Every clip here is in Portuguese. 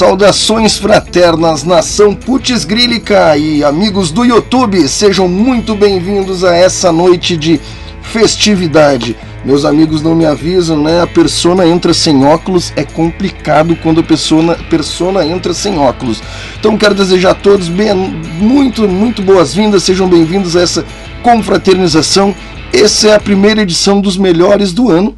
Saudações fraternas, nação Putz Grílica e amigos do YouTube, sejam muito bem-vindos a essa noite de festividade. Meus amigos não me avisam, né? A persona entra sem óculos, é complicado quando a persona, persona entra sem óculos. Então quero desejar a todos bem, muito, muito boas-vindas, sejam bem-vindos a essa confraternização. Essa é a primeira edição dos melhores do ano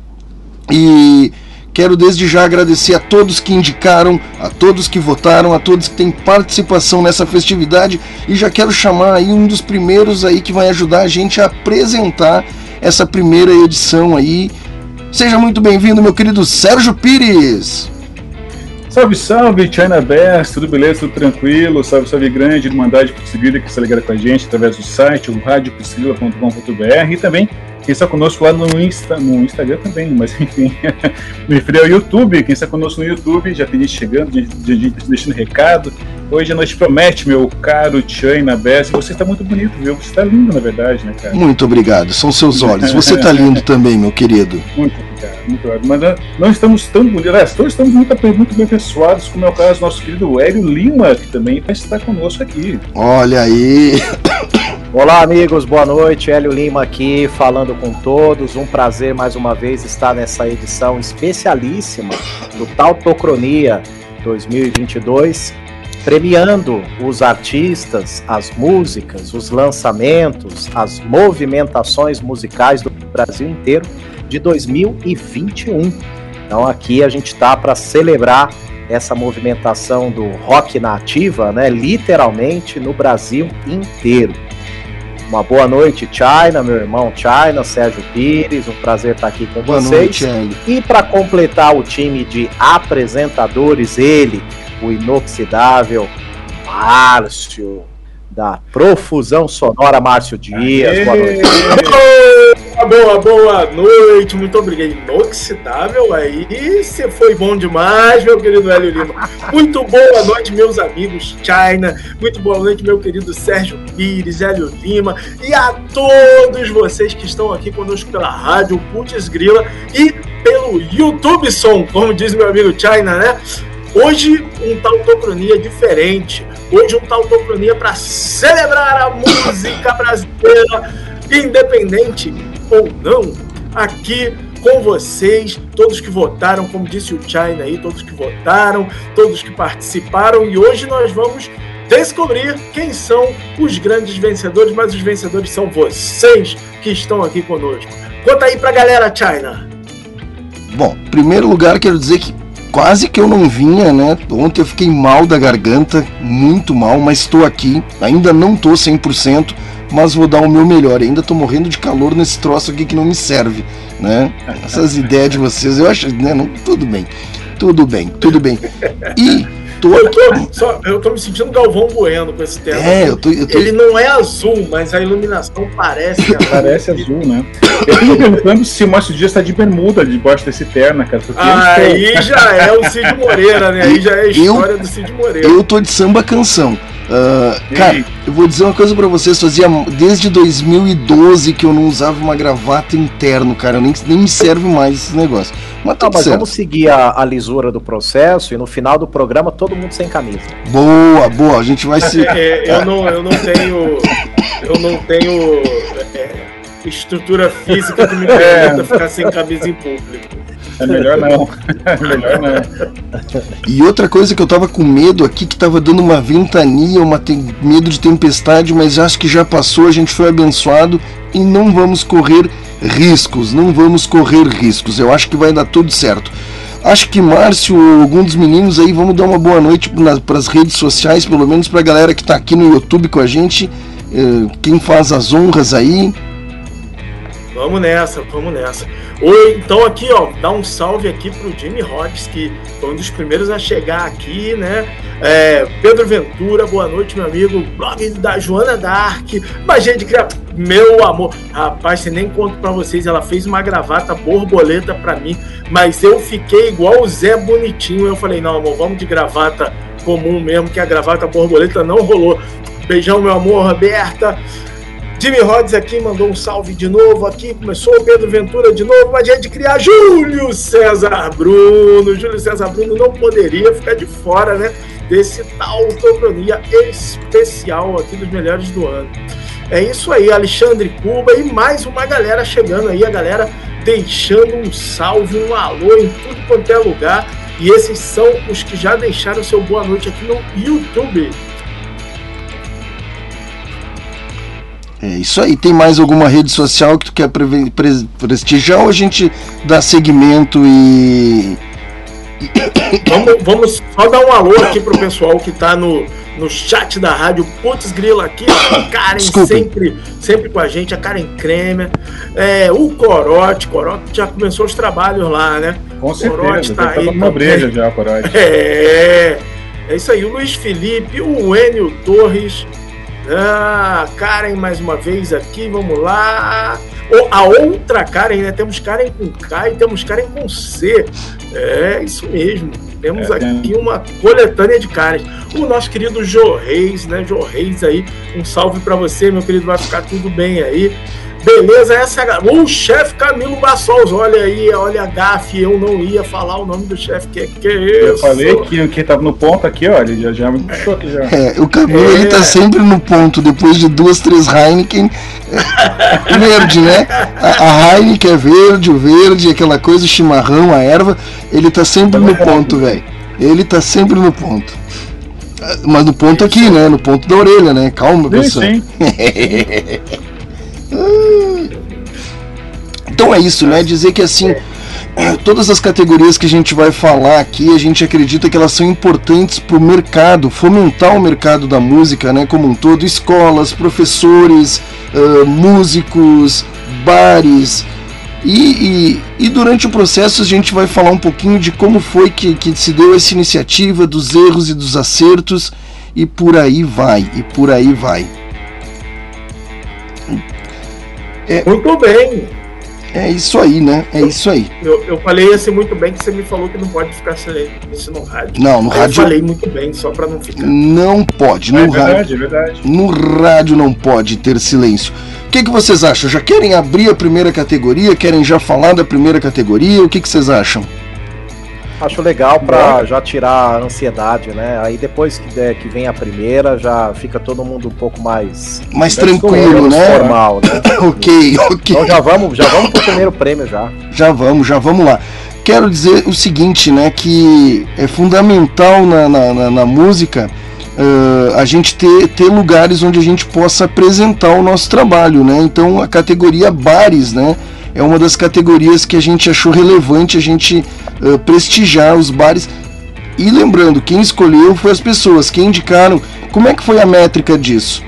e Quero desde já agradecer a todos que indicaram, a todos que votaram, a todos que têm participação nessa festividade e já quero chamar aí um dos primeiros aí que vai ajudar a gente a apresentar essa primeira edição aí. Seja muito bem-vindo, meu querido Sérgio Pires. Salve, salve, China Best, tudo beleza, tudo tranquilo? Salve, salve grande, Irmandade Priscila que está ligada com a gente através do site, o radiopriscila.com.br e também quem está conosco lá no, Insta, no Instagram também, mas enfim, me referi ao YouTube. Quem está conosco no YouTube, já tem gente chegando, deixando recado. Hoje a noite promete, meu caro China Bess. Você está muito bonito, viu? Você está lindo, na verdade, né, cara? Muito obrigado, são seus olhos. Você está lindo também, meu querido. Muito obrigado, muito obrigado. Mas não, estamos tão bonitos, todos estamos muito, muito bem pessoados, como é o caso do nosso querido Hélio Lima, que também vai estar conosco aqui. Olha aí. Olá, amigos, boa noite. Hélio Lima aqui, falando com todos. Um prazer mais uma vez estar nessa edição especialíssima do Tautocronia 2022, premiando os artistas, as músicas, os lançamentos, as movimentações musicais do Brasil inteiro de 2021. Então, aqui a gente está para celebrar essa movimentação do rock nativa, né, literalmente no Brasil inteiro. Uma boa noite, China, meu irmão China, Sérgio Pires, um prazer estar aqui com boa vocês. Noite, e para completar o time de apresentadores, ele, o inoxidável Márcio, da Profusão Sonora Márcio Dias. Boa noite. Boa, boa noite, muito obrigado. Inoxidável aí, você foi bom demais, meu querido Hélio Lima. Muito boa noite, meus amigos China. Muito boa noite, meu querido Sérgio Pires, Hélio Lima. E a todos vocês que estão aqui conosco pela rádio Putz Grila e pelo YouTube Som, como diz meu amigo China, né? Hoje, um tautocronia diferente. Hoje, um tautocronia para celebrar a música brasileira, independente ou não, aqui com vocês, todos que votaram, como disse o China aí, todos que votaram, todos que participaram, e hoje nós vamos descobrir quem são os grandes vencedores, mas os vencedores são vocês que estão aqui conosco. Conta aí pra galera, China. Bom, primeiro lugar, quero dizer que quase que eu não vinha, né? Ontem eu fiquei mal da garganta, muito mal, mas estou aqui. Ainda não estou 100%, mas vou dar o meu melhor. Ainda estou morrendo de calor nesse troço aqui que não me serve, né? Essas ideias de vocês, eu acho, né? Não, tudo bem, tudo bem, tudo bem. E tô... Eu, tô, só, eu tô me sentindo Galvão Bueno com esse terno. É, eu tô, eu tô... Ele não é azul, mas a iluminação parece azul. Parece azul, né? Eu tô me perguntando se o Márcio Dias está de bermuda debaixo desse terno, cara. Aí já é o Cid Moreira, né? Aí já é a história eu, do Cid Moreira. Eu tô de samba canção. Uh, cara, eu vou dizer uma coisa para vocês, fazia desde 2012 que eu não usava uma gravata interno, cara, nem, nem me serve mais esse negócio. Mas, tá mas vamos seguir a, a, lisura do processo e no final do programa todo mundo sem camisa. Boa, boa, a gente vai se. É, eu, não, eu não tenho. Eu não tenho é, estrutura física que me permita é. ficar sem camisa em público. É melhor não. É melhor não. E outra coisa que eu tava com medo aqui, que tava dando uma ventania, uma tem... medo de tempestade, mas acho que já passou, a gente foi abençoado e não vamos correr riscos, não vamos correr riscos. Eu acho que vai dar tudo certo. Acho que Márcio, algum dos meninos aí, vamos dar uma boa noite para as redes sociais, pelo menos para a galera que está aqui no YouTube com a gente. Eh, quem faz as honras aí. Vamos nessa, vamos nessa. Oi, então aqui, ó, dá um salve aqui pro Jimmy Rocks, que foi um dos primeiros a chegar aqui, né? É, Pedro Ventura, boa noite, meu amigo. Blog da Joana Dark, magia de criar. Meu amor, rapaz, você nem conto para vocês, ela fez uma gravata borboleta para mim, mas eu fiquei igual o Zé Bonitinho. Eu falei, não, amor, vamos de gravata comum mesmo, que a gravata borboleta não rolou. Beijão, meu amor, Roberta. Jimmy Rhodes aqui mandou um salve de novo aqui. Começou o Pedro Ventura de novo, mas é de criar Júlio César Bruno. Júlio César Bruno não poderia ficar de fora, né? Desse tal autocronia especial aqui dos melhores do ano. É isso aí, Alexandre Cuba e mais uma galera chegando aí, a galera deixando um salve, um alô em tudo quanto é lugar. E esses são os que já deixaram seu boa noite aqui no YouTube. É isso aí. Tem mais alguma rede social que tu quer pre pre prestigiar ou a gente dá segmento e. vamos, vamos só dar um alô aqui pro pessoal que tá no, no chat da rádio Putz Grila aqui, a Karen sempre, sempre com a gente, a Karen Kremer, é, o Corote, Corote já começou os trabalhos lá, né? Com certeza, Corote tá aí. Uma breja já, Corote. É, é isso aí, o Luiz Felipe, o Enio Torres, ah, Karen mais uma vez aqui, vamos lá. A outra Karen, né? Temos Karen com K e temos Karen com C. É isso mesmo. Temos é, aqui uma coletânea de Karens. O nosso querido Jô Reis, né? Jô Reis aí, um salve para você, meu querido. Vai ficar tudo bem aí. Beleza, essa é a... O chefe Camilo Bassols, olha aí, olha a gafe, eu não ia falar o nome do chefe, que, que é isso? Eu falei que quem tava no ponto aqui, olha, já, já me puxou aqui já. É, o Camilo, é. ele tá sempre no ponto, depois de duas, três Heineken, é, verde, né? A, a, Heineken é verde, o verde, aquela coisa, o chimarrão, a erva, ele tá sempre no ponto, velho. Ele tá sempre no ponto. Mas no ponto aqui, né? No ponto da orelha, né? Calma, pessoal. Sim, sim. Então é isso, né? Dizer que assim, todas as categorias que a gente vai falar aqui, a gente acredita que elas são importantes para o mercado, fomentar o mercado da música, né? Como um todo, escolas, professores, uh, músicos, bares. E, e, e, durante o processo a gente vai falar um pouquinho de como foi que, que se deu essa iniciativa, dos erros e dos acertos, e por aí vai, e por aí vai. É, muito bem. É isso aí, né? É isso aí. Eu, eu falei assim muito bem que você me falou que não pode ficar silêncio no rádio. Não, no Aí rádio. Eu falei muito bem, só para não ficar. Não pode. No é rádio, verdade, é verdade. No rádio não pode ter silêncio. O que, que vocês acham? Já querem abrir a primeira categoria? Querem já falar da primeira categoria? O que, que vocês acham? Acho legal para já tirar a ansiedade, né? Aí depois que, der, que vem a primeira, já fica todo mundo um pouco mais mais tranquilo, né? Normal, né? ok, ok. Então já vamos, já vamos pro primeiro prêmio já. Já vamos, já vamos lá. Quero dizer o seguinte, né? Que é fundamental na, na, na, na música uh, a gente ter, ter lugares onde a gente possa apresentar o nosso trabalho, né? Então a categoria bares, né? É uma das categorias que a gente achou relevante a gente uh, prestigiar os bares. E lembrando, quem escolheu foi as pessoas, quem indicaram. Como é que foi a métrica disso?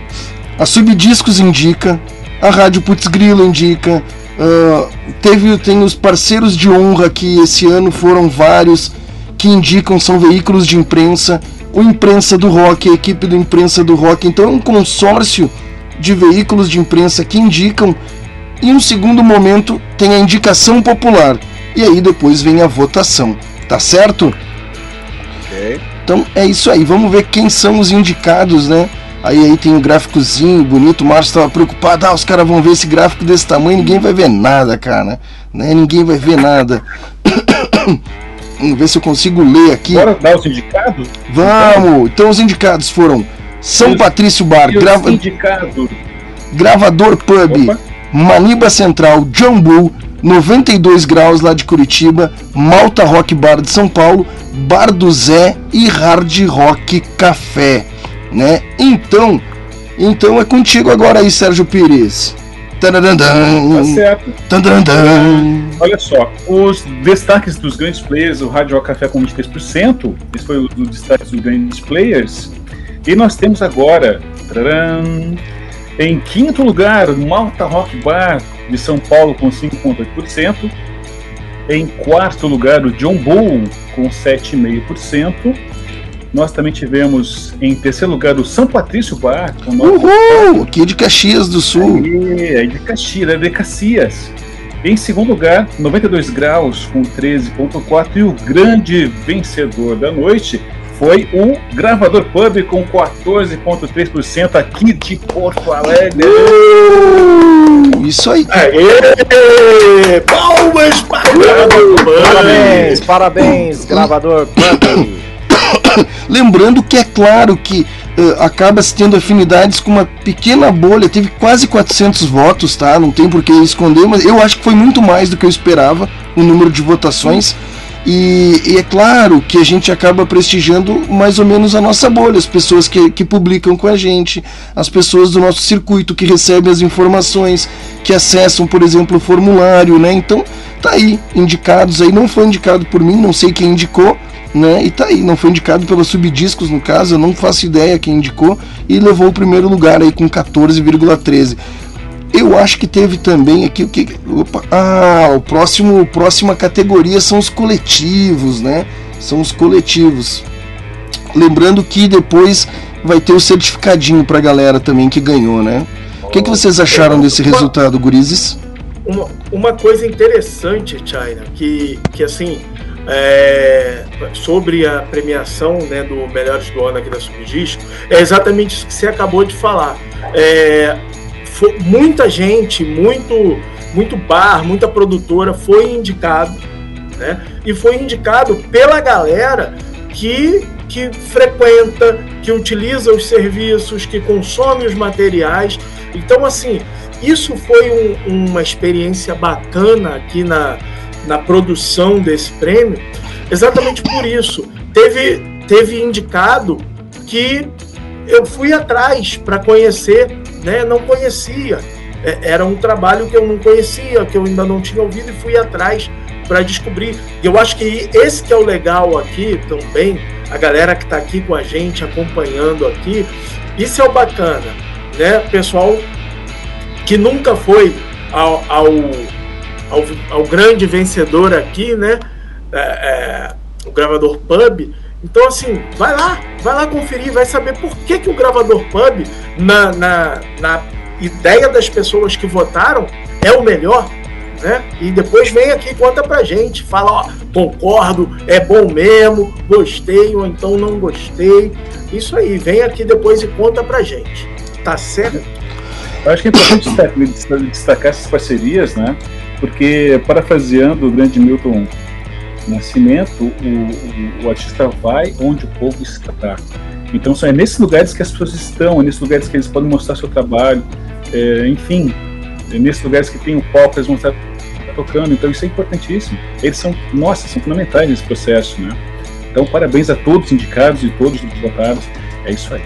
A Subdiscos indica, a Rádio Putz Grilo indica, uh, teve tem os parceiros de honra que esse ano foram vários que indicam, são veículos de imprensa, o Imprensa do Rock, a equipe do Imprensa do Rock, então é um consórcio de veículos de imprensa que indicam e um segundo momento tem a indicação popular. E aí depois vem a votação. Tá certo? Ok. Então é isso aí. Vamos ver quem são os indicados, né? Aí aí tem o um gráficozinho bonito. O Márcio estava preocupado. Ah, os caras vão ver esse gráfico desse tamanho. Ninguém vai ver nada, cara. Né? Ninguém vai ver nada. Vamos ver se eu consigo ler aqui. Bora dar os indicados? Vamos! Então os indicados foram São Patrício Bar, grava... indicado. Gravador Pub, Opa. Maniba Central, Jambu, 92 graus lá de Curitiba, Malta Rock Bar de São Paulo, Bar do Zé e Hard Rock Café, né? Então, então é contigo agora aí, Sérgio Pires. Tá certo. Olha só, os destaques dos grandes players, o Rádio Rock Café com 23%, esse foi o, o destaque dos grandes players. E nós temos agora, em quinto lugar, Malta Rock Bar de São Paulo com 5,8%. Em quarto lugar, o John Bull com 7,5%. Nós também tivemos em terceiro lugar o São Patrício Bar com 9%. Uhul! Aqui de Caxias do Sul. É, de Caxias, é de Caxias. Em segundo lugar, 92 graus com 13,4%. E o grande vencedor da noite foi o Gravador Pub com 14,3% aqui de Porto Alegre. Uh, isso aí. Aê! Palmas para o Gravador Pub! Parabéns, parabéns, Gravador Pub! Lembrando que é claro que uh, acaba se tendo afinidades com uma pequena bolha, teve quase 400 votos, tá? Não tem por que esconder, mas eu acho que foi muito mais do que eu esperava o número de votações. E, e, é claro que a gente acaba prestigiando mais ou menos a nossa bolha, as pessoas que, que publicam com a gente, as pessoas do nosso circuito que recebem as informações, que acessam, por exemplo, o formulário, né? Então, tá aí, indicados aí, não foi indicado por mim, não sei quem indicou, né? E tá aí, não foi indicado pela Subdiscos no caso, eu não faço ideia quem indicou e levou o primeiro lugar aí com 14,13. Eu acho que teve também aqui o que opa, ah, o próximo próxima categoria são os coletivos, né? São os coletivos. Lembrando que depois vai ter o certificadinho pra galera também que ganhou, né? O que, que vocês acharam desse resultado, gurizes? Uma, uma coisa interessante, China, que, que assim, é, sobre a premiação né, do Melhores do Ano aqui da Subdisco, é exatamente isso que você acabou de falar. É, muita gente, muito, muito bar, muita produtora foi indicado, né? E foi indicado pela galera que, que frequenta, que utiliza os serviços, que consome os materiais. Então, assim, isso foi um, uma experiência bacana aqui na, na produção desse prêmio, exatamente por isso. Teve, teve indicado que eu fui atrás para conhecer, né? não conhecia. É, era um trabalho que eu não conhecia, que eu ainda não tinha ouvido e fui atrás para descobrir. E eu acho que esse que é o legal aqui também, a galera que está aqui com a gente, acompanhando aqui, isso é o bacana, né? Pessoal que nunca foi ao, ao ao, ao grande vencedor aqui, né? É, é, o gravador Pub. Então, assim, vai lá, vai lá conferir, vai saber por que, que o gravador Pub, na, na, na ideia das pessoas que votaram, é o melhor. Né? E depois vem aqui e conta pra gente. Fala, ó, concordo, é bom mesmo, gostei ou então não gostei. Isso aí, vem aqui depois e conta pra gente. Tá certo? Eu acho que é importante destacar essas parcerias, né? Porque, parafraseando o grande Milton Nascimento, o, o, o, artista vai onde o povo está. Então, são é nesses lugares que as pessoas estão, é nesses lugares que eles podem mostrar seu trabalho, é, enfim, é nesses lugares que tem o palco, eles vão estar tocando. Então, isso é importantíssimo. Eles são, nossa, são fundamentais nesse processo, né? Então, parabéns a todos os indicados e todos os votados. É isso aí.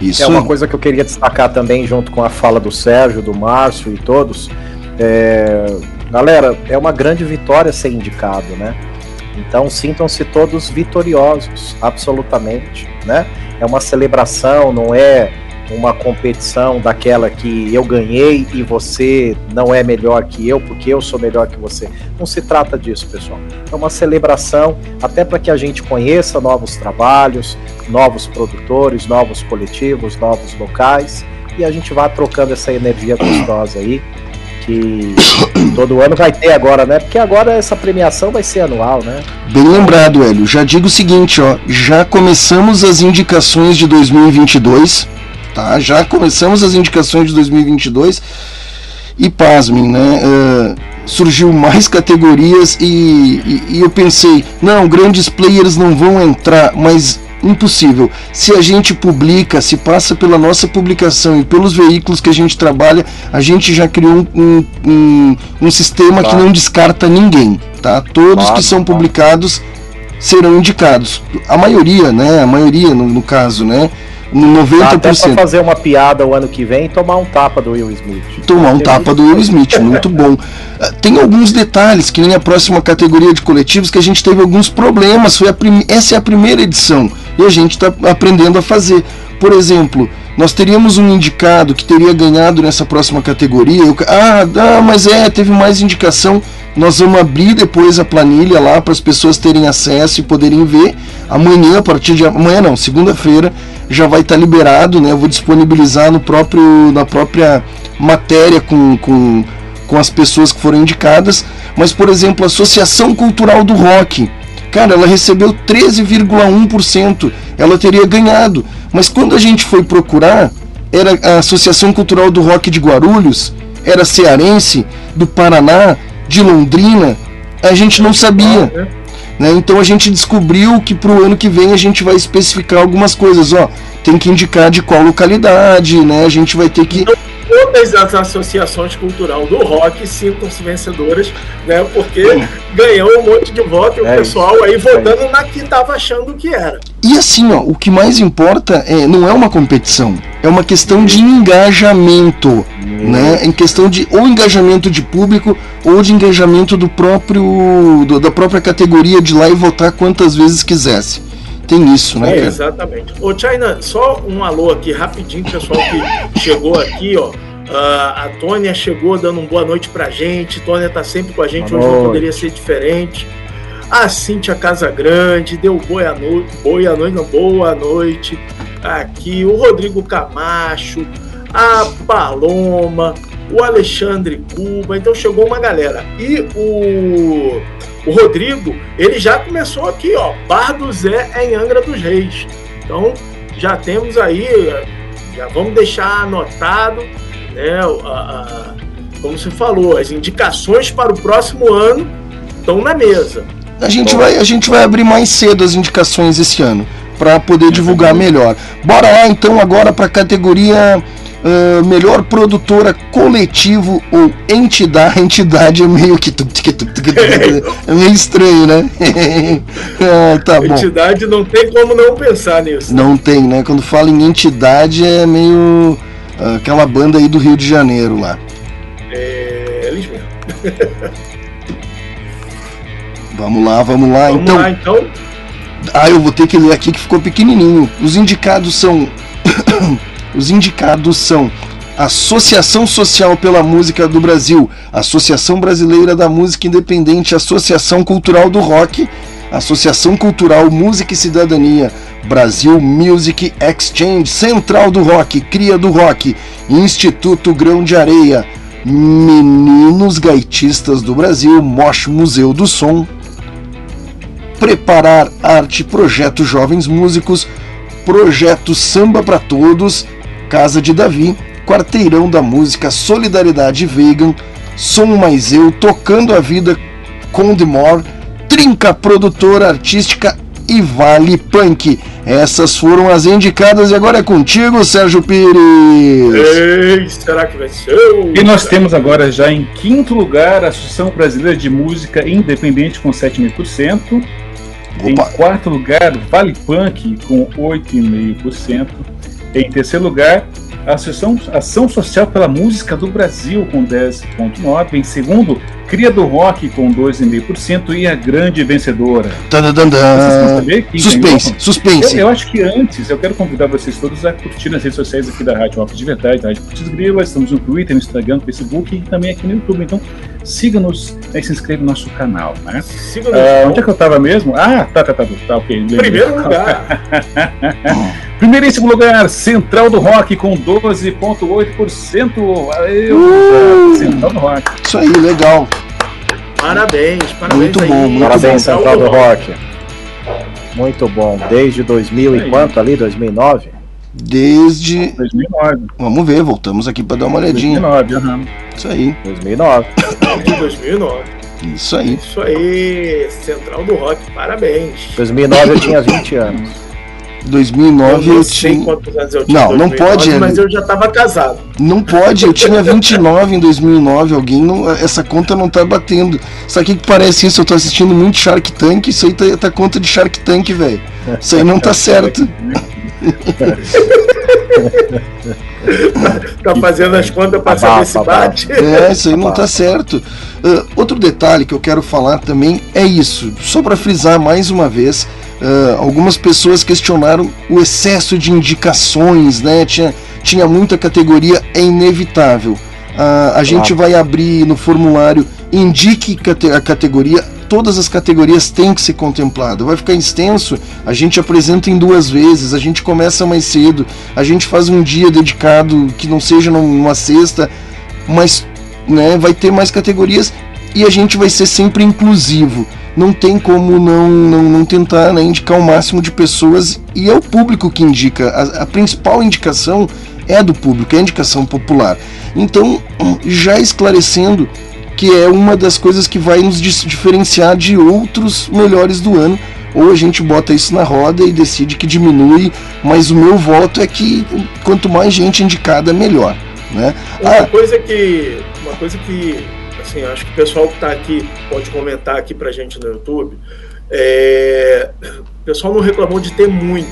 Isso. É uma coisa que eu queria destacar também, junto com a fala do Sérgio, do Márcio e todos. É, Galera, é uma grande vitória ser indicado, né? Então sintam-se todos vitoriosos, absolutamente, né? É uma celebração, não é uma competição daquela que eu ganhei e você não é melhor que eu porque eu sou melhor que você. Não se trata disso, pessoal. É uma celebração até para que a gente conheça novos trabalhos, novos produtores, novos coletivos, novos locais e a gente vá trocando essa energia gostosa aí que todo ano vai ter agora, né? Porque agora essa premiação vai ser anual, né? Bem lembrado, Hélio. Já digo o seguinte, ó, já começamos as indicações de 2022, tá? Já começamos as indicações de 2022 e pasmem, né? Uh, surgiu mais categorias e, e, e eu pensei, não, grandes players não vão entrar, mas impossível. Se a gente publica, se passa pela nossa publicação e pelos veículos que a gente trabalha, a gente já criou um, um, um sistema que não descarta ninguém, tá? Todos que são publicados serão indicados. A maioria, né? A maioria no, no caso, né? 90%. Dá até pra fazer uma piada o ano que vem e tomar um tapa do Will Smith. Tomar um tapa do Will Smith, muito bom. Ah, tem alguns detalhes, que nem a próxima categoria de coletivos, que a gente teve alguns problemas. Foi a prim... Essa é a primeira edição e a gente está aprendendo a fazer. Por exemplo, nós teríamos um indicado que teria ganhado nessa próxima categoria. Eu, ah, ah, mas é, teve mais indicação. Nós vamos abrir depois a planilha lá para as pessoas terem acesso e poderem ver. Amanhã, a partir de amanhã não, segunda-feira, já vai estar tá liberado, né? Eu vou disponibilizar no próprio, na própria matéria com, com, com as pessoas que foram indicadas. Mas, por exemplo, a Associação Cultural do Rock Cara, ela recebeu 13,1%. Ela teria ganhado. Mas quando a gente foi procurar, era a Associação Cultural do Rock de Guarulhos, era cearense, do Paraná, de Londrina, a gente não sabia. Né? Então a gente descobriu que para o ano que vem a gente vai especificar algumas coisas. Ó, tem que indicar de qual localidade, né? A gente vai ter que. Todas as associações cultural do rock sintam-se vencedoras, né? Porque ganhou um monte de voto e é o pessoal isso. aí votando é na que estava achando que era. E assim, ó, o que mais importa é não é uma competição, é uma questão de engajamento, hum. né? Em questão de ou engajamento de público ou de engajamento do próprio do, da própria categoria de lá e votar quantas vezes quisesse. Tem isso, né? É, exatamente. Ô, China, só um alô aqui rapidinho, pessoal que chegou aqui, ó. Uh, a Tônia chegou dando uma boa noite pra gente. Tônia tá sempre com a gente, boa hoje noite. não poderia ser diferente. A Cíntia Casagrande deu boa noite, boa noite, não, boa noite. Aqui, o Rodrigo Camacho, a Paloma, o Alexandre Cuba. Então chegou uma galera. E o o Rodrigo, ele já começou aqui, ó, Bar do Zé em Angra dos Reis. Então, já temos aí, já vamos deixar anotado, né, a, a, como você falou, as indicações para o próximo ano estão na mesa. A gente, vai, a gente vai abrir mais cedo as indicações esse ano, para poder divulgar melhor. Bora lá então agora para a categoria Uh, melhor produtora coletivo ou entidade. Entidade é meio que. É meio estranho, né? ah, tá bom. Entidade não tem como não pensar nisso. Não tem, né? Quando fala em entidade é meio. Uh, aquela banda aí do Rio de Janeiro lá. É. Eles mesmo. vamos lá, vamos lá. Vamos então... lá, então. Ah, eu vou ter que ler aqui que ficou pequenininho. Os indicados são. Os indicados são Associação Social pela Música do Brasil, Associação Brasileira da Música Independente, Associação Cultural do Rock, Associação Cultural Música e Cidadania, Brasil Music Exchange, Central do Rock, Cria do Rock, Instituto Grão de Areia, Meninos Gaitistas do Brasil, Mosh Museu do Som, Preparar Arte, Projeto Jovens Músicos, Projeto Samba para Todos, Casa de Davi, Quarteirão da Música, Solidariedade Vegan, Som Mais Eu, Tocando a Vida com More, Trinca Produtora Artística e Vale Punk. Essas foram as indicadas e agora é contigo, Sérgio Pires. Ei, será que vai ser? E nós temos agora já em quinto lugar a Associação Brasileira de Música Independente com 7,5%. Em quarto lugar, Vale Punk com 8,5%. Em terceiro lugar, a Associação Ação Social pela Música do Brasil, com 10,9%. Em segundo, Cria do Rock, com 2,5%. E a grande vencedora. Suspense, suspense. Eu, eu, acho que antes, eu quero convidar vocês todos a curtir nas redes sociais aqui da Rádio Rock de Verdade, da Rádio Putz Grila. Estamos no Twitter, no Instagram, no Facebook e também aqui no YouTube. Então, siga-nos e se inscreva no nosso canal. Né? Siga-nos. Uh, onde é que eu estava mesmo? Ah, tá, tá, tá, tá, ok. Primeiro lugar. Primeiríssimo lugar, Central do Rock com 12,8%. Valeu! Uh, Central do Rock. Isso aí, legal. Parabéns, parabéns. Muito aí. bom, muito parabéns, Central, Central do Rock. rock. Muito bom. Desde 2000 e quanto ali? 2009? Desde. 2009. Vamos ver, voltamos aqui para dar uma olhadinha. 2009, uhum. Isso aí. 2009. 2009. Isso aí. Isso aí, Central do Rock, parabéns. 2009 eu tinha 20 anos. 2009 eu, eu tinha. quantos anos eu tinha. Não, 2009, não pode. Mas eu já estava casado. Não pode, eu tinha 29 em 2009. Alguém não. Essa conta não tá batendo. Sabe o que, que parece isso? Eu tô assistindo muito Shark Tank. Isso aí tá, tá conta de Shark Tank, velho. Isso aí não tá certo. Tá fazendo as contas para saber se bate. É, isso aí não tá certo. Uh, outro detalhe que eu quero falar também é isso, só para frisar mais uma vez. Uh, algumas pessoas questionaram o excesso de indicações, né? Tinha, tinha muita categoria, é inevitável. Uh, a gente vai abrir no formulário indique a categoria, todas as categorias têm que ser contempladas. Vai ficar extenso, a gente apresenta em duas vezes, a gente começa mais cedo, a gente faz um dia dedicado que não seja numa sexta, mas né, vai ter mais categorias e a gente vai ser sempre inclusivo. Não tem como não, não, não tentar né, indicar o máximo de pessoas e é o público que indica. A, a principal indicação é do público, é a indicação popular. Então, já esclarecendo que é uma das coisas que vai nos diferenciar de outros melhores do ano, ou a gente bota isso na roda e decide que diminui, mas o meu voto é que quanto mais gente indicada, melhor. Né? Uma ah, coisa que. Uma coisa que assim, acho que o pessoal que está aqui pode comentar aqui pra gente no YouTube. É, o pessoal não reclamou de ter muito,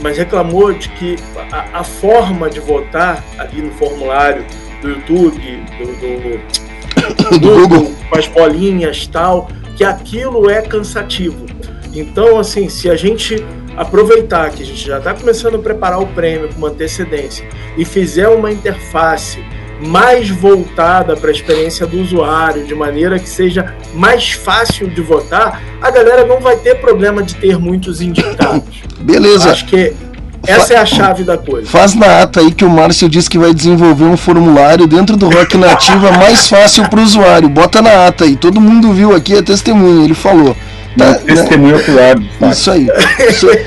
mas reclamou de que a, a forma de votar ali no formulário do YouTube, do, do, do Google, com as bolinhas tal, que aquilo é cansativo. Então, assim, se a gente aproveitar que a gente já está começando a preparar o prêmio com antecedência e fizer uma interface mais voltada para a experiência do usuário, de maneira que seja mais fácil de votar, a galera não vai ter problema de ter muitos indicados. Beleza. Acho que essa é a chave da coisa. Faz na ata aí que o Márcio disse que vai desenvolver um formulário dentro do Rock Nativa mais fácil para o usuário. Bota na ata aí. Todo mundo viu aqui, é testemunha, ele falou. Tá, né? Testemunha ocular. Isso aí. Isso aí.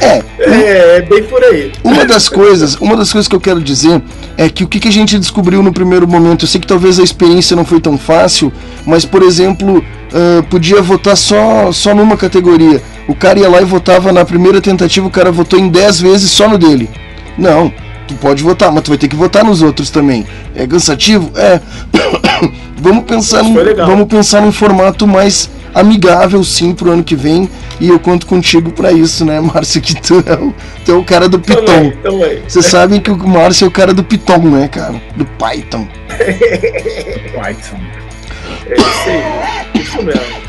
É, é, é, bem por aí. Uma das coisas, uma das coisas que eu quero dizer é que o que, que a gente descobriu no primeiro momento, eu sei que talvez a experiência não foi tão fácil, mas por exemplo, uh, podia votar só, só numa categoria. O cara ia lá e votava na primeira tentativa, o cara votou em 10 vezes só no dele. Não, tu pode votar, mas tu vai ter que votar nos outros também. É cansativo? É. vamos pensar num, vamos pensar num formato mais amigável sim pro ano que vem e eu conto contigo para isso, né, Márcio? Que tu é o, tu é o cara do Python. Vocês sabem que o Márcio é o cara do Python, né, cara? Do Python. Python. É isso aí. Isso mesmo.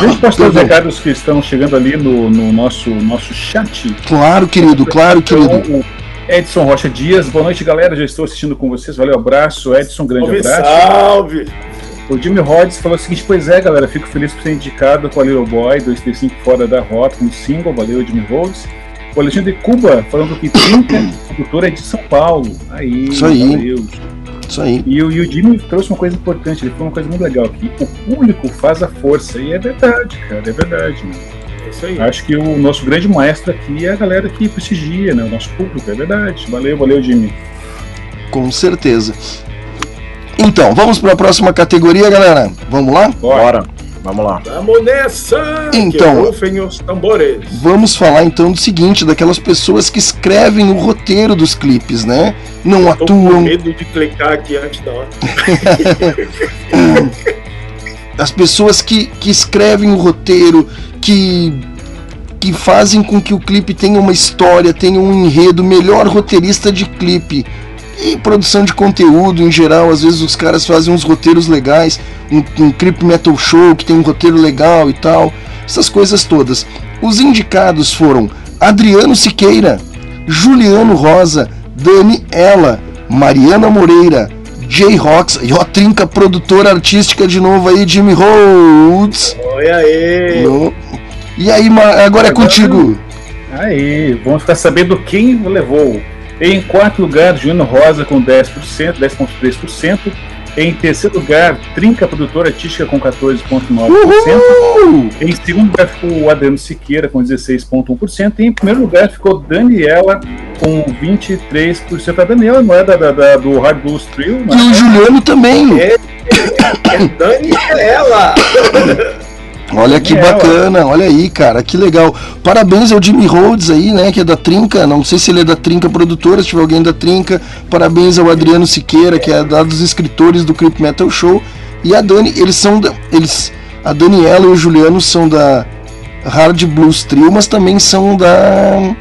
Deixa eu postar os recados que estão chegando ali no, no nosso, nosso chat. Claro, querido, claro, então, querido. Edson Rocha Dias, boa noite, galera. Já estou assistindo com vocês. Valeu, abraço. Edson, grande salve, abraço. Salve! O Jimmy Rhodes falou o seguinte: Pois é, galera, fico feliz por ser indicado com a Little Boy 235 fora da rota, um single, valeu, Jimmy Rhodes. O Alexandre Cuba falando que Trinca, produtora é de São Paulo. Aí, Isso aí. Valeu. Isso aí. E, o, e o Jimmy trouxe uma coisa importante, ele falou uma coisa muito legal aqui. O público faz a força, e é verdade, cara, é verdade. Né? É isso aí. Acho que o nosso grande maestro aqui é a galera que prestigia, né? O nosso público, é verdade. Valeu, valeu, Jimmy. Com certeza. Então, vamos para a próxima categoria, galera. Vamos lá? Bora. Vamos lá. Vamos nessa! Então, os tambores. Vamos falar então do seguinte, daquelas pessoas que escrevem o roteiro dos clipes, né? Não Eu atuam. Com medo de clicar aqui antes da hora. As pessoas que, que escrevem o roteiro, que que fazem com que o clipe tenha uma história, tenha um enredo, melhor roteirista de clipe e produção de conteúdo em geral, às vezes os caras fazem uns roteiros legais, um, um Creep Metal Show que tem um roteiro legal e tal, essas coisas todas. Os indicados foram Adriano Siqueira, Juliano Rosa, Dani Ela, Mariana Moreira, Jay Rocks, e ó, trinca produtora artística de novo aí, Jimmy Rhodes. Oi aí. No... E aí, agora é contigo. Aí, vamos ficar sabendo quem levou em quarto lugar, Juliano Rosa com 10%, 10,3%. Em terceiro lugar, Trinca Produtora Artística com 14,9%. Em segundo lugar ficou o Adriano Siqueira com 16,1%. E em primeiro lugar ficou Daniela com 23%. A Daniela não é da, da, da do Hard Blues Trio? E o Juliano também. É, é Daniela! Olha que bacana, olha aí, cara, que legal. Parabéns ao Jimmy Rhodes aí, né, que é da Trinca, não sei se ele é da Trinca Produtora, se tiver alguém da Trinca. Parabéns ao Adriano Siqueira, que é da dos escritores do Creep Metal Show. E a Dani, eles são da, eles a Daniela e o Juliano são da Hard Blues Trio, mas também são da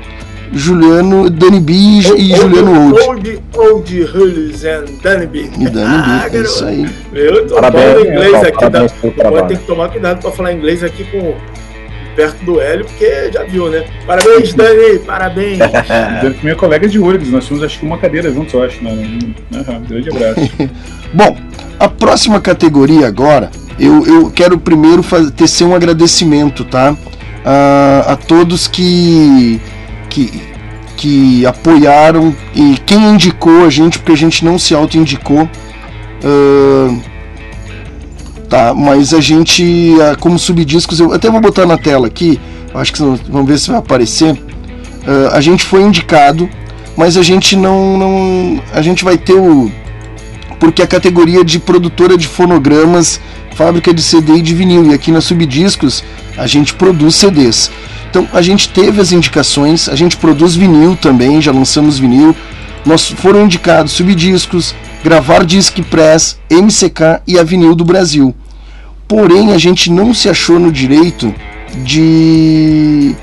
Juliano, Danny B e, Juliano Old. Old, Old Hulls and Danny B. E Danny ah, B, é isso aí. Eu tô parabéns, falando inglês é, aqui. Da, pode ter que tomar cuidado pra falar inglês aqui com perto do Hélio, porque já viu, né? Parabéns, Dani, parabéns. Dani, meu colega de URGS, nós tínhamos acho que uma cadeira juntos, eu acho. Né? Uhum, grande abraço. Bom, a próxima categoria agora, eu, eu quero primeiro fazer, tecer um agradecimento, tá? Uh, a todos que que, que apoiaram e quem indicou a gente, porque a gente não se auto-indicou. Uh, Tá, mas a gente, ah, como subdiscos, eu até vou botar na tela aqui, acho que vamos ver se vai aparecer. Uh, a gente foi indicado, mas a gente não, não. A gente vai ter o. Porque a categoria de produtora de fonogramas, fábrica de CD e de vinil, e aqui na Subdiscos a gente produz CDs. Então a gente teve as indicações, a gente produz vinil também, já lançamos vinil. Nós foram indicados Subdiscos, Gravar Disc Press, MCK e a Vinil do Brasil. Porém, a gente não se achou no direito de.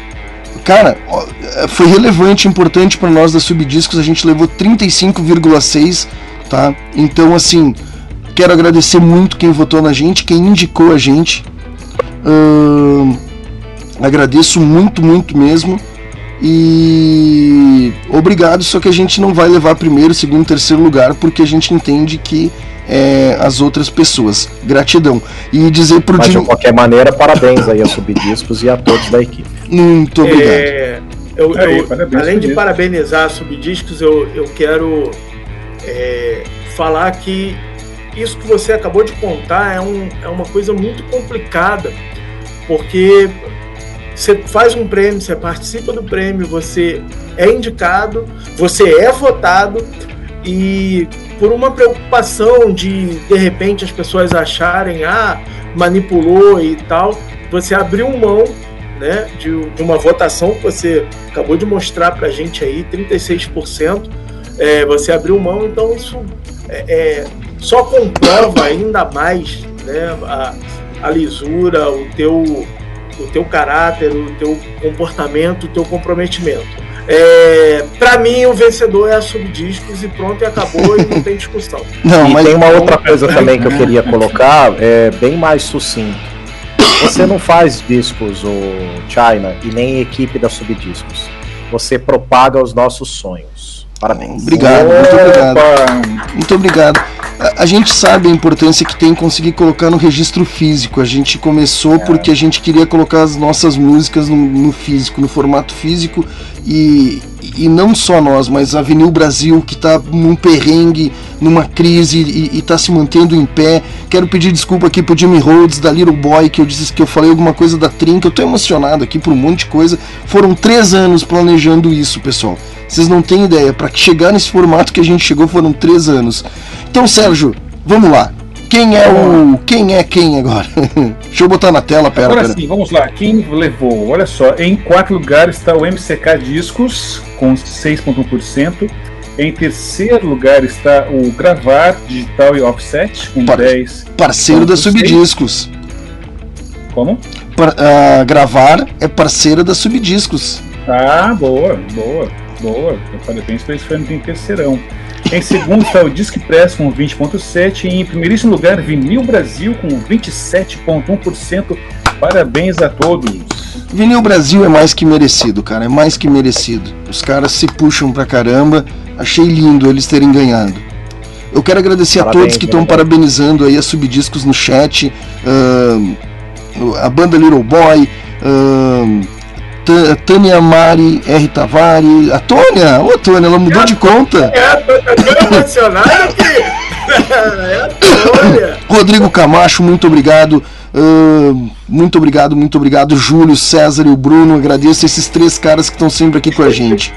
Cara, foi relevante, importante para nós da Subdiscos, a gente levou 35,6, tá? Então, assim, quero agradecer muito quem votou na gente, quem indicou a gente. Uh, agradeço muito, muito mesmo. E obrigado, só que a gente não vai levar primeiro, segundo, terceiro lugar, porque a gente entende que é, as outras pessoas. Gratidão. E dizer pro Mas, de qualquer maneira, parabéns aí a Subdiscos e a todos da equipe. Muito obrigado. É, eu, eu, além de parabenizar a Subdiscos, eu, eu quero é, falar que isso que você acabou de contar é, um, é uma coisa muito complicada, porque você faz um prêmio, você participa do prêmio, você é indicado, você é votado e por uma preocupação de de repente as pessoas acharem ah manipulou e tal, você abriu mão né, de, de uma votação que você acabou de mostrar para a gente aí, 36%, é, você abriu mão, então isso é, é, só comprova ainda mais né, a, a lisura, o teu, o teu caráter, o teu comportamento, o teu comprometimento. É, para mim, o vencedor é a Subdiscos e pronto, e acabou e não tem discussão. Não, e mas tem uma outra coisa também que eu queria colocar, é bem mais sucinto. Você não faz discos, o China, e nem equipe da Subdiscos. Você propaga os nossos sonhos. Parabéns. Obrigado, muito obrigado. Muito obrigado. A, a gente sabe a importância que tem conseguir colocar no registro físico. A gente começou é. porque a gente queria colocar as nossas músicas no, no físico, no formato físico e, e não só nós, mas a Vinil Brasil que está num perrengue, numa crise e está se mantendo em pé. Quero pedir desculpa aqui pro Jimmy Rhodes, da Little Boy, que eu disse que eu falei alguma coisa da trinca. Eu tô emocionado aqui por um monte de coisa. Foram três anos planejando isso, pessoal. Vocês não têm ideia. Para chegar nesse formato que a gente chegou foram três anos. Então, Sérgio, vamos lá. Quem é o. Quem é quem agora? Deixa eu botar na tela, pera. Agora pera. sim, vamos lá. Quem levou? Olha só, em quarto lugar está o MCK Discos, com 6,1%. Em terceiro lugar está o Gravar Digital e Offset, com Par 10. Parceiro da Subdiscos. Como? Par, uh, gravar é parceira da Subdiscos. Ah, boa, boa, boa. Parabéns para esse fãs em terceirão. Em segundo está o Disc Press com 20,7% e em primeiríssimo lugar Vinil Brasil com 27,1%. Parabéns a todos. Vinil Brasil é mais que merecido, cara, é mais que merecido. Os caras se puxam pra caramba. Achei lindo eles terem ganhado. Eu quero agradecer parabéns, a todos que estão parabenizando aí a Subdiscos no chat, uh, a banda Little Boy, uh, Tânia Mari R. Tavares. A Tônia! Ô, Tônia, ela mudou é, de conta. É, tô tão emocionado que. é a Tônia. Rodrigo Camacho, muito obrigado. Uh, muito obrigado, muito obrigado, Júlio, César e o Bruno. Agradeço esses três caras que estão sempre aqui com a gente.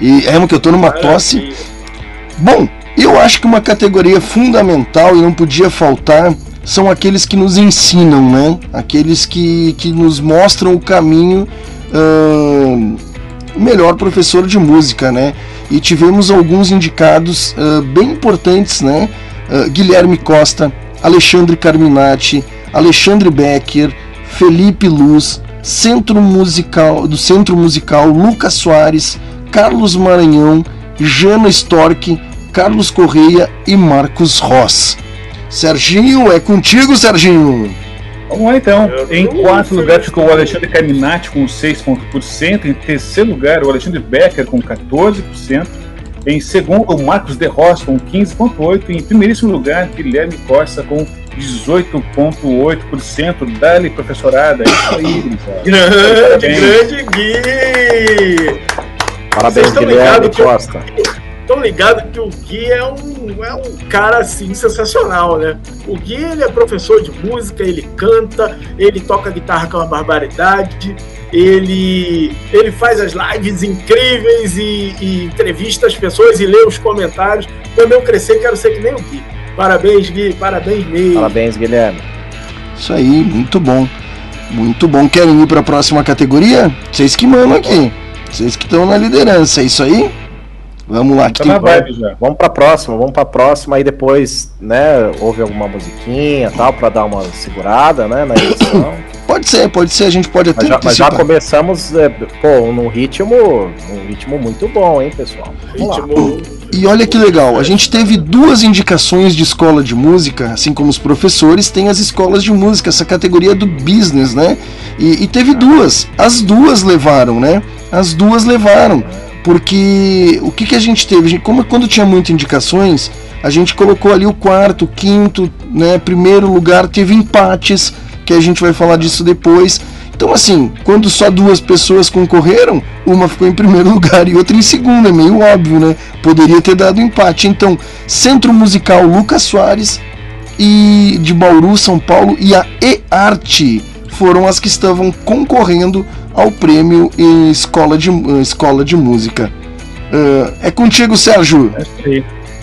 E é que eu tô numa tosse. Bom, eu acho que uma categoria fundamental e não podia faltar são aqueles que nos ensinam, né? Aqueles que, que nos mostram o caminho uh, melhor professor de música, né? E tivemos alguns indicados uh, bem importantes, né? Uh, Guilherme Costa, Alexandre Carminati, Alexandre Becker, Felipe Luz, Centro Musical do Centro Musical Lucas Soares, Carlos Maranhão, Jana Stork, Carlos Correia e Marcos Ross. Serginho, é contigo, Serginho. Vamos lá então. Em quarto lugar ficou o Alexandre Caminati com 6,5%. Em terceiro lugar, o Alexandre Becker com 14%. Em segundo, o Marcos De Ross com 15,8%. E em primeiríssimo lugar, Guilherme Costa com 18,8%. Dali, professorada. É isso aí, Grande, grande Gui! Parabéns, Guilherme Costa. Estão ligados que o Gui é um, é um cara assim sensacional, né? O Gui ele é professor de música, ele canta, ele toca guitarra com uma barbaridade, ele, ele faz as lives incríveis e, e entrevista as pessoas e lê os comentários. Quando eu crescer, quero ser que nem o Gui. Parabéns, Gui, parabéns mesmo. Parabéns, Guilherme. Isso aí, muito bom. Muito bom. Querem ir para a próxima categoria? Vocês que mandam aqui. Vocês que estão na liderança, é isso aí? Vamos lá, que tá. Vibe já. Vamos pra próxima, vamos pra próxima, aí depois, né, ouve alguma musiquinha tal, pra dar uma segurada, né, na edição. Pode ser, pode ser, a gente pode até mas já, mas já começamos, é, pô, num ritmo, num ritmo muito bom, hein, pessoal? Vamos ritmo... lá. E olha que legal, a gente teve duas indicações de escola de música, assim como os professores, tem as escolas de música, essa categoria do business, né? E, e teve duas, as duas levaram, né? As duas levaram, porque o que, que a gente teve? Como quando tinha muitas indicações, a gente colocou ali o quarto, quinto, né? Primeiro lugar, teve empates, que a gente vai falar disso depois. Então, assim, quando só duas pessoas concorreram, uma ficou em primeiro lugar e outra em segundo, é meio óbvio, né? Poderia ter dado empate. Então, Centro Musical Lucas Soares e de Bauru, São Paulo e a E-Arte foram as que estavam concorrendo ao prêmio em Escola de, escola de Música. Uh, é contigo, Sérgio. É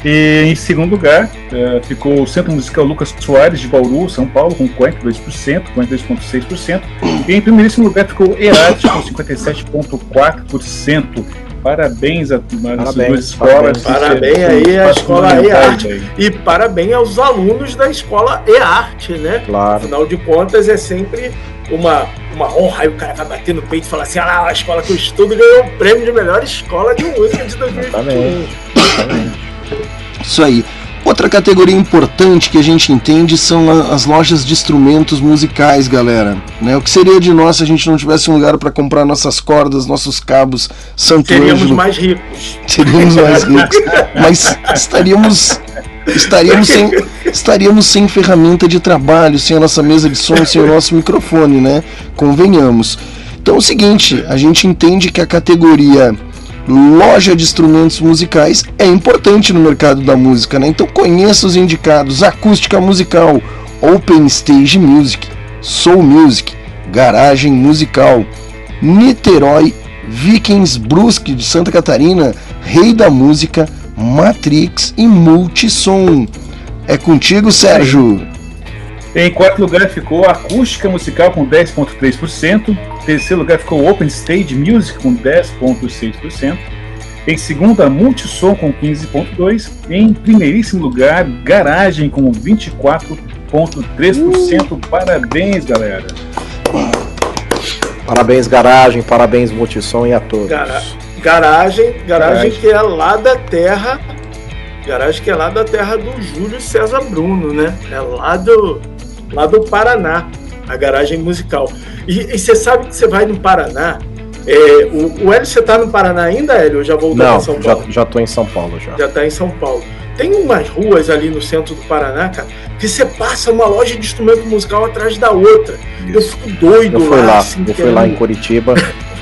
e em segundo lugar, uh, ficou o Centro Musical Lucas Soares de Bauru, São Paulo, com 42%, 42,6%. E em primeiríssimo lugar ficou EAD com 57,4%. Parabéns a essas duas escolas. Parabéns, aí à escola E-Arte. E parabéns aos alunos da escola E-Arte, né? Claro. Afinal de contas, é sempre uma, uma honra. Aí o cara vai bater no peito e falar assim: ah, a escola que eu estudo ganhou o prêmio de melhor escola de música de 2021. Exatamente. Isso aí. Outra categoria importante que a gente entende são as lojas de instrumentos musicais, galera. Né? O que seria de nós se a gente não tivesse um lugar para comprar nossas cordas, nossos cabos, santo Seríamos mais ricos. Seríamos mais ricos. Mas estaríamos estaríamos sem, estaríamos sem ferramenta de trabalho, sem a nossa mesa de som, sem o nosso microfone, né? Convenhamos. Então é o seguinte, a gente entende que a categoria loja de instrumentos musicais é importante no mercado da música, né? Então conheça os indicados: acústica musical, Open Stage Music, Soul Music, Garagem Musical, Niterói, Vikings Brusque de Santa Catarina, Rei da Música, Matrix e Multissom. É contigo, Sérgio. Em quarto lugar ficou Acústica Musical com 10,3%. Em terceiro lugar ficou Open Stage Music com 10,6%. Em segundo, a Multissom com 15,2%. Em primeiríssimo lugar, Garagem com 24,3%. Uh! Parabéns, galera. Parabéns, Garagem. Parabéns, Multissom e a todos. Gara garagem, garagem, garagem que é lá da terra garagem que é lá da terra do Júlio César Bruno, né? É lá do, lá do Paraná, a garagem musical. E você sabe que você vai no Paraná. É, o, o Hélio, você tá no Paraná ainda, Hélio? Ou já voltou Não, em São Paulo? Já, já tô em São Paulo já. Já tá em São Paulo. Tem umas ruas ali no centro do Paraná, cara, que você passa uma loja de instrumento musical atrás da outra. Isso. Eu fico doido eu fui lá. lá assim, eu fui lá em Curitiba,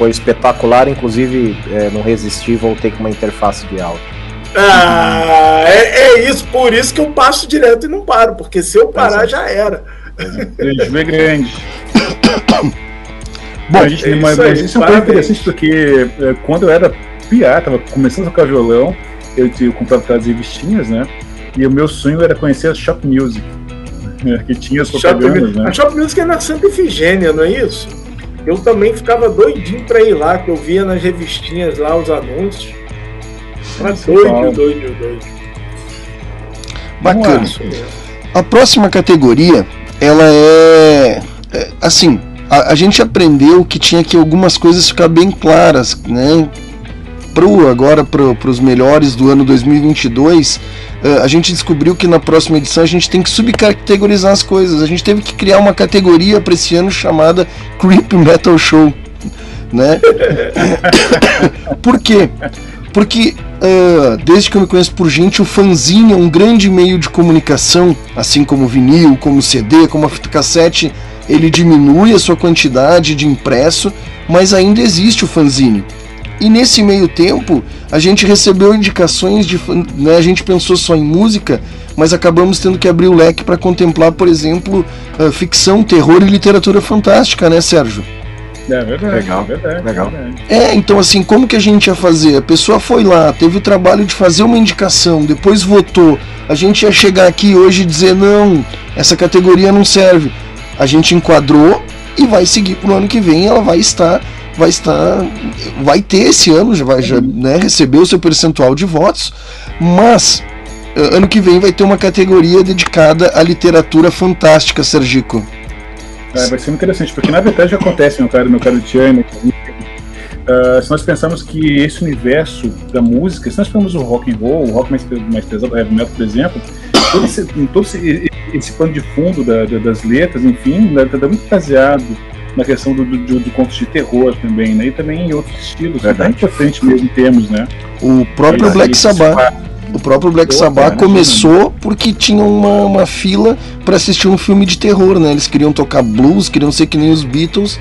foi espetacular, inclusive é, não resisti, voltei com uma interface de áudio. Ah, é, é, isso, por isso que eu passo direto e não paro, porque se eu parar já era. Prejuízo é grande. Bom, a gente, é mas, mas isso é um ponto interessante porque é, quando eu era piá, tava começando a tocar violão, eu, eu comprava aquelas revistinhas, né? E o meu sonho era conhecer a Shop Music, né, que tinha as propagandas, né? A Shop Music é na Santa Ifigênia, não é isso? Eu também ficava doidinho para ir lá, que eu via nas revistinhas lá os anúncios. Era doido, doido, doido. Bacana. A próxima categoria ela é, é assim, a, a, gente aprendeu que tinha que algumas coisas ficar bem claras, né? Pro, agora para os melhores do ano 2022, uh, a gente descobriu que na próxima edição a gente tem que subcategorizar as coisas. A gente teve que criar uma categoria para esse ano chamada Creep Metal Show, né? Por quê? Porque uh, desde que eu me conheço por gente, o fanzine é um grande meio de comunicação, assim como vinil, como CD, como a fita cassete, ele diminui a sua quantidade de impresso, mas ainda existe o fanzine. E nesse meio tempo, a gente recebeu indicações de. Né, a gente pensou só em música, mas acabamos tendo que abrir o leque para contemplar, por exemplo, uh, ficção, terror e literatura fantástica, né, Sérgio? É verdade. Legal. É verdade, legal. É, então assim, como que a gente ia fazer? A pessoa foi lá, teve o trabalho de fazer uma indicação, depois votou. A gente ia chegar aqui hoje e dizer, não, essa categoria não serve. A gente enquadrou e vai seguir pro ano que vem, ela vai estar vai estar vai ter esse ano já vai já né, receber o seu percentual de votos mas eh, ano que vem vai ter uma categoria dedicada à literatura fantástica Sergico. É, vai ser interessante, porque na verdade acontece, meu caro, meu caro Tiano, uh, se nós pensamos que esse universo da música, se nós pensamos o rock and roll, o rock mais, mais pesado, heavy metal, por exemplo, todo esse, todo esse, esse pano de fundo da, da, das letras, enfim, está né, muito baseado na questão do, do, do contos de terror também, né? E também em outros estilos, Verdade. bem importante mesmo em termos, né? O próprio Black Sabbath o próprio Black Sabbath começou porque tinha uma, uma fila para assistir um filme de terror, né? Eles queriam tocar blues, queriam ser que nem os Beatles.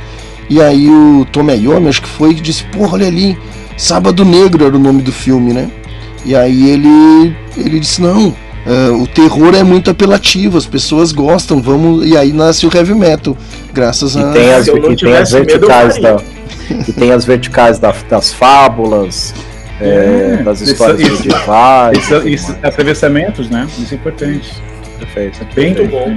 E aí o Tom Iommi, acho que foi, disse: Porra, olha ali, Sábado Negro era o nome do filme, né? E aí ele, ele disse: Não, uh, o terror é muito apelativo, as pessoas gostam, vamos. E aí nasce o heavy metal, graças a. E tem as, e tem as verticais da. e tem as verticais da, das fábulas é, das histórias isso, medievais. Isso, isso, atravessamentos, né? Isso é importante. Perfeito. É bem Muito bom.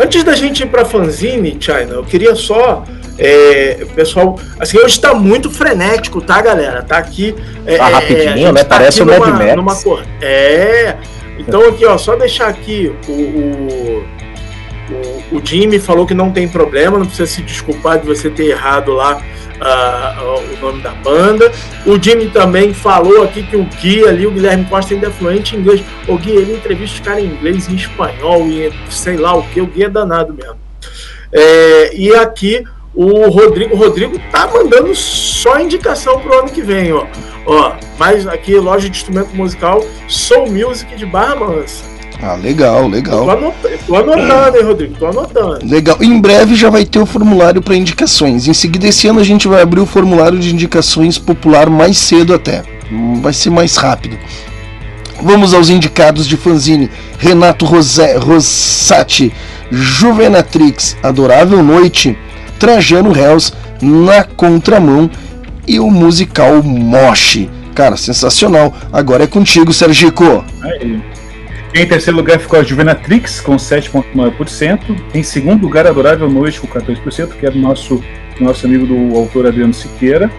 Antes da gente ir para fanzine, China, eu queria só é, pessoal, assim, hoje está muito frenético, tá, galera? Tá aqui. É, tá rapidinho, né? Tá Parece o Mad Max. Numa cor... É. Então aqui, ó, só deixar aqui o, o, o, Jimmy falou que não tem problema, não precisa se desculpar de você ter errado lá uh, o nome da banda. O Jimmy também falou aqui que o Gui ali, o Guilherme Costa, ainda é fluente em inglês. O Gui, ele entrevista os caras em inglês, em espanhol, e sei lá o que. O Gui é danado mesmo. É, e aqui o Rodrigo, o Rodrigo tá mandando só indicação pro ano que vem, ó. Ó, mas aqui loja de instrumento musical Soul Music de Barra Mansa. Ah, legal, legal. tô, anotando, tô anotando, hein, Rodrigo? Tô anotando. Legal. Em breve já vai ter o formulário para indicações. Em seguida, esse ano a gente vai abrir o formulário de indicações popular mais cedo até. Vai ser mais rápido. Vamos aos indicados de fanzine. Renato Rosé, Rossati, Juvenatrix, Adorável Noite, Trajano Hells, Na Contramão e o musical Moshi. Cara, sensacional. Agora é contigo, Sergico. Aí. Em terceiro lugar ficou a Juvenatrix com 7,9%. Em segundo lugar, Adorável Noite com 14%, que era o nosso, nosso amigo do autor Adriano Siqueira.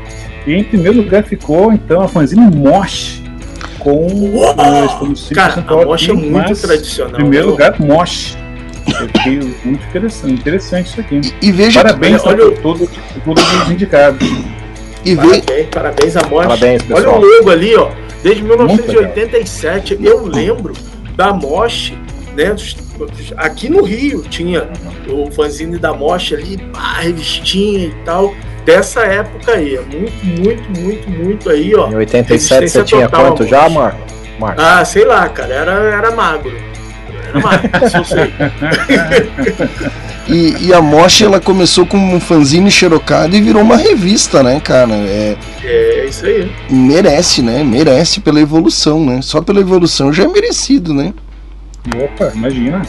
E em primeiro lugar ficou então a fanzine Mosh com uh, Cara, a Mosh é muito tradicional. Em primeiro lugar, Mosh. Muito interessante, interessante isso aqui. E, e veja Parabéns que, olha, a todos, todos os indicados. E parabéns, ve... parabéns a. Parabéns, olha o logo ali, ó. Desde 1987, eu lembro da Moche, né? Aqui no Rio tinha o fanzine da Moche ali, a revistinha e tal. Dessa época aí, é muito, muito, muito, muito aí, ó. Em 87 você tinha quanto já, Marco? Marco? Ah, sei lá, cara, era, era magro. Era magro, isso eu sei. E, e, a Moche ela começou com um fanzine xerocado e virou uma revista, né, cara? É, é isso aí. Merece, né? Merece pela evolução, né? Só pela evolução já é merecido, né? Opa, imagina.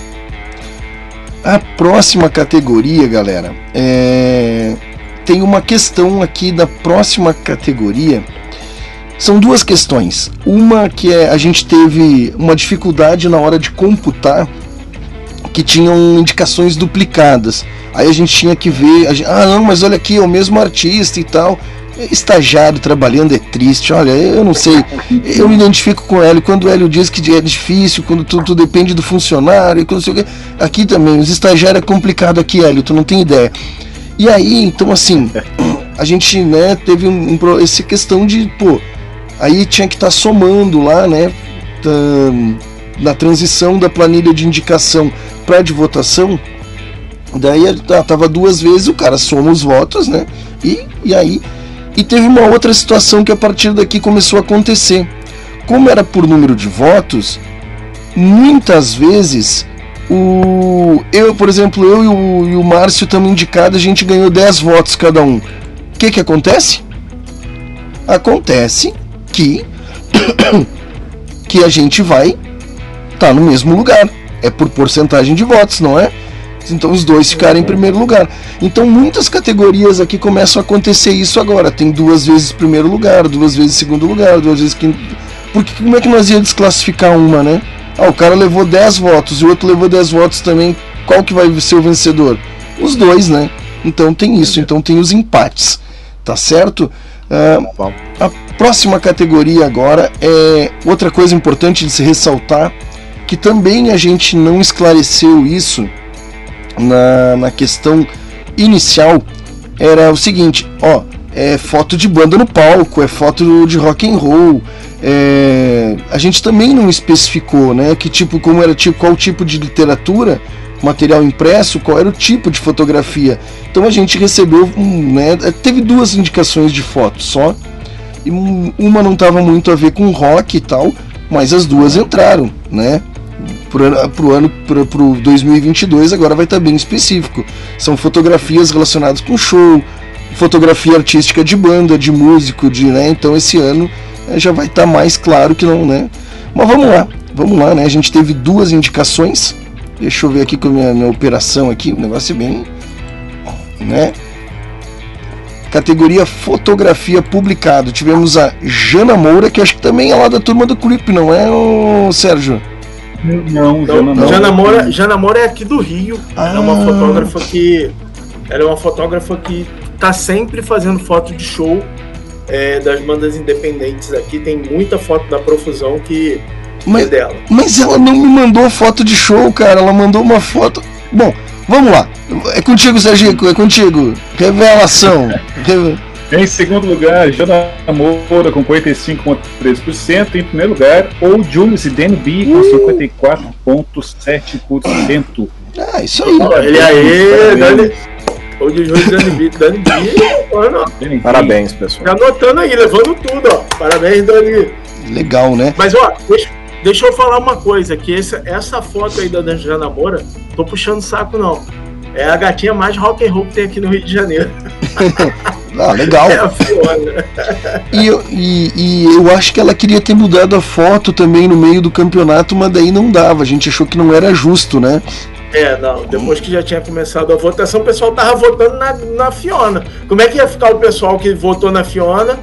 A próxima categoria, galera, é... tem uma questão aqui da próxima categoria. São duas questões. Uma que é a gente teve uma dificuldade na hora de computar que tinham indicações duplicadas. Aí a gente tinha que ver, gente, ah não, mas olha aqui, é o mesmo artista e tal. Estagiário trabalhando é triste, olha, eu não sei, eu me identifico com o Hélio, quando o Hélio diz que é difícil, quando tudo, depende do funcionário, quando sei o aqui também, os estagiários é complicado aqui, Hélio, tu não tem ideia. E aí, então assim, a gente, né, teve um, um, essa questão de, pô, aí tinha que estar tá somando lá, né, tá, na transição da planilha de indicação para de votação, daí tava duas vezes, o cara soma os votos, né? E, e aí. E teve uma outra situação que a partir daqui começou a acontecer. Como era por número de votos, muitas vezes o eu, por exemplo, eu e o, e o Márcio estamos indicados, a gente ganhou 10 votos cada um. O que que acontece? Acontece que que a gente vai estar tá no mesmo lugar. É por porcentagem de votos, não é? Então os dois ficarem em primeiro lugar. Então muitas categorias aqui começam a acontecer isso agora. Tem duas vezes primeiro lugar, duas vezes segundo lugar, duas vezes quinto. Porque como é que nós ia desclassificar uma, né? Ah, o cara levou 10 votos e o outro levou 10 votos também. Qual que vai ser o vencedor? Os dois, né? Então tem isso, então tem os empates. Tá certo? Uh, a próxima categoria agora é outra coisa importante de se ressaltar que também a gente não esclareceu isso na, na questão inicial era o seguinte, ó, é foto de banda no palco, é foto de rock and roll. É, a gente também não especificou, né, que tipo, como era tipo, qual tipo de literatura, material impresso, qual era o tipo de fotografia. Então a gente recebeu, né, teve duas indicações de fotos só. E uma não estava muito a ver com rock e tal, mas as duas entraram, né? para o ano para o 2022 agora vai estar tá bem específico. São fotografias relacionadas com show, fotografia artística de banda, de músico, de né. Então esse ano é, já vai estar tá mais claro que não, né? Mas vamos lá, vamos lá, né? A gente teve duas indicações. Deixa eu ver aqui com a minha, minha operação aqui, o negócio é bem, né? Categoria fotografia publicado. Tivemos a Jana Moura, que acho que também é lá da turma do Clipe, não é, o Sérgio? Não, então, não. Jana Moura, Jana Moura é aqui do Rio. Ah. Ela é uma fotógrafa que. Ela é uma fotógrafa que tá sempre fazendo foto de show é, das bandas independentes aqui. Tem muita foto da profusão que mas, é dela. Mas ela não me mandou foto de show, cara. Ela mandou uma foto. Bom, vamos lá. É contigo, Sergico, é contigo. Revelação. Em segundo lugar, Jana Moura com 45,3%. Em primeiro lugar, ou Julius e Dan B com uh! 54,7%. Ah, isso aí. Ele aí, Dani. Ou de Julius Dani B. Dani B. Parabéns, pessoal. Tá anotando aí, levando tudo, ó. Parabéns, Dani. Legal, né? Mas, ó, deixa, deixa eu falar uma coisa: que essa, essa foto aí da Jana Moura, tô puxando saco, não. É a gatinha mais rock and roll que tem aqui no Rio de Janeiro. Ah, legal. É e, e, e, eu acho que ela queria ter mudado a foto também no meio do campeonato, mas daí não dava. A gente achou que não era justo, né? É, não. Depois que já tinha começado a votação, o pessoal tava votando na, na Fiona. Como é que ia ficar o pessoal que votou na Fiona?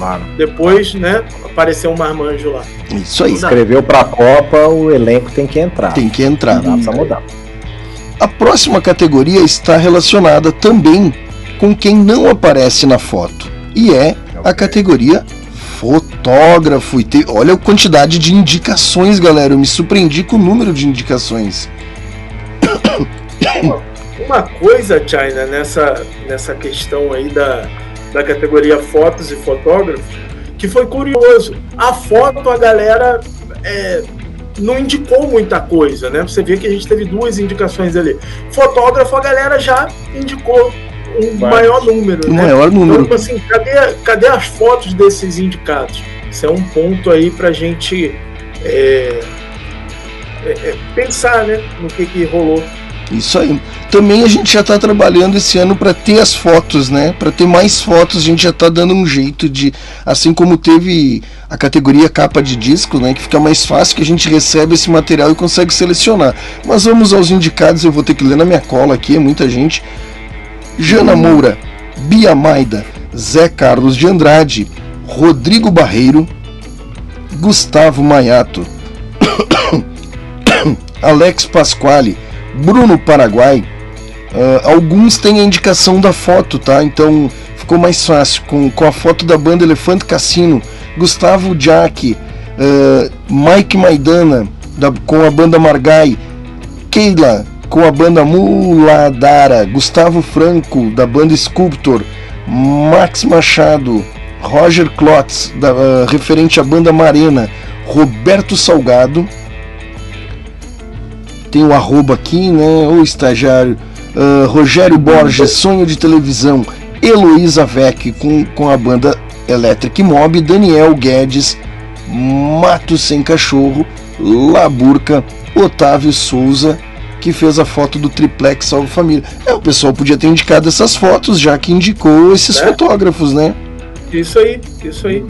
Claro. Depois, né, apareceu um marmanjo lá. Isso aí. Escreveu pra Copa, o elenco tem que entrar. Tem que entrar. Não dá pra mudar. A próxima categoria está relacionada também com quem não aparece na foto. E é a categoria fotógrafo. E tem, olha a quantidade de indicações, galera. Eu me surpreendi com o número de indicações. Uma coisa, China, nessa, nessa questão aí da, da categoria fotos e fotógrafos, que foi curioso. A foto, a galera é, não indicou muita coisa, né? Você vê que a gente teve duas indicações ali. Fotógrafo, a galera já indicou um maior número. Um né? maior número. Então, assim, cadê, cadê as fotos desses indicados? Isso é um ponto aí pra gente é, é, é, pensar né, no que, que rolou. Isso aí. Também a gente já está trabalhando esse ano para ter as fotos, né? Para ter mais fotos, a gente já está dando um jeito de, assim como teve a categoria capa de disco, né? Que fica mais fácil que a gente recebe esse material e consegue selecionar. Mas vamos aos indicados, eu vou ter que ler na minha cola aqui, é muita gente. Jana Moura, Bia Maida, Zé Carlos de Andrade, Rodrigo Barreiro, Gustavo Maiato, Alex Pasquale, Bruno Paraguai. Uh, alguns têm a indicação da foto, tá? Então ficou mais fácil. Com, com a foto da banda Elefante Cassino, Gustavo Jack, uh, Mike Maidana, da, com a banda Margai, Keila, com a banda Muladara, Gustavo Franco, da banda Sculptor, Max Machado, Roger Klotz, da, uh, referente à banda Marena, Roberto Salgado, tem o arroba aqui, né, o estagiário, uh, Rogério Borges, Sonho de Televisão, Heloísa Vec com, com a banda Electric Mob, Daniel Guedes, Mato Sem Cachorro, Laburca, Otávio Souza, que fez a foto do triplex Salve Família. É, o pessoal podia ter indicado essas fotos, já que indicou esses é. fotógrafos, né? Isso aí, isso aí.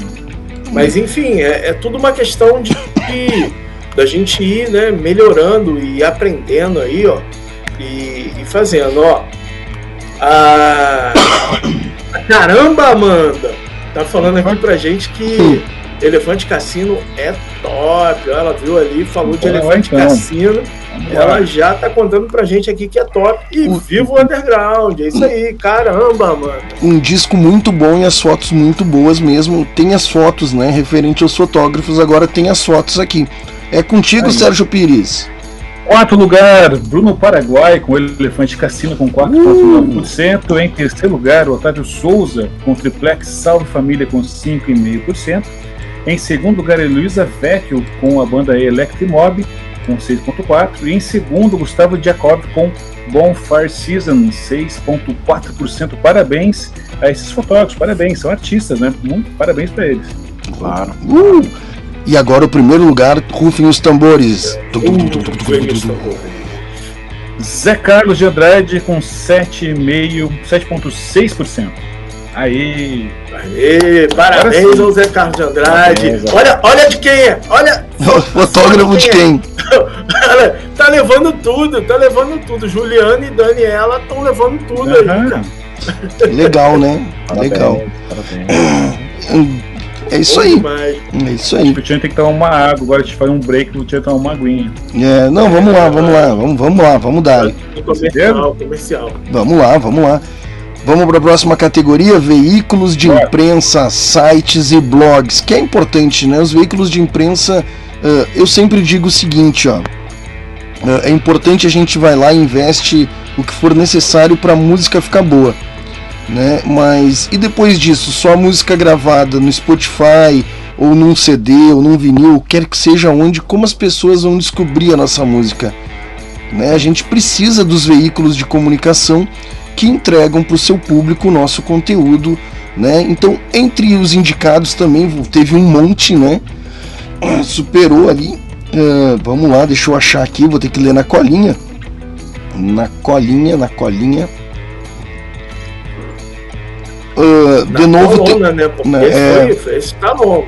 Mas enfim, é, é tudo uma questão de, de da gente ir, né, melhorando e aprendendo aí, ó, e, e fazendo, ó. A, a caramba, Amanda, tá falando aqui pra gente que Elefante Cassino é top. Ela viu ali, falou de Elefante então. Cassino. Ela já tá contando pra gente aqui que é top. E o... viva o underground. É isso aí, caramba, mano. Um disco muito bom e as fotos muito boas mesmo. Tem as fotos, né? Referente aos fotógrafos, agora tem as fotos aqui. É contigo, aí. Sérgio Pires. Quarto lugar, Bruno Paraguai com Elefante Cassino com 4,9%. Uh. Em terceiro lugar, Otávio Souza com Triplex Salve Família com 5,5%. Em segundo lugar, Luísa Vecchio com a banda Electrimob com 6,4%. E em segundo, Gustavo Jacob com Bonfire Season 6,4%. Parabéns a esses fotógrafos, parabéns, são artistas, né? Muito parabéns para eles. Claro. Uh! E agora o primeiro lugar, rufem os tambores. Zé Carlos de Andrade com 7,5%, 7,6%. Aí. Aê, parabéns ao Zé Carlos de Andrade. Parabéns, olha, olha de quem é. Olha. Fotógrafo de quem? É. tá levando tudo, tá levando tudo. Juliana e Daniela estão levando tudo uhum. aí, cara. Legal, né? Parabéns, Legal. Parabéns. É isso aí. É isso aí. O Tinha tem que tomar uma água, agora a gente faz um break, o Tinha tomar uma aguinha. É, não, vamos lá, vamos lá, vamos, vamos lá, vamos dar. Comercial, comercial. Vamos lá, vamos lá. Vamos para a próxima categoria: veículos de imprensa, sites e blogs. Que é importante, né? Os veículos de imprensa, uh, eu sempre digo o seguinte, ó. Uh, é importante a gente vai lá e investe o que for necessário para a música ficar boa né? Mas e depois disso, só a música gravada no Spotify ou num CD ou num vinil, quer que seja onde, como as pessoas vão descobrir a nossa música? Né? A gente precisa dos veículos de comunicação que entregam para o seu público o nosso conteúdo, né? Então, entre os indicados também teve um monte, né? Superou ali. Uh, vamos lá, deixa eu achar aqui, vou ter que ler na colinha. Na colinha, na colinha. Uh, de novo. Coluna, né? Porque né, esse, é... foi, esse tá longo.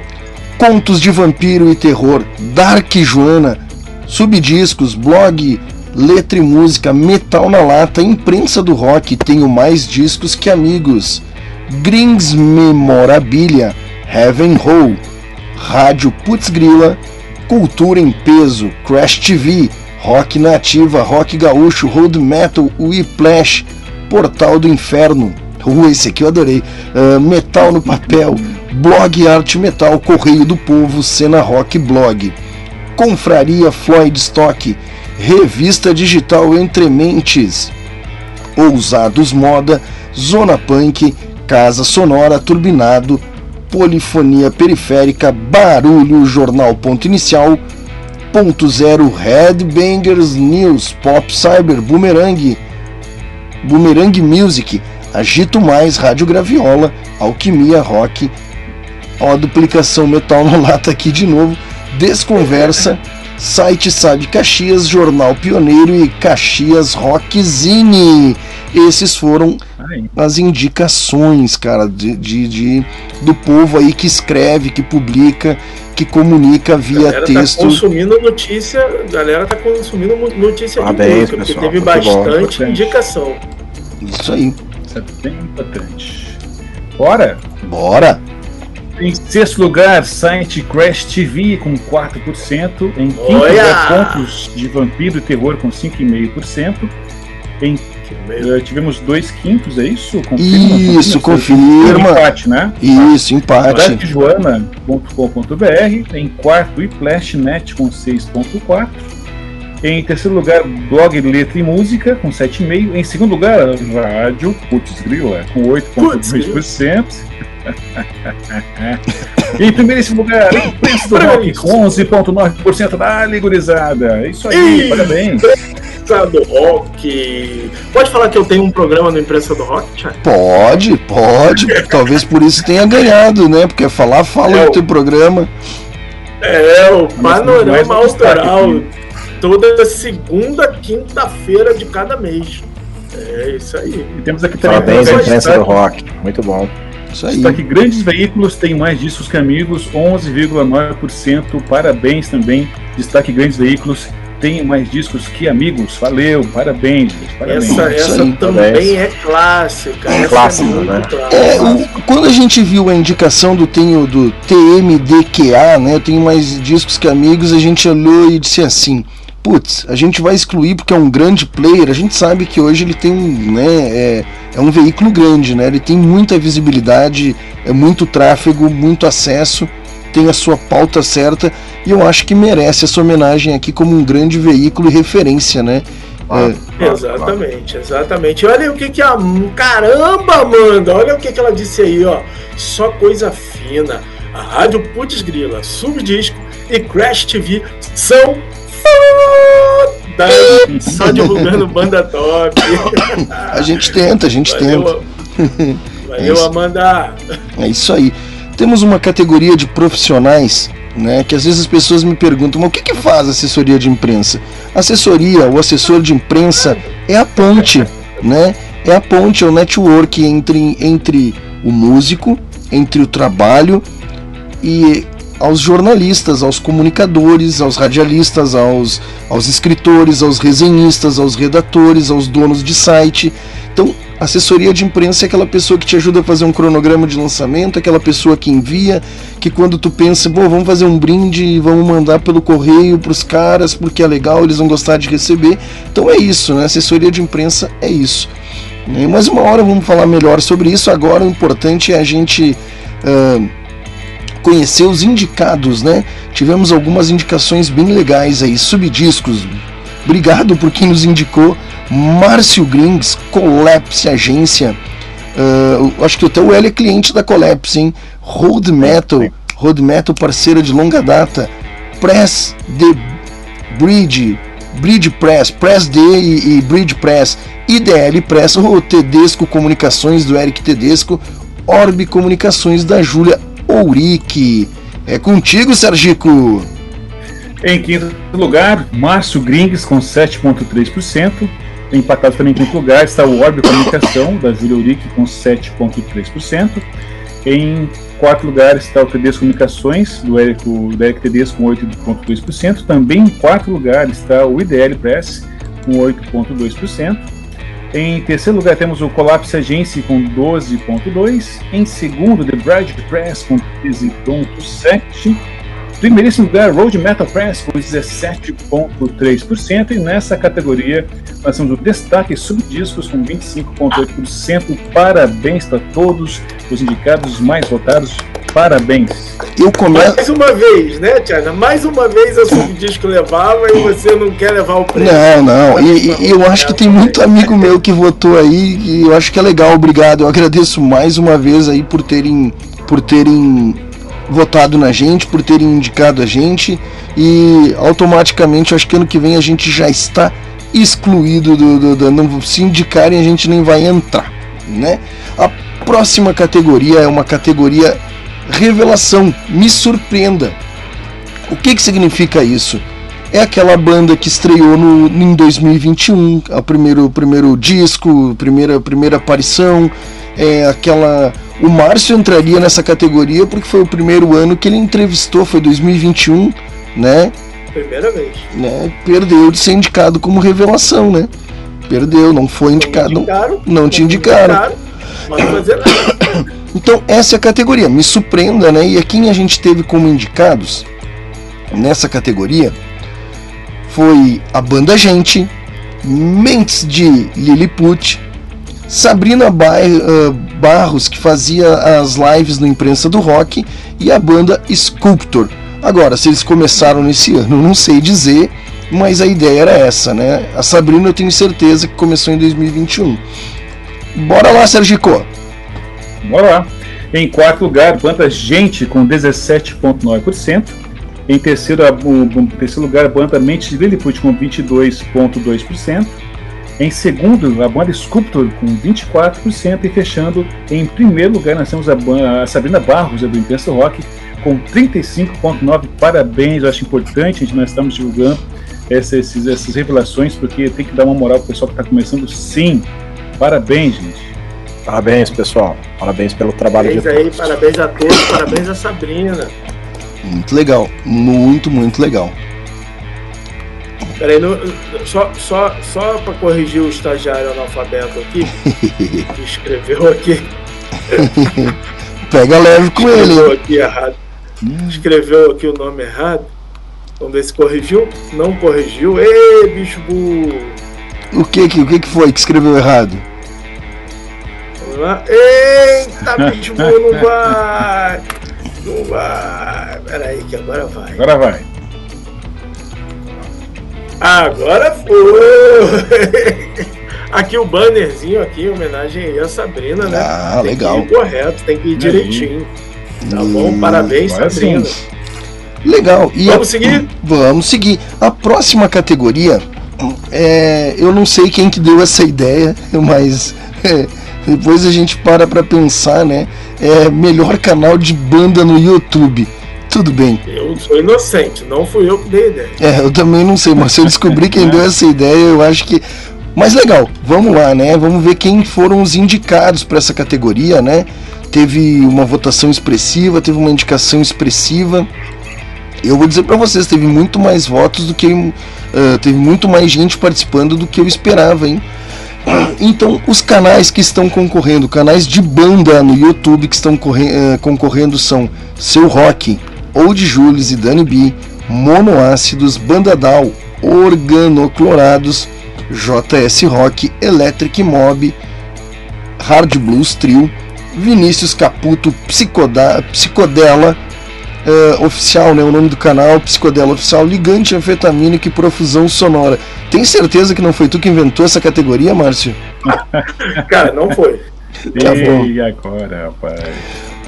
Contos de vampiro e terror, Dark Joana, subdiscos, blog, letra e música, metal na lata, imprensa do rock, tenho mais discos que amigos. Grings Memorabilia, Heaven Hole, Rádio Putz Grila, Cultura em Peso, Crash TV, Rock Nativa, Rock Gaúcho, Road Metal, Whiplash, Portal do Inferno, Uh, esse aqui eu adorei. Uh, metal no papel, blog Arte Metal, Correio do Povo, Cena Rock Blog. Confraria Floyd Stock, Revista Digital Entre Mentes. Ousados Moda, Zona Punk, Casa Sonora, Turbinado, Polifonia Periférica, Barulho, Jornal Ponto Inicial, Ponto Zero, Headbangers News, Pop Cyber, Boomerang, Boomerang Music, Agito Mais, Rádio Graviola, Alquimia Rock, ó, a duplicação metal no lata aqui de novo, Desconversa, Site Sabe Caxias, Jornal Pioneiro e Caxias Rockzine. Esses foram as indicações, cara, de, de, de, do povo aí que escreve, que publica, que comunica via galera tá texto. Tá consumindo notícia, a galera tá consumindo notícia de música, porque teve bastante indicação. Isso aí. Isso é bem importante. Bora? Bora! Em sexto lugar, site Crash TV com 4%. Em quinto lugar, Contos de Vampiro e Terror com 5,5%. Em Uh, tivemos dois quintos, é isso? Confirma, isso, confirma. Empate, né? Isso, empate. Joana.com.br. Em quarto, iPlashNet com 6,4%. Em terceiro lugar, blog Letra e Música, com 7,5%. Em segundo lugar, Rádio Putz Grila, com 8,2%. em primeiro lugar, Imprensa do Rock, com 11,9% da gurizada. É isso aí, parabéns. Imprensa do Rock. Pode falar que eu tenho um programa no Imprensa do Rock, Thiago? Pode, pode. Talvez por isso tenha ganhado, né? Porque falar, fala é, do teu programa. É, o Panorama Autoral toda segunda quinta-feira de cada mês. É isso aí. E temos aqui também Parabéns à imprensa do rock. Muito bom. Isso aí. Destaque Grandes Veículos tem mais discos que amigos, 11,9%. Parabéns também. Destaque Grandes Veículos tem mais discos que amigos. Valeu, parabéns. parabéns. Essa, essa também é clássica. É clássica, é né? É, o, quando a gente viu a indicação do tenho do TMDQA, né? Eu tenho mais discos que amigos, a gente olhou e disse assim putz, a gente vai excluir porque é um grande player, a gente sabe que hoje ele tem, né, é, é um veículo grande, né, ele tem muita visibilidade, é muito tráfego, muito acesso, tem a sua pauta certa e eu acho que merece essa homenagem aqui como um grande veículo e referência, né? É, exatamente, exatamente. Olha o que que a caramba, Amanda, olha o que que ela disse aí, ó. Só coisa fina. A Rádio Putz Grila, Subdisco e Crash TV são só divulgando banda top. A gente tenta, a gente Valeu, tenta. Valeu, é Amanda. É isso aí. Temos uma categoria de profissionais, né? Que às vezes as pessoas me perguntam, mas o que, que faz assessoria de imprensa? Assessoria, o assessor de imprensa é a ponte, né? É a ponte, é o network entre, entre o músico, entre o trabalho e aos jornalistas, aos comunicadores, aos radialistas, aos, aos escritores, aos resenhistas, aos redatores, aos donos de site. Então, assessoria de imprensa é aquela pessoa que te ajuda a fazer um cronograma de lançamento, aquela pessoa que envia, que quando tu pensa, bom, vamos fazer um brinde e vamos mandar pelo correio para os caras porque é legal, eles vão gostar de receber. Então é isso, né? Assessoria de imprensa é isso. Mas uma hora vamos falar melhor sobre isso. Agora o importante é a gente. Uh, conhecer os indicados, né? Tivemos algumas indicações bem legais aí, subdiscos. Obrigado por quem nos indicou. Márcio Grings, Collapse Agência. Uh, acho que até o L é cliente da Collapse, hein? Road Metal, Road Metal parceira de longa data. Press The Bridge, Bridge Press, Press D e, e Bridge Press, IDL Press, o Tedesco Comunicações do Eric Tedesco, Orbe Comunicações da Júlia Ourique. É contigo, Sergico. Em quinto lugar, Márcio Grings com 7,3%. Empatado também em quinto lugar está o Orbe Comunicação, da Júlia Ourique, com 7,3%. Em quarto lugar está o Tedesco Comunicações, do Eric, do Eric Tedesco, com 8,2%. Também em quarto lugar está o IDL Press, com 8,2%. Em terceiro lugar temos o Collapse Agency com 12.2. Em segundo, The Bride Press com 13.7. Primeiríssimo lugar, Road Metal Press com 17.3%. E nessa categoria nós temos o destaque subdiscos com 25.8%. Parabéns para todos os indicados mais votados Parabéns. Eu começo. Mais uma vez, né, Tiago? Mais uma vez eu soube disco levava e você não quer levar o prêmio. Não, não. E, e eu acho que tem muito amigo meu que votou aí e eu acho que é legal. Obrigado. Eu agradeço mais uma vez aí por terem, por terem votado na gente, por terem indicado a gente e automaticamente eu acho que ano que vem a gente já está excluído do, do, do não se indicarem a gente nem vai entrar, né? A próxima categoria é uma categoria revelação, me surpreenda. O que, que significa isso? É aquela banda que estreou no, em 2021, o primeiro, primeiro disco, primeira, primeira aparição. É aquela. O Márcio entraria nessa categoria porque foi o primeiro ano que ele entrevistou, foi 2021, né? Primeira vez. Né? Perdeu de ser indicado como revelação, né? Perdeu, não foi indicado. Não, indicaram, não, não te indicaram. indicaram. Nada. Então, essa é a categoria. Me surpreenda, né? E a quem a gente teve como indicados nessa categoria foi a banda Gente, Mentes de Lilliput, Sabrina Barros, que fazia as lives no Imprensa do Rock, e a banda Sculptor. Agora, se eles começaram nesse ano, não sei dizer, mas a ideia era essa, né? A Sabrina eu tenho certeza que começou em 2021. Bora lá, Sergico! Bora lá. Em quarto lugar, banda Gente com 17,9%. Em terceiro, o, terceiro lugar, a banda Mente de Lilliput com 22,2%. Em segundo, a banda Sculptor com 24%. E fechando, em primeiro lugar, nós temos a, banda, a Sabrina Barros, do Intenso Rock, com 35,9%. Parabéns, eu acho importante, a gente, nós estamos divulgando essa, esses, essas revelações, porque tem que dar uma moral para o pessoal que está começando. Sim, parabéns, gente. Parabéns, pessoal. Parabéns pelo trabalho parabéns de aí, todos. Parabéns a todos, parabéns a Sabrina. Muito legal, muito, muito legal. Peraí, no, só, só, só para corrigir o estagiário analfabeto aqui, que escreveu aqui. Pega leve com escreveu ele. aqui errado. Escreveu aqui o nome errado. Vamos ver se corrigiu. Não corrigiu. Ê, bicho burro. O que que, o que que foi que escreveu errado? Eita, burro, não vai. Não vai. Peraí, que agora vai. Agora vai. Agora foi! Aqui o bannerzinho aqui, em homenagem aí a Sabrina, né? Ah, tem legal. Que ir correto, tem que ir direitinho. Tá bom? Hum, Parabéns, Sabrina. sim. Legal. E Vamos a- seguir? Vamos seguir. A próxima categoria, é, eu não sei quem que deu essa ideia, mas é, depois a gente para pra pensar, né? É melhor canal de banda no YouTube. Tudo bem. Eu sou inocente, não fui eu que dei a ideia. É, eu também não sei, mas se eu descobrir quem deu essa ideia, eu acho que. Mas legal, vamos lá, né? Vamos ver quem foram os indicados para essa categoria, né? Teve uma votação expressiva, teve uma indicação expressiva. Eu vou dizer para vocês, teve muito mais votos do que. ah, teve muito mais gente participando do que eu esperava, hein? Então, os canais que estão concorrendo, canais de banda no YouTube que estão eh, concorrendo são Seu Rock, Old Jules e Dani B, Monoácidos, Bandadal, Organoclorados, JS Rock, Electric Mob, Hard Blues Trio, Vinícius Caputo, Psicoda, Psicodela, eh, Oficial, né, o nome do canal, Psicodela Oficial, Ligante Anfetamínico e Profusão Sonora. Tem certeza que não foi tu que inventou essa categoria, Márcio? Cara, não foi. Tá bom. e agora, rapaz?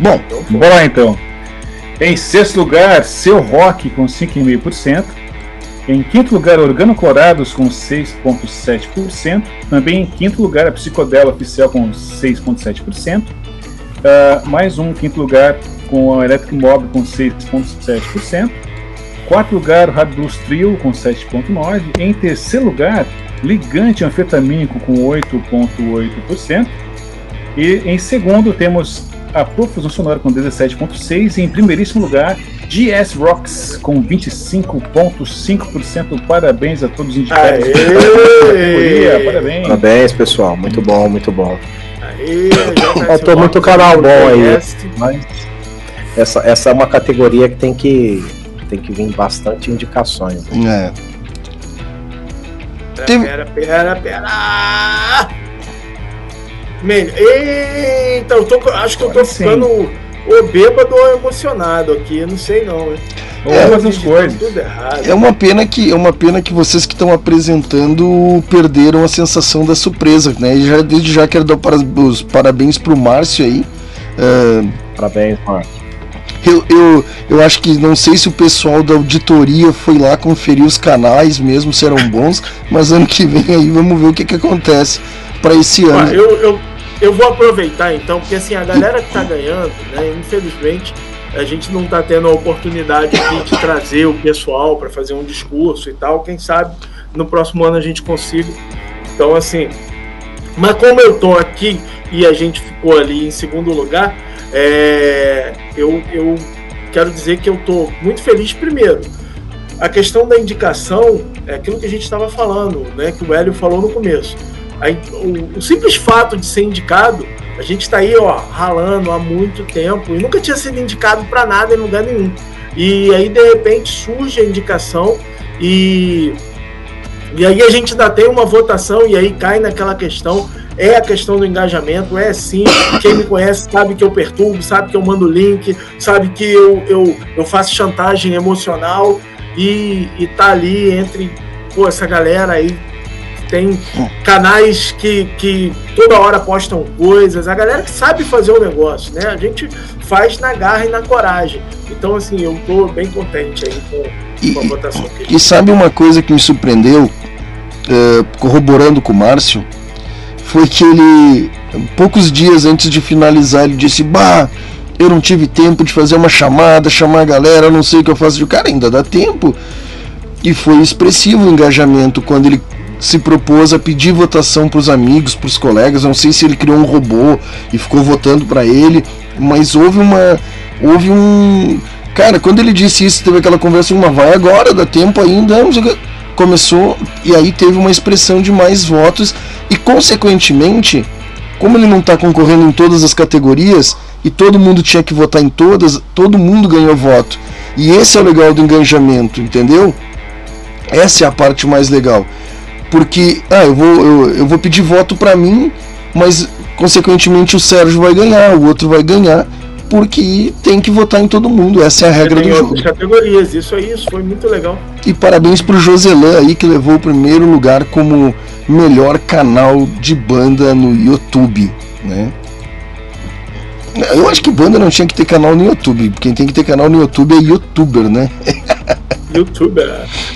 Bom. Bora lá então. Em sexto lugar, Seu Rock com 5,5%. Em quinto lugar, Organoclorados com 6,7%. Também em quinto lugar, a Psicodela Oficial com 6,7%. Ah, mais um quinto lugar com a Electric Mob com 6,7%. Quarto lugar, Blues Trio com 7,9%. Em terceiro lugar, Ligante Anfetamínico com 8,8%. E em segundo temos a Profusão Sonora com 17,6%. E em primeiríssimo lugar, GS Rocks com 25,5%. Parabéns a todos os indicados. Parabéns. Parabéns, pessoal. Muito bom, muito bom. Faltou muito canal bom aí. Mas essa, essa é uma categoria que tem que, tem que vir bastante indicações. é, Pera, Teve- pera, pera, pera. Eita, eu tô, acho que eu tô ficando ou bêbado ou emocionado aqui, eu não sei não. hein? Ou ambas as Digitando coisas. Tudo errado. é uma pena que é uma pena que vocês que estão apresentando perderam a sensação da surpresa, né? E já desde já quero dar para- os parabéns pro Márcio aí. Ah, Parabéns, Marcos. Eu, eu, eu acho que não sei se o pessoal da auditoria foi lá conferir os canais mesmo, se eram bons, mas ano que vem aí vamos ver o que, que acontece para esse ano. eu, eu, eu vou aproveitar então, porque assim, a galera que tá ganhando, né, infelizmente, a gente não tá tendo a oportunidade aqui de trazer o pessoal para fazer um discurso e tal. Quem sabe no próximo ano a gente consiga. Então, assim, mas como eu tô aqui e a gente ficou ali em segundo lugar, é, eu, eu quero dizer que eu tô muito feliz primeiro. A questão da indicação é aquilo que a gente estava falando, né, que o Hélio falou no começo. A in- o, o simples fato de ser indicado, a gente está aí, ó, ralando há muito tempo e nunca tinha sido indicado para nada em lugar nenhum. E aí, de repente, surge a indicação e, e aí a gente ainda tem uma votação e aí cai naquela questão. É a questão do engajamento, é sim. Quem me conhece sabe que eu perturbo, sabe que eu mando link, sabe que eu, eu, eu faço chantagem emocional e, e tá ali entre pô, essa galera aí tem canais que, que toda hora postam coisas, a galera que sabe fazer o negócio, né? A gente faz na garra e na coragem. Então, assim, eu tô bem contente aí com, com a E, votação gente e sabe uma coisa que me surpreendeu, eh, corroborando com o Márcio, foi que ele, poucos dias antes de finalizar, ele disse: Bah, eu não tive tempo de fazer uma chamada, chamar a galera, não sei o que eu faço. Eu, Cara, ainda dá tempo. E foi expressivo o engajamento quando ele se propôs a pedir votação para os amigos, para os colegas. Não sei se ele criou um robô e ficou votando para ele, mas houve uma, houve um, cara, quando ele disse isso, teve aquela conversa, uma vai agora, dá tempo ainda, começou e aí teve uma expressão de mais votos e consequentemente, como ele não está concorrendo em todas as categorias e todo mundo tinha que votar em todas, todo mundo ganhou voto. E esse é o legal do engajamento, entendeu? Essa é a parte mais legal. Porque, ah, eu vou, eu, eu vou pedir voto para mim, mas consequentemente o Sérgio vai ganhar, o outro vai ganhar, porque tem que votar em todo mundo. Essa é a regra do jogo. categorias, isso aí, isso foi muito legal. E parabéns pro Joselan aí que levou o primeiro lugar como melhor canal de banda no YouTube, né? Eu acho que banda não tinha que ter canal no YouTube. Quem tem que ter canal no YouTube é youtuber, né? youtuber.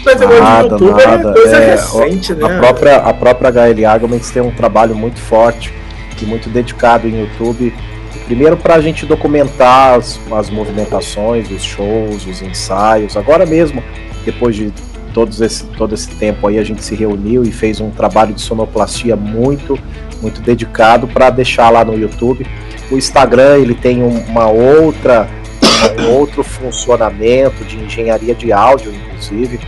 Mas agora nada, youtuber é nada. é coisa é, recente, né? A própria, a própria HL Arguments tem um trabalho muito forte e muito dedicado em YouTube. Primeiro para a gente documentar as, as movimentações, os shows, os ensaios. Agora mesmo, depois de todos esse, todo esse tempo aí, a gente se reuniu e fez um trabalho de sonoplastia muito, muito dedicado para deixar lá no YouTube. O Instagram ele tem uma outra um outro funcionamento de engenharia de áudio, inclusive.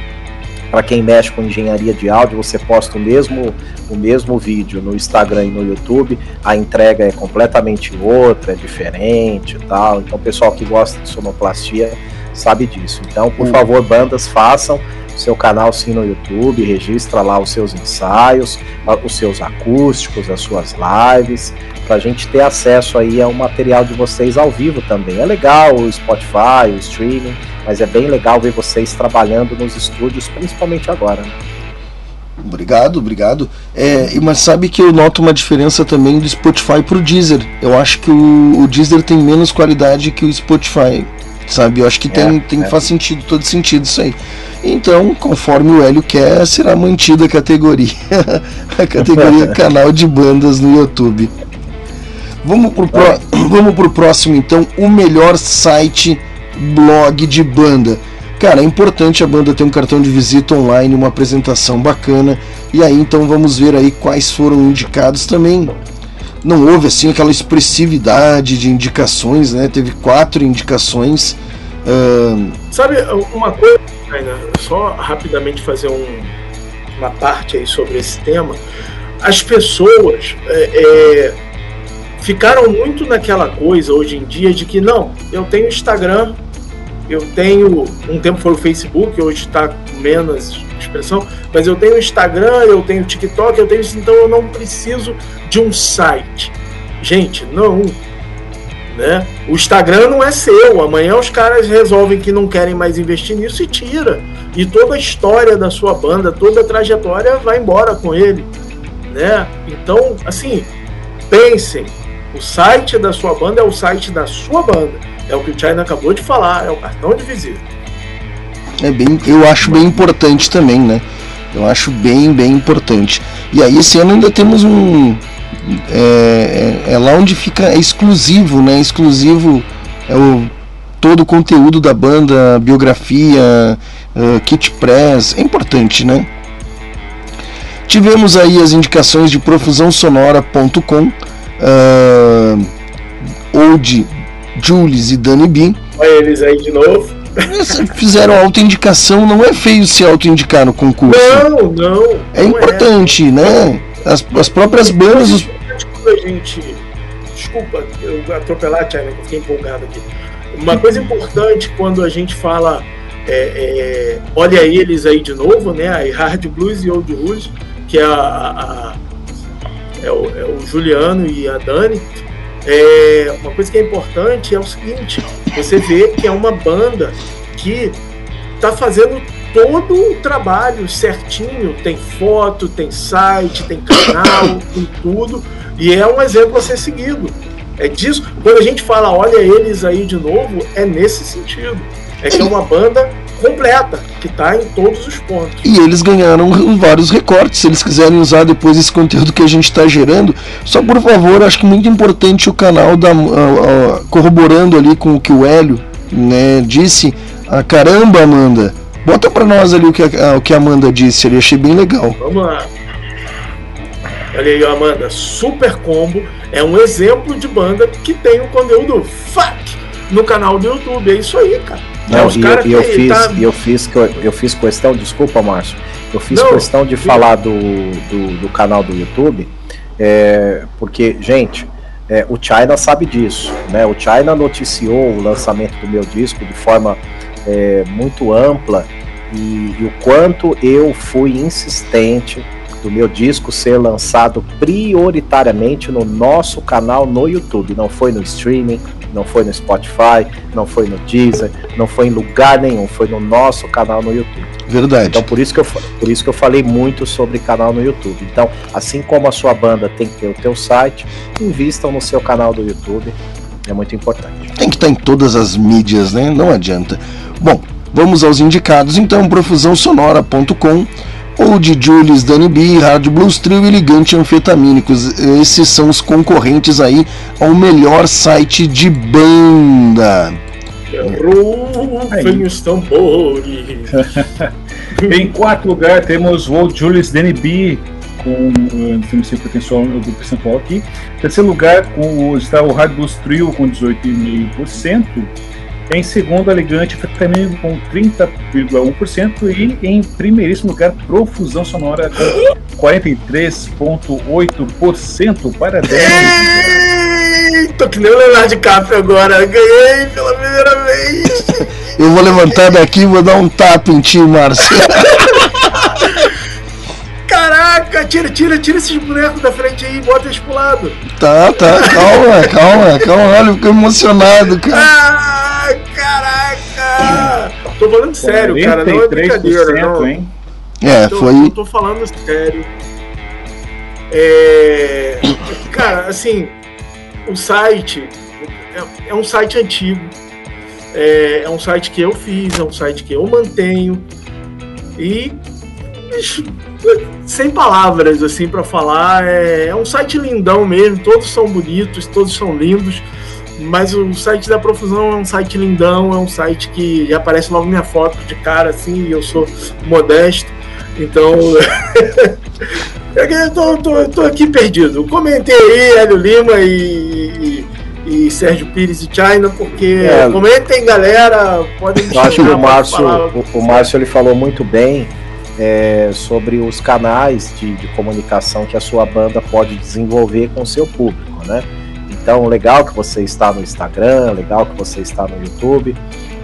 Para quem mexe com engenharia de áudio, você posta o mesmo, o mesmo vídeo no Instagram e no YouTube, a entrega é completamente outra, é diferente e tal. Então, o pessoal que gosta de sonoplastia sabe disso. Então, por hum. favor, bandas, façam seu canal sim no YouTube, registra lá os seus ensaios, os seus acústicos, as suas lives, para a gente ter acesso aí ao material de vocês ao vivo também. É legal o Spotify, o streaming, mas é bem legal ver vocês trabalhando nos estúdios, principalmente agora. Né? Obrigado, obrigado. É, mas sabe que eu noto uma diferença também do Spotify pro Deezer. Eu acho que o, o Deezer tem menos qualidade que o Spotify, sabe? Eu acho que tem, é, tem é. faz sentido, todo sentido isso aí. Então, conforme o Hélio quer, será mantida a categoria, a categoria canal de bandas no YouTube. Vamos pro, pro, vamos pro próximo então, o melhor site blog de banda. Cara, é importante a banda ter um cartão de visita online, uma apresentação bacana. E aí então vamos ver aí quais foram indicados também. Não houve assim aquela expressividade de indicações, né? Teve quatro indicações. Uh... Sabe uma coisa Ainda só rapidamente fazer um, uma parte aí sobre esse tema. As pessoas é, é, ficaram muito naquela coisa hoje em dia de que não, eu tenho Instagram, eu tenho. Um tempo foi o Facebook, hoje está com menos expressão, mas eu tenho Instagram, eu tenho TikTok, eu tenho isso, então eu não preciso de um site. Gente, não né? O Instagram não é seu. Amanhã os caras resolvem que não querem mais investir nisso e tira. E toda a história da sua banda, toda a trajetória vai embora com ele, né? Então, assim, pensem. O site da sua banda é o site da sua banda. É o que o China acabou de falar, é o cartão de visita. É bem, eu acho bem importante também, né? Eu acho bem, bem importante. E aí esse ano ainda temos um, é, é, é, lá onde fica é exclusivo, né? Exclusivo é o todo o conteúdo da banda, biografia, uh, kit press, é importante, né? Tivemos aí as indicações de profusãosonora.com, uh, ou de Jules e Dani B. Olha eles aí de novo. Fizeram autoindicação, não é feio se autoindicar no concurso. Não, não. É não importante, é. né? As, as próprias bandas. Os... Quando a gente. Desculpa eu atropelar, Tiago, eu fiquei empolgado aqui. Uma coisa importante quando a gente fala. É, é, olha eles aí de novo, né? A Hard Blues e Old Rouge, que é, a, a, é, o, é, o, Juliano e a Dani. É, uma coisa que é importante é o seguinte: você vê que é uma banda que está fazendo todo o trabalho certinho, tem foto, tem site, tem canal, tem tudo, e é um exemplo a ser seguido. É disso, quando a gente fala olha eles aí de novo, é nesse sentido. É que é uma banda completa, que está em todos os pontos. E eles ganharam vários recortes, se eles quiserem usar depois esse conteúdo que a gente está gerando. Só por favor, acho que muito importante o canal da, uh, uh, corroborando ali com o que o Hélio né, disse. Ah, caramba, Amanda, Bota pra nós ali o que a, o que a Amanda disse ali, achei bem legal. Vamos lá. Olha aí, Amanda, Super Combo é um exemplo de banda que tem um conteúdo fuck no canal do YouTube. É isso aí, cara. Não, é, e, e eu, fiz, tá... eu, fiz, eu fiz questão, desculpa, Márcio, eu fiz Não, questão de falar do, do, do, canal do YouTube, é, porque, gente, é, o China sabe disso, né? O China noticiou o lançamento do meu disco de forma é, muito ampla e, e o quanto eu fui insistente do meu disco ser lançado prioritariamente no nosso canal no YouTube, não foi no streaming, não foi no Spotify, não foi no Deezer, não foi em lugar nenhum, foi no nosso canal no YouTube. Verdade. Então por isso que eu, por isso que eu falei muito sobre canal no YouTube. Então, assim como a sua banda tem que ter o teu site, invistam no seu canal do YouTube. É muito importante. Tem que estar em todas as mídias, né? Não adianta. Bom, vamos aos indicados. Então, profusãosonora.com ou de Julius Danny B, Hard Blues Trio e Ligante Anfetamínicos. Esses são os concorrentes aí ao melhor site de banda. Rufem os tambores. em quarto lugar temos o Julius Danny B com não sei percentual do percentual aqui. Em terceiro lugar com, está o Hard Blues Trio com 18,5%. Em segundo, Elegante Feminino com 30,1% e em primeiríssimo lugar, Profusão Sonora com 43,8%. Parabéns! Tô que nem o Leonardo DiCaprio agora. Ganhei pela primeira vez. Eu vou levantar daqui e vou dar um tapa em ti, Márcio. Caraca, tira, tira, tira esses bonecos da frente aí e bota eles pro lado. Tá, tá, calma, calma, calma. Olha, eu fico emocionado, cara. Ah! Caraca! Tô falando sério, cara, não é brincadeira, não. Hein? É, tô, foi. Eu tô falando sério. É... Cara, assim, o site é, é um site antigo. É, é, um site que eu fiz, é um site que eu mantenho. E sem palavras assim para falar, é, é um site lindão mesmo, todos são bonitos, todos são lindos. Mas o site da Profusão é um site lindão, é um site que já aparece logo minha foto de cara, assim, e eu sou modesto. Então. eu tô, tô, tô, aqui perdido. Comentei aí, Hélio Lima e, e, e Sérgio Pires e China, porque é, comentem, galera. Podem me Eu acho que o Márcio, o, o Márcio ele falou muito bem é, sobre os canais de, de comunicação que a sua banda pode desenvolver com o seu público, né? Então, legal que você está no Instagram, legal que você está no YouTube,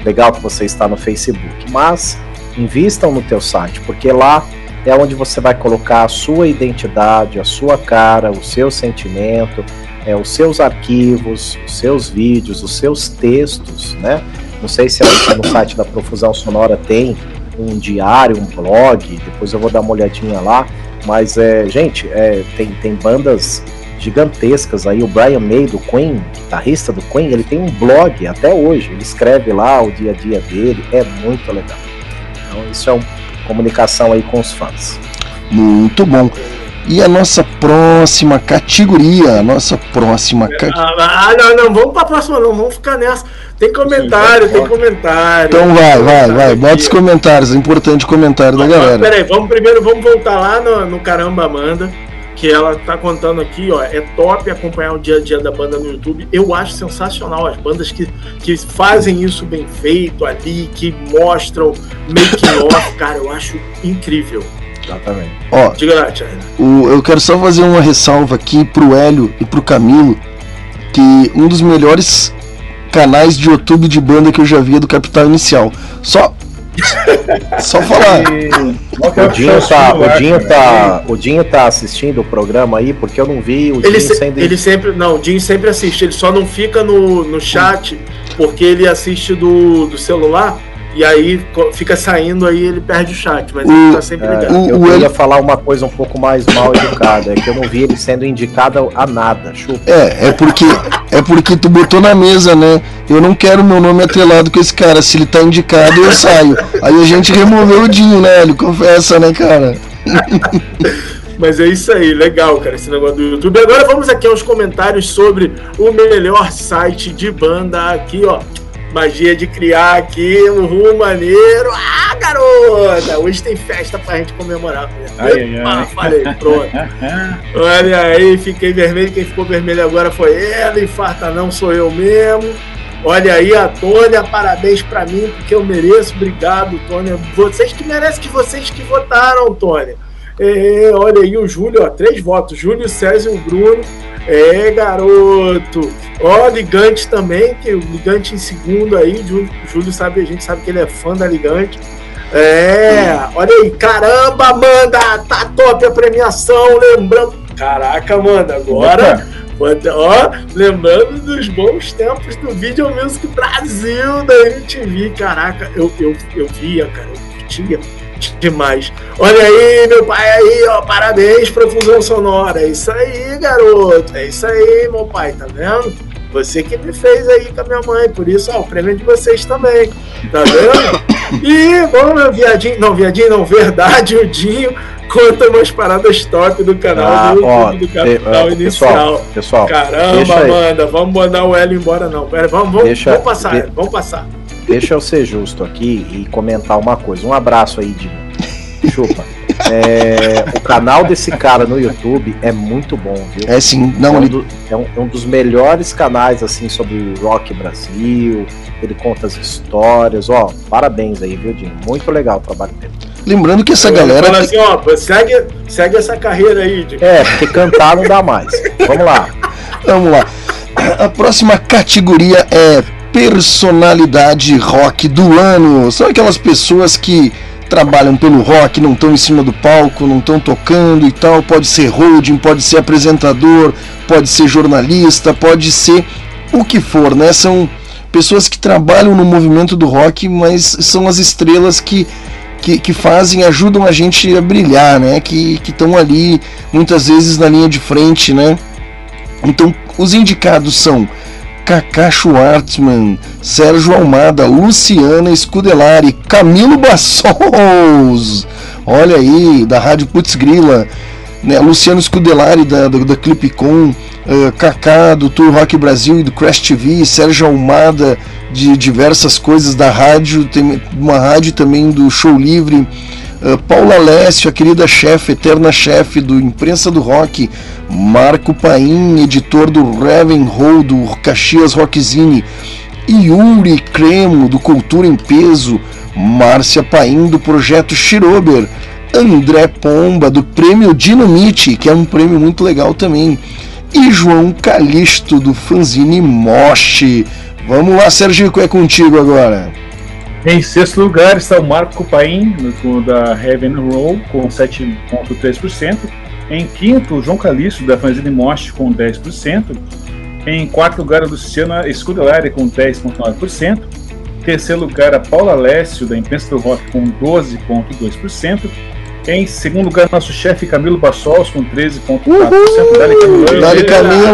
legal que você está no Facebook, mas invistam no teu site, porque lá é onde você vai colocar a sua identidade, a sua cara, o seu sentimento, é, os seus arquivos, os seus vídeos, os seus textos, né? Não sei se no site da Profusão Sonora tem um diário, um blog, depois eu vou dar uma olhadinha lá, mas é, gente, é, tem, tem bandas gigantescas aí. O Brian May do Queen, guitarrista do Queen, ele tem um blog até hoje. Ele escreve lá o dia a dia dele, é muito legal. Então isso é uma comunicação aí com os fãs. Muito bom. E a nossa próxima categoria, a nossa próxima categoria. Ah, não, não, vamos para a próxima, não, vamos ficar nessa. Tem comentário, tem comentário. Então vai, vai, vai, bota os comentários, é importante comentário da galera. Peraí, vamos primeiro, vamos voltar lá no, no Caramba Amanda que ela tá contando aqui, ó, é top acompanhar o dia a dia da banda no YouTube. Eu acho sensacional as bandas que, que fazem isso bem feito ali, que mostram making off, cara, eu acho incrível. Exatamente. Ó, Diga lá, o, eu quero só fazer uma ressalva aqui pro Hélio e pro Camilo, que um dos melhores canais de YouTube de banda que eu já vi é do Capital Inicial. Só só falar. O Dinho, tá, o, Dinho tá, o Dinho tá assistindo o programa aí, porque eu não vi o ele Dinho se, sendo... Ele sempre. Não, o Dinho sempre assiste, ele só não fica no, no chat porque ele assiste do, do celular e aí fica saindo, aí ele perde o chat, mas o, ele tá sempre ligado. É, eu queria falar uma coisa um pouco mais mal educada, é que eu não vi ele sendo indicado a nada, chupa. É, é porque, é porque tu botou na mesa, né? Eu não quero meu nome atrelado com esse cara, se ele tá indicado eu saio. Aí a gente removeu o Dinho, né? Ele confessa, né, cara? Mas é isso aí, legal, cara, esse negócio do YouTube. Agora vamos aqui aos comentários sobre o melhor site de banda aqui, ó Magia de criar aqui um rumo maneiro. Ah, garota! Hoje tem festa pra gente comemorar. Ai, ai. falei, pronto. Olha aí, fiquei vermelho. Quem ficou vermelho agora foi ela. Infarta não, sou eu mesmo. Olha aí a Tônia, parabéns pra mim, porque eu mereço. Obrigado, Tônia. Vocês que merecem, que vocês que votaram, Tônia. É, olha aí o Júlio, ó, três votos. Júlio, César e o Bruno. É, garoto. Ó, Ligante também, que o Ligante em segundo aí. Júlio, Júlio sabe, a gente sabe que ele é fã da Ligante. É, olha aí, caramba, Amanda, tá top a premiação, lembrando. Caraca, Amanda, agora. Ó, lembrando dos bons tempos do Video Music Brasil da MTV. Caraca, eu, eu, eu via, cara, eu curtia demais. Olha aí, meu pai aí, ó, parabéns pra fusão sonora. É isso aí, garoto. É isso aí, meu pai, tá vendo? Você que me fez aí com a minha mãe, por isso, ó, o prêmio é de vocês também, tá vendo? E, bom, viadinho, não, viadinho não, verdade, o Dinho conta umas paradas top do canal ah, do ó, do Capital te, Inicial. Pessoal, pessoal Caramba, Amanda, vamos mandar o Hélio embora não. Pera, vamos, vamos, deixa, vamos passar, de, vamos passar. Deixa eu ser justo aqui e comentar uma coisa. Um abraço aí, Dinho. Chupa. É, o canal desse cara no YouTube é muito bom, viu? É sim, não. É um, do, é, um, é um, dos melhores canais assim sobre rock Brasil. Ele conta as histórias. Ó, parabéns aí, viu, Dinho? Muito legal o trabalho dele. Lembrando que essa galera. Fala assim, ó, segue, segue essa carreira aí, Dinho. É, porque cantar não dá mais. Vamos lá. Vamos lá. A próxima categoria é personalidade rock do ano. São aquelas pessoas que trabalham pelo rock, não estão em cima do palco, não estão tocando e tal. Pode ser holding, pode ser apresentador, pode ser jornalista, pode ser o que for, né? São pessoas que trabalham no movimento do rock, mas são as estrelas que, que, que fazem, ajudam a gente a brilhar, né? Que estão ali muitas vezes na linha de frente, né? Então, os indicados são Cacá Schwartzman, Sérgio Almada, Luciana Scudelari, Camilo Bassols, olha aí, da Rádio Putz Grila, né, Luciano Scudelari da, da, da Clipcom, uh, Kaká do Tour Rock Brasil e do Crash TV, Sérgio Almada de diversas coisas da rádio, tem uma rádio também do Show Livre, uh, Paula Lécio, a querida chefe, eterna chefe do Imprensa do Rock, Marco Paim, editor do Ravenhall do Caxias Rockzine, Yuri Cremo do Cultura em Peso, Márcia Paim do projeto Shirober, André Pomba do Prêmio Dinamite, que é um prêmio muito legal também, e João Calixto do Fanzine Moche. Vamos lá, Sergico, é contigo agora. Em sexto lugar está o Marco Paim, da Heaven Roll, com 7,3%. Em quinto, João Calixto, da Fanzine Most, com 10%. Em quarto lugar, a Luciana Scudelari, com 10,9%. Em terceiro lugar, a Paula Lécio, da Imprensa do Rock, com 12,2%. Em segundo lugar, nosso chefe Camilo Bassols com 13,4%. Dali Camilo. Dali Camilo.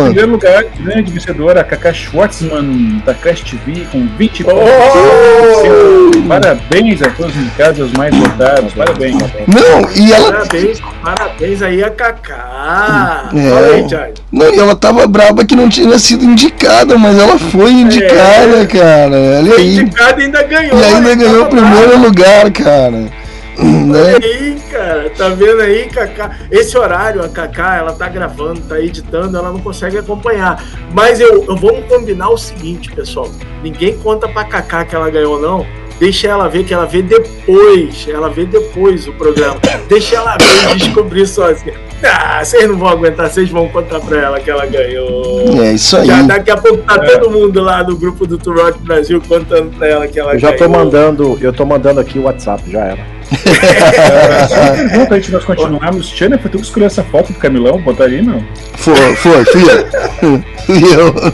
Em primeiro lugar, grande vencedora, Kaká Schwartzman, da Crash TV, com 20,4%. Oh! Parabéns a todos os indicados, os mais votados. Parabéns. Não, e ela. Parabéns, parabéns aí a Kaká. É. Aí, Não, e ela tava brava que não tinha sido indicada, mas ela foi indicada, é. cara. Olha aí. Indicada e ainda ganhou. E ainda ganhou o primeiro brava. lugar, cara. Né? Olha aí, cara, tá vendo aí, Kaká? Esse horário, a Kaká, ela tá gravando, tá editando, ela não consegue acompanhar. Mas eu, eu vamos combinar o seguinte, pessoal: ninguém conta pra Kaká que ela ganhou, não. Deixa ela ver que ela vê depois. Ela vê depois o programa. Deixa ela ver e descobrir sozinha. Ah, vocês não vão aguentar, vocês vão contar pra ela que ela ganhou. É isso aí. Já daqui a pouco tá é. todo mundo lá do grupo do Turok Brasil contando pra ela que ela eu já ganhou. tô mandando, eu tô mandando aqui o WhatsApp, já era. Pergunta antes de nós continuarmos, Tiana, foi tu que escolheu essa foto do Camilão? Botaria não? Foi, foi, fui eu. fui eu.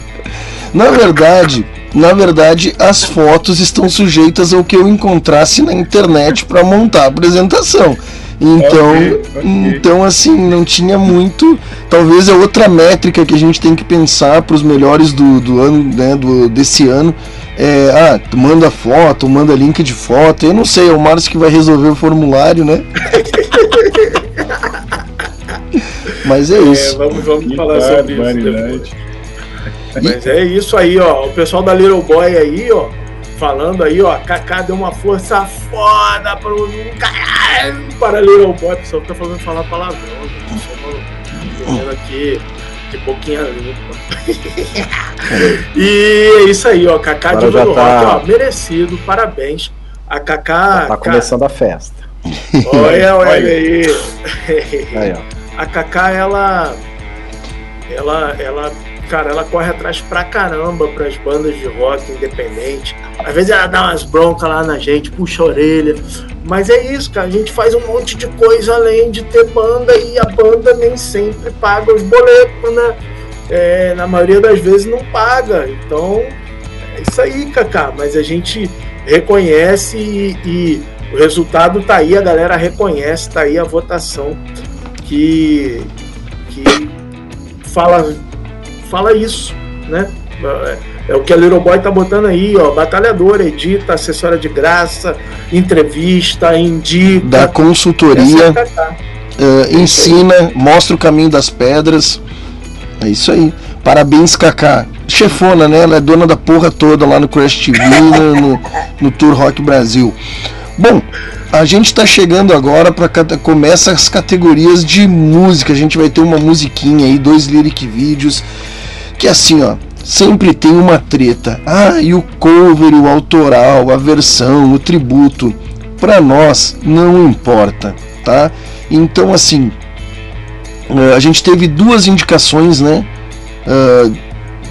Na verdade, na verdade, as fotos estão sujeitas ao que eu encontrasse na internet para montar a apresentação. Então, okay, okay. então assim, não tinha muito. Talvez é outra métrica que a gente tem que pensar para os melhores do, do ano, né, do, desse ano, é, ah, manda foto, manda link de foto. Eu não sei, é o Márcio que vai resolver o formulário, né? Mas é isso. É, vamos, vamos falar sobre isso. Mas é isso aí, ó. O pessoal da Little Boy aí, ó, falando aí, ó, Kaká deu uma força foda pro para Little Boy. O pessoal tá falando falar palavrão. Tô aqui de boquinha limpa. e é isso aí, ó. Kaká de tá... Rock, ó, merecido, parabéns. A Kaká. Tá começando a festa. Olha, olha aí. aí a Kaká, ela. Ela. Ela cara, ela corre atrás pra caramba pras bandas de rock independente. Às vezes ela dá umas broncas lá na gente, puxa a orelha. Mas é isso, cara. A gente faz um monte de coisa além de ter banda e a banda nem sempre paga os boletos, né? É, na maioria das vezes não paga. Então, é isso aí, Kaká. Mas a gente reconhece e, e o resultado tá aí, a galera reconhece, tá aí a votação que, que fala fala isso, né? É, é o que a Little Boy tá botando aí, ó. Batalhadora, edita, assessora de graça, entrevista, indica. Da consultoria, uh, ensina, mostra o caminho das pedras. É isso aí. Parabéns, Kaká. Chefona, né? Ela é dona da porra toda lá no Crash TV, no, no Tour Rock Brasil. Bom, a gente está chegando agora para começa as categorias de música. A gente vai ter uma musiquinha aí, dois lyric vídeos que assim, ó, sempre tem uma treta. Ah, e o cover, o autoral, a versão, o tributo, para nós não importa, tá? Então assim, eh, a gente teve duas indicações, né? Uh,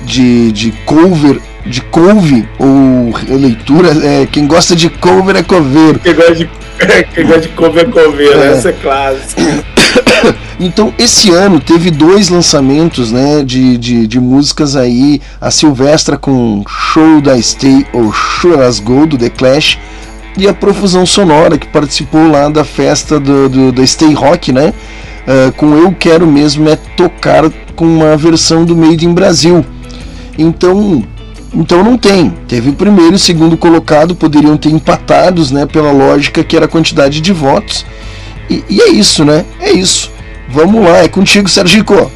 de, de cover, de couve ou leitura. É, quem gosta de cover é cover. Quem gosta de, quem gosta de cover é cover, é. essa é clássica. Então, esse ano teve dois lançamentos né, de, de, de, músicas aí. A Silvestra com Show da Stay ou Choras Go do The Clash. E a Profusão Sonora, que participou lá da festa do, do, do Stay Rock, né? Uh, com Eu Quero Mesmo é Tocar com uma versão do Made in Brasil. Então, então não tem. Teve o primeiro e o segundo colocado, poderiam ter empatados, né? Pela lógica que era a quantidade de votos. E, e é isso, né? É isso. Vamos lá, é contigo, Sergico.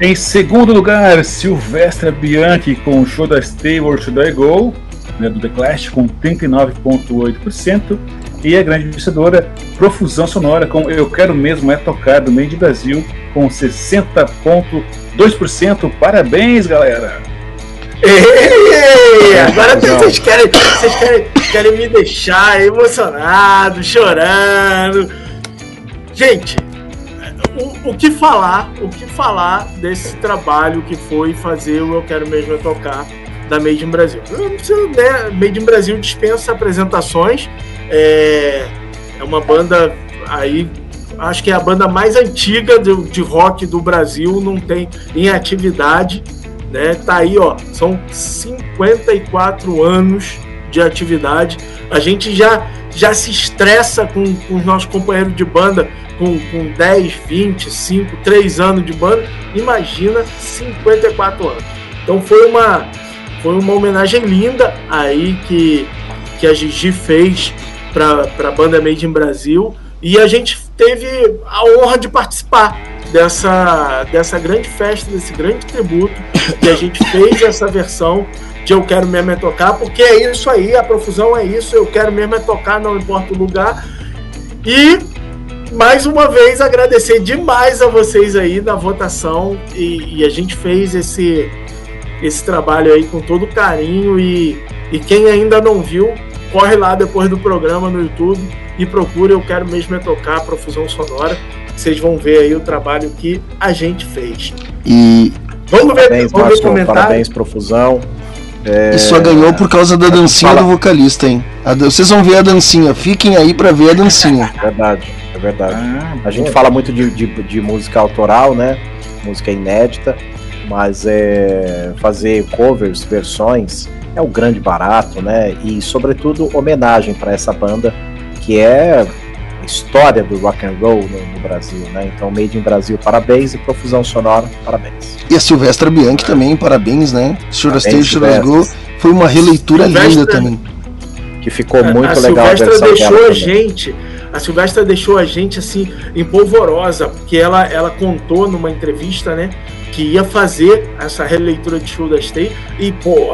Em segundo lugar, Silvestre Bianchi com o show da Stay Or Should I Go, né, do The Clash, com 39,8%. E a grande vencedora, Profusão Sonora, com Eu Quero Mesmo É Tocar, do Meio de Brasil, com 60,2%. Parabéns, galera! Ei, agora vocês, querem, vocês querem, querem me deixar emocionado, chorando. Gente, o, o, que falar, o que falar desse trabalho que foi fazer o Eu Quero Mesmo Tocar da Made in Brasil? Não né? Made in Brasil dispensa apresentações. É, é uma banda aí, acho que é a banda mais antiga de, de rock do Brasil, não tem em atividade, né? Tá aí, ó, são 54 anos de atividade. A gente já já se estressa com, com os nossos companheiros de banda com, com 10, 20, 5, 3 anos de banda, imagina 54 anos. Então foi uma, foi uma homenagem linda aí que, que a Gigi fez para a banda Made in Brasil e a gente teve a honra de participar dessa, dessa grande festa, desse grande tributo que a gente fez essa versão de Eu Quero Mesmo é Tocar, porque é isso aí, a profusão é isso, eu quero mesmo é tocar, não importa o lugar. E mais uma vez agradecer demais a vocês aí na votação e, e, a gente fez esse esse trabalho aí com todo carinho e, e quem ainda não viu corre lá depois do programa no YouTube e procura eu quero mesmo é tocar profusão sonora. Vocês vão ver aí o trabalho que a gente fez. E vamos ver parabéns, vamos ver comentário parabéns profusão é... E só ganhou por causa da dancinha do vocalista, hein? Vocês vão ver a dancinha, fiquem aí para ver a dancinha. Verdade é verdade. Ah, a gente fala muito de, de, de, música autoral, né? Música inédita, mas é, fazer covers, versões, é o grande barato, né? E, sobretudo, homenagem para essa banda que é história do rock and roll no, no, Brasil, né? Então, Made in Brasil, parabéns e Profusão Sonora, parabéns. E a Silvestra Bianchi também, parabéns, né? Should Stage Go foi uma releitura Silvestre, linda também. Que ficou muito a legal. A Silvestra deixou a gente A Silvestra deixou a gente assim empolvorosa, porque ela, ela contou numa entrevista, né? Que ia fazer essa releitura de Show da Stay. E, pô,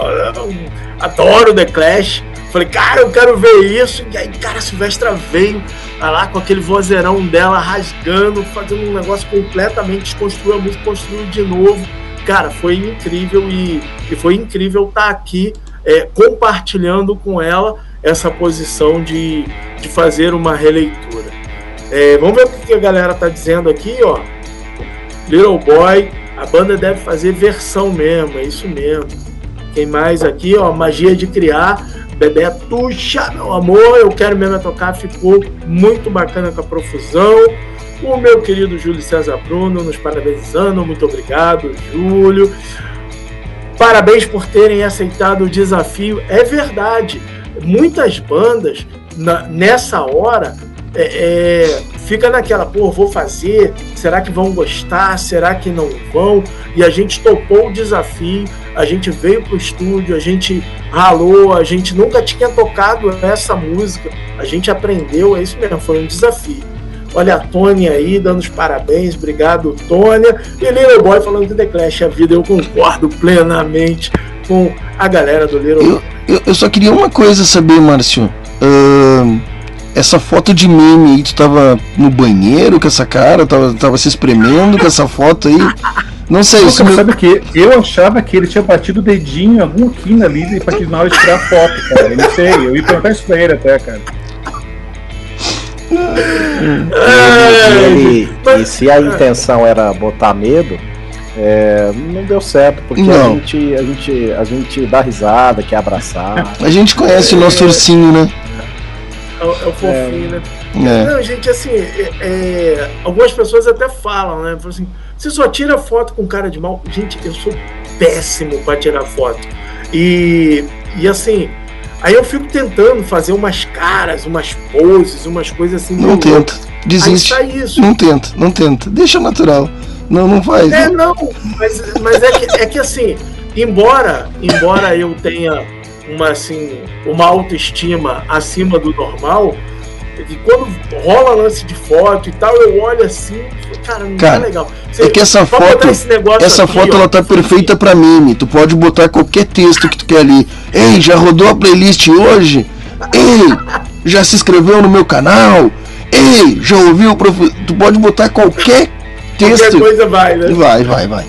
adoro The Clash. Falei, cara, eu quero ver isso. E aí, cara, a Silvestra veio lá com aquele vozeirão dela rasgando, fazendo um negócio completamente desconstruiu a música, construiu de novo. Cara, foi incrível e, e foi incrível estar tá aqui é, compartilhando com ela essa posição de, de fazer uma releitura. É, vamos ver o que a galera tá dizendo aqui, ó. Little Boy, a banda deve fazer versão mesmo, é isso mesmo. Quem mais aqui, ó, Magia de Criar, Bebê Tuxa, meu amor, eu quero mesmo tocar, ficou muito bacana com a profusão. O meu querido Júlio César Bruno nos parabenizando, muito obrigado, Júlio. Parabéns por terem aceitado o desafio. É verdade, muitas bandas na, nessa hora é, é, fica naquela, pô, vou fazer, será que vão gostar, será que não vão? E a gente topou o desafio, a gente veio pro estúdio, a gente ralou, a gente nunca tinha tocado essa música, a gente aprendeu, é isso mesmo, foi um desafio. Olha a Tônia aí, dando os parabéns, obrigado, Tônia. E Little Boy falando do The Clash, a vida, eu concordo plenamente com a galera do Little eu, eu, eu só queria uma coisa saber, Márcio. Uh, essa foto de meme aí, tu tava no banheiro com essa cara, tava, tava se espremendo com essa foto aí. Não sei, isso. Sabe que eu achava que ele tinha batido o dedinho em algum quina ali pra que na hora de tirar a foto, cara. Eu não sei, eu ia perguntar isso pra ele até, cara. E, ele, e se a intenção era botar medo, é, não deu certo, porque não. A, gente, a, gente, a gente dá risada, quer abraçar. A gente conhece é, o nosso ursinho, né? É, é o fofinho, né? É. Não, gente, assim, é, é, algumas pessoas até falam, né? Falam assim, você só tira foto com cara de mal. Gente, eu sou péssimo para tirar foto. E, e assim, aí eu fico tentando fazer umas caras, umas poses, umas coisas assim. Não tenta, desiste. Aí isso. Não tenta, não tenta. Deixa natural. Não, não faz. É, não, mas, mas é, que, é que assim, embora, embora eu tenha uma, assim, uma autoestima acima do normal, e quando rola lance de foto e tal, eu olho assim, cara, não cara, é legal. Você, é que essa foto, essa aqui, foto ó, ela tá perfeita para meme. Tu pode botar qualquer texto que tu quer ali. Ei, já rodou a playlist hoje? Ei, já se inscreveu no meu canal? Ei, já ouviu o prof... Tu pode botar qualquer texto. Qualquer coisa vai, né? Vai, vai, vai.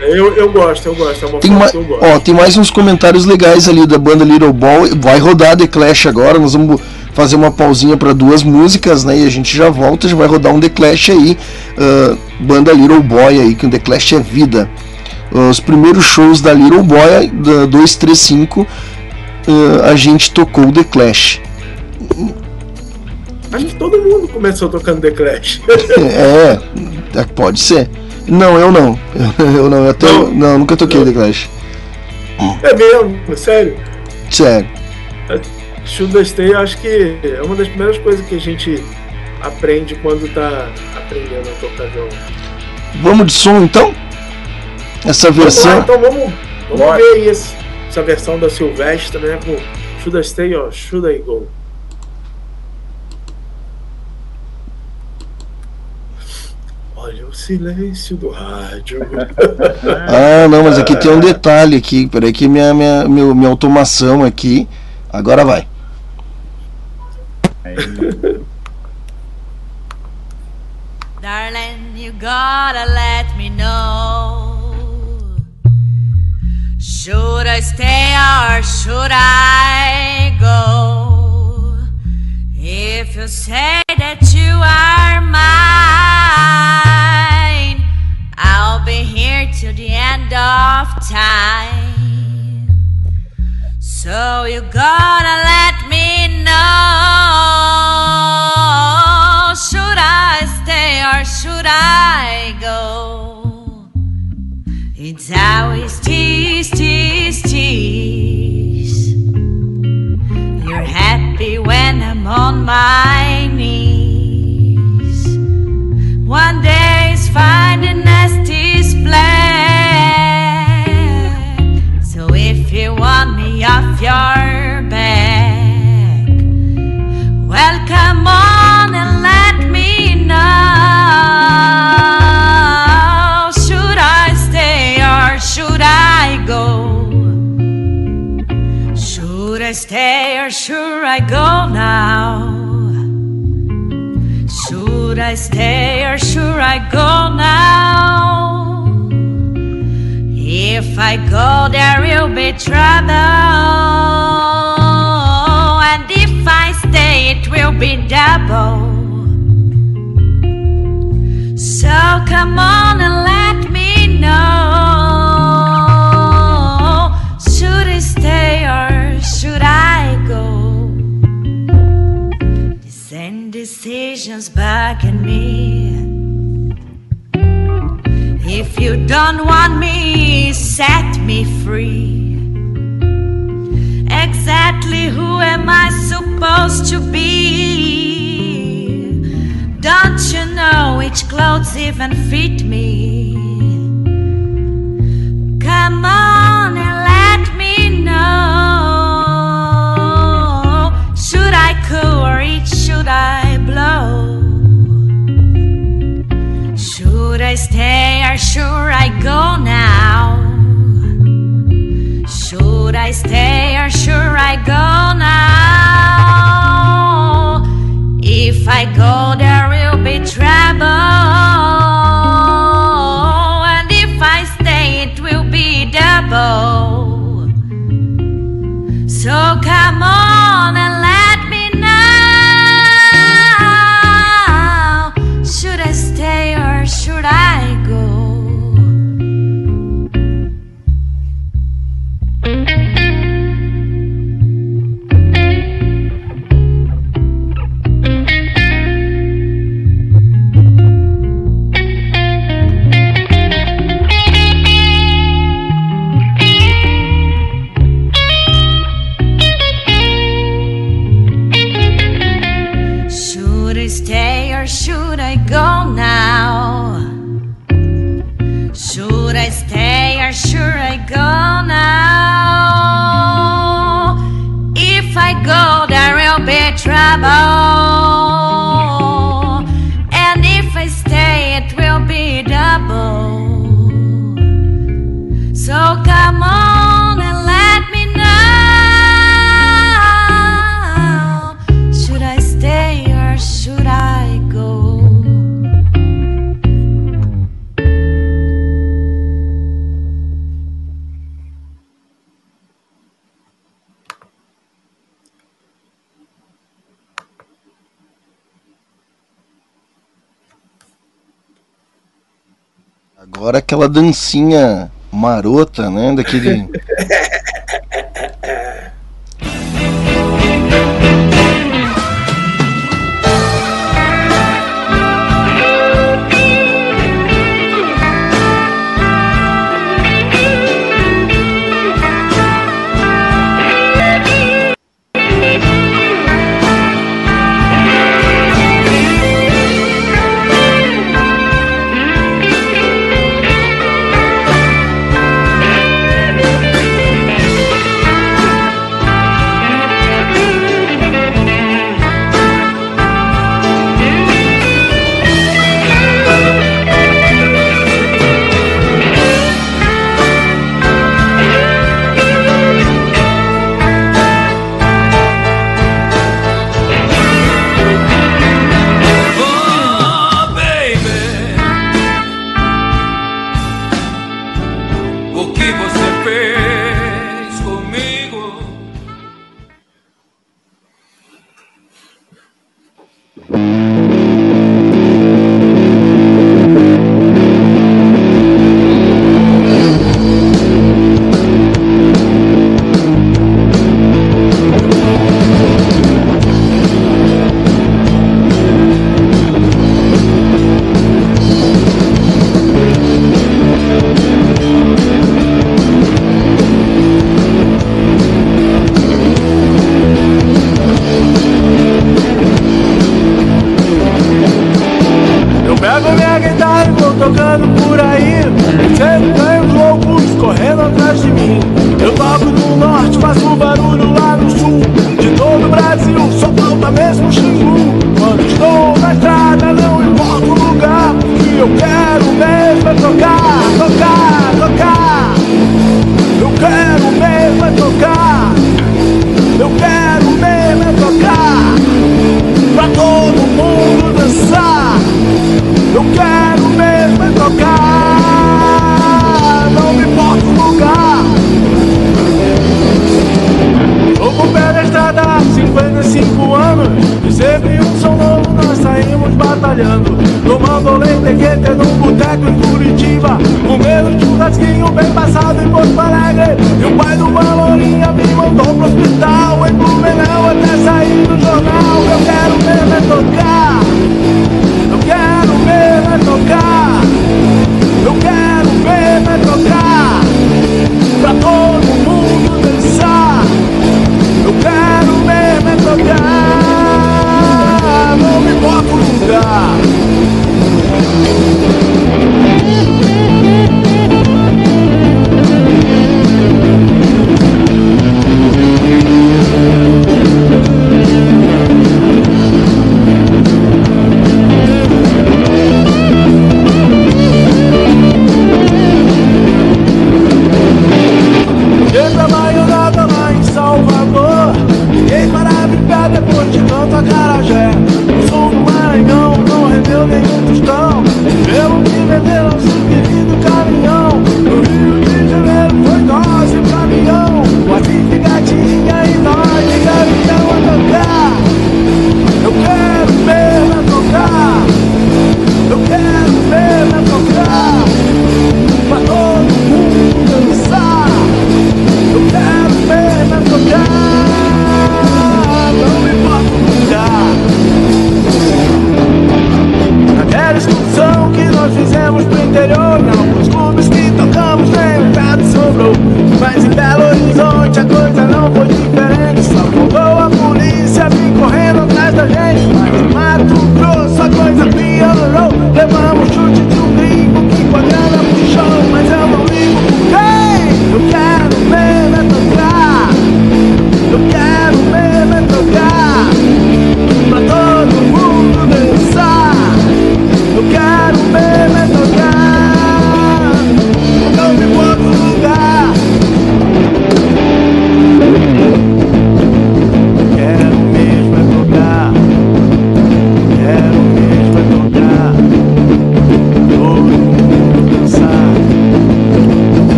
Eu, eu gosto, eu gosto. É uma tem, ma ó, tem mais uns comentários legais ali da banda Little Boy. Vai rodar The Clash agora. Nós vamos fazer uma pausinha para duas músicas, né? E a gente já volta, já vai rodar um The Clash aí. Uh, banda Little Boy aí, que o The Clash é vida. Uh, os primeiros shows da Little Boy, da 235, uh, a gente tocou The Clash. Acho que todo mundo começou tocando The Clash. é, é, pode ser. Não, eu não. Eu não, eu até não, não nunca toquei não. The Clash. É mesmo, sério. Sério. Shoot Stay acho que é uma das primeiras coisas que a gente aprende quando tá aprendendo a tocar violão. Vamos de som então? Essa versão. Vamos lá, então vamos, vamos ver aí esse, essa versão da Silvestre, né? Com Should I Stay or Should I Go? Olha o silêncio do rádio. ah, não, mas aqui tem um detalhe aqui. Peraí que minha, minha, minha, minha automação aqui. Agora vai. Darling, you gotta let me know. Should I stay or should I go? If you say that you are mine, till the end of time. So you gotta let me know. Should I stay or should I go? It's always tease, tease, tease. You're happy when I'm on my knees. One day go now? If I go, there will be trouble. And if I stay, it will be double. Free. Exactly who am I supposed to be? Don't you know which clothes even fit me? Come on and let me know. Should I cool or eat? Should I blow? Should I stay or should I go now? Should I stay or should I go now? If I go, aquela dancinha marota, né? Daquele.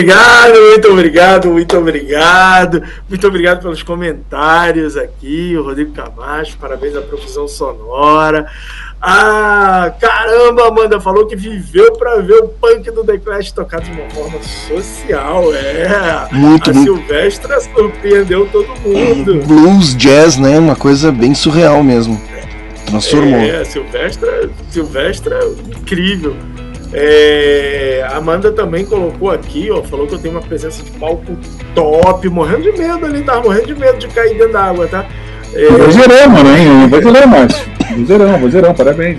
obrigado, muito obrigado, muito obrigado. Muito obrigado pelos comentários aqui, o Rodrigo Camacho, parabéns à profusão sonora. Ah, caramba, Amanda falou que viveu para ver o punk do The Clash tocado de uma forma social, é. Muito, a muito. Silvestra surpreendeu todo mundo. Blues, jazz, né? Uma coisa bem surreal mesmo. Transformou. É, Silvestra, Silvestra, incrível. É, a Amanda também colocou aqui, ó, falou que eu tenho uma presença de palco top, morrendo de medo ali, tava morrendo de medo de cair dentro da água, tá? É, Vozeirão, mano, hein? Vozeirão, Márcio. Vozeirão, vozeirão, parabéns.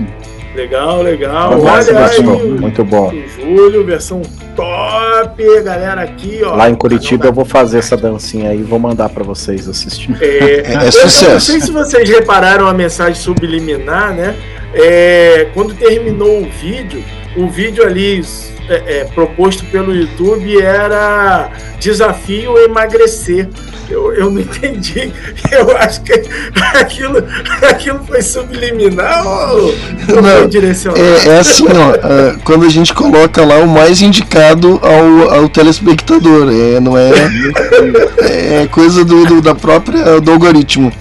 legal, legal. Olha aí. Muito bom. Júlio, versão top, galera aqui, ó. Lá em Curitiba eu vou fazer essa dancinha aí e vou mandar pra vocês assistir. É, É eu- Eu não sucesso. sei se vocês repararam a mensagem subliminar, né? É, quando terminou o vídeo, o vídeo ali é, é, proposto pelo YouTube era desafio emagrecer. Eu, eu não entendi. Eu acho que aquilo, aquilo foi subliminar ou não, Não, foi direcionado? É, é assim, ó, ah, quando a gente coloca lá o mais indicado ao, ao telespectador, é, não é, é coisa do, do- da própria do algoritmo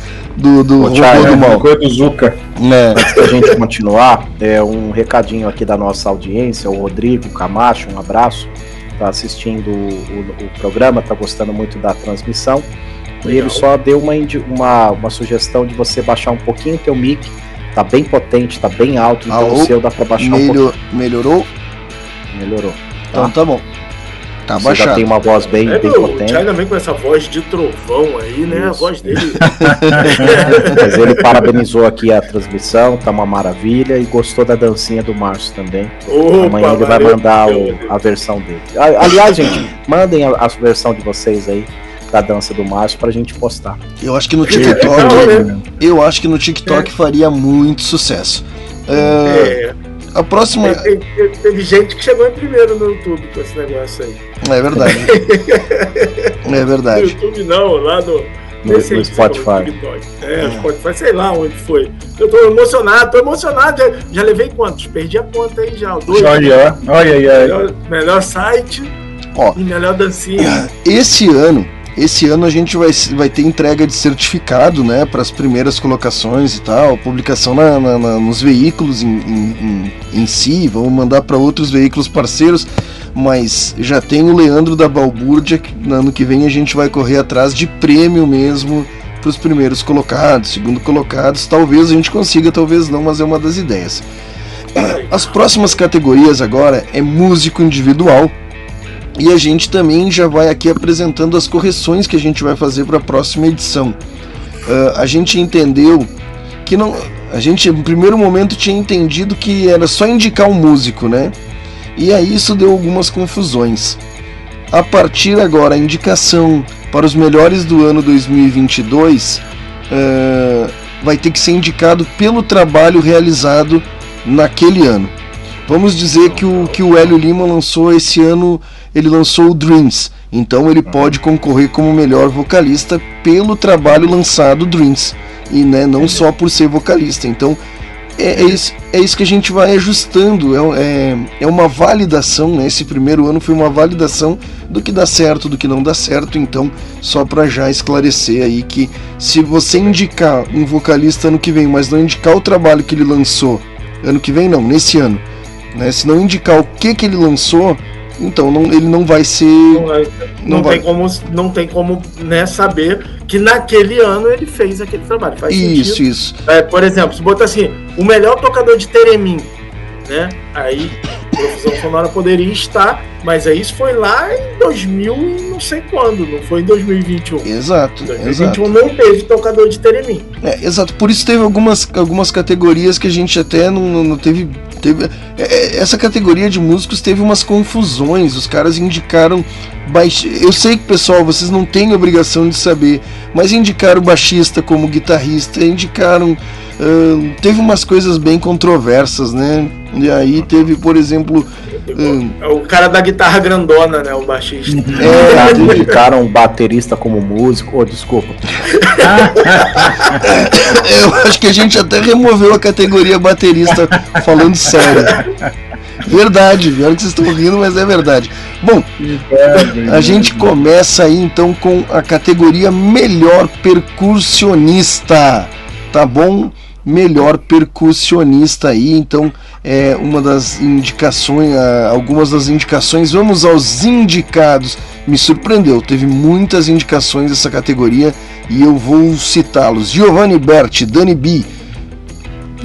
do, do Ô, Thiago, do mal. do Zuka. É, Antes da gente continuar, é um recadinho aqui da nossa audiência, o Rodrigo Camacho, um abraço, tá assistindo o, o- o programa, tá gostando muito da transmissão. E Legal. ele só deu uma, uma, uma sugestão de você baixar um pouquinho o teu mic, tá bem potente, tá bem alto, então Alô? o seu dá pra baixar um melhor, melhorou? pouquinho, melhorou. Então tá bom. Tá Você já baixado. tem uma voz bem, É, bem meu, o potente, Thiago também com essa voz de trovão aí, né? A Isso. voz dele. mas ele parabenizou aqui a transmissão, tá uma maravilha, e gostou da dancinha do Márcio também. Opa, Amanhã ele vai mandar o- a versão dele. A- Aliás, gente, mandem a, a versão de vocês aí da dança do Márcio pra gente postar. Eu acho que no TikTok, né? eu acho que no TikTok faria muito sucesso. É, É, a próxima, Tem- tem- Teve gente que chegou em primeiro no YouTube com esse negócio aí. é verdade. É No verdade. YouTube não, lá no, no, no falou, Spotify. TikTok. É, Spotify, sei lá onde foi. Eu tô emocionado, tô emocionado. Já, já levei quantos? Perdi a conta aí já. Dois. Olha, olha, olha. Melhor, melhor site Ó, e melhor dancinha. esse ano, esse ano a gente vai, vai ter entrega de certificado, né, para as primeiras colocações e tal, publicação na- na- na- nos veículos em, em- em- em si, vamos mandar para outros veículos parceiros, mas já tem o Leandro da Balbúrdia, que no ano que vem a gente vai correr atrás de prêmio mesmo para os primeiros colocados, segundo colocados, talvez a gente consiga, talvez não, mas é uma das ideias. As próximas categorias agora é músico individual, e a gente também já vai aqui apresentando as correções que a gente vai fazer para a próxima edição. Ah, a gente entendeu que não. A gente, no primeiro momento, tinha entendido que era só indicar um músico, né? E aí isso deu algumas confusões. A partir agora, a indicação para os melhores do ano 2022 ah, vai ter que ser indicado pelo trabalho realizado naquele ano. Vamos dizer que o, que o Hélio Lima lançou esse ano, ele lançou o Dreams. Então ele pode concorrer como melhor vocalista pelo trabalho lançado Dreams. E né, não só por ser vocalista. Então é, é isso, é isso que a gente vai ajustando. É, é, é uma validação, né? Esse primeiro ano foi uma validação do que dá certo, do que não dá certo. Então, só para já esclarecer aí que se você indicar um vocalista ano que vem, mas não indicar o trabalho que ele lançou ano que vem, não, nesse ano né? Se não indicar o que que ele lançou, então não- ele não vai ser. Não, é- não Não vai. tem como, não tem como né, saber que naquele ano ele fez aquele trabalho. Faz Isso, sentido. isso. É, por exemplo, se botar assim, o melhor tocador de Teremim, né? Aí profissão sonora poderia estar, mas aí isso foi lá em 2000 e não sei quando, não foi em 2021. Exato, exato. 2021 não teve tocador de Teremim. É, exato. Por isso teve algumas, algumas categorias que a gente até não, não- teve. teve é, é, essa categoria de músicos teve umas confusões. Os caras indicaram. Baix... Eu sei que, pessoal, vocês não têm obrigação de saber, mas indicaram baixista como guitarrista, indicaram. ahn, teve umas coisas bem controversas, né? E aí teve, por exemplo. É o cara da guitarra grandona, né? O baixista. É, indicaram o baterista como músico. Oh, desculpa. Eu acho que a gente até removeu a categoria baterista falando sério. Verdade, pior que vocês estão rindo, mas é verdade. Bom, a gente começa aí então com a categoria melhor percussionista, tá bom? Melhor percussionista aí, então é uma das indicações, algumas das indicações. Vamos aos indicados. Me surpreendeu, teve muitas indicações dessa categoria e eu vou citá-los. Giovanni Berti, Dani B.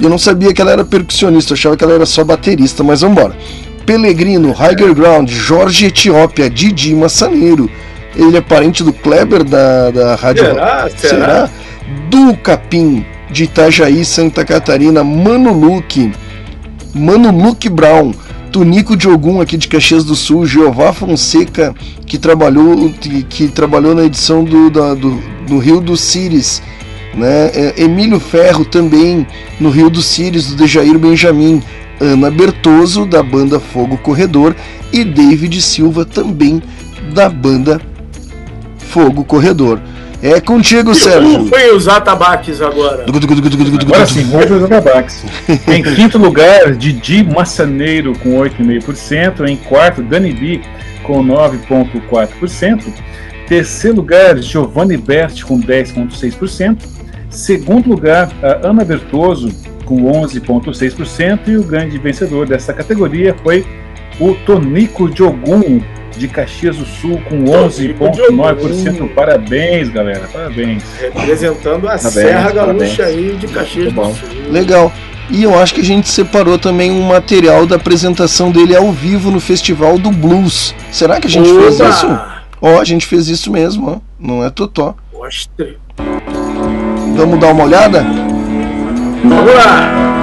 Eu não sabia que ela era percussionista, eu achava que ela era só baterista, mas vamos embora. Pellegrino, Higher Ground, Jorge Etiópia, Didi Massaneiro. Ele é parente do Kleber da, da Rádio Será? Será? Do Capim, de Itajaí, Santa Catarina, Mano Luque, Mano Luque Brown, Tunico de Ogum aqui de Caxias do Sul, Jeová Fonseca, que trabalhou, que, que trabalhou na edição do, da- do, do Rio dos Cires, né? É, Emílio Ferro também no Rio dos Cires, do Dejair Benjamin, Ana Bertoso, da banda Fogo Corredor, e David Silva também da banda Fogo Corredor. É contigo, Sérgio. Fui os atabaques agora. Agora sim, vamos para os atabaques. Em quinto lugar, Didi Massaneiro com 8,5%. Em quarto, Dani B com 9,4%. Terceiro lugar, Giovanni Best com 10,6%. Segundo lugar, a Ana Bertoso com 11,6%. E o grande vencedor dessa categoria foi o Tonico Diogum de Caxias do Sul com 11,9%. Parabéns, galera, parabéns. Representando a Parabéns, Serra parabéns. Gaúcha aí de Caxias do Sul. Legal. E eu acho que a gente separou também um material da apresentação dele ao vivo no Festival do Blues. Será que a gente fez isso? Ó, a gente fez isso mesmo, ó. Não é totó. Mostre. Vamos dar uma olhada? Vamos lá!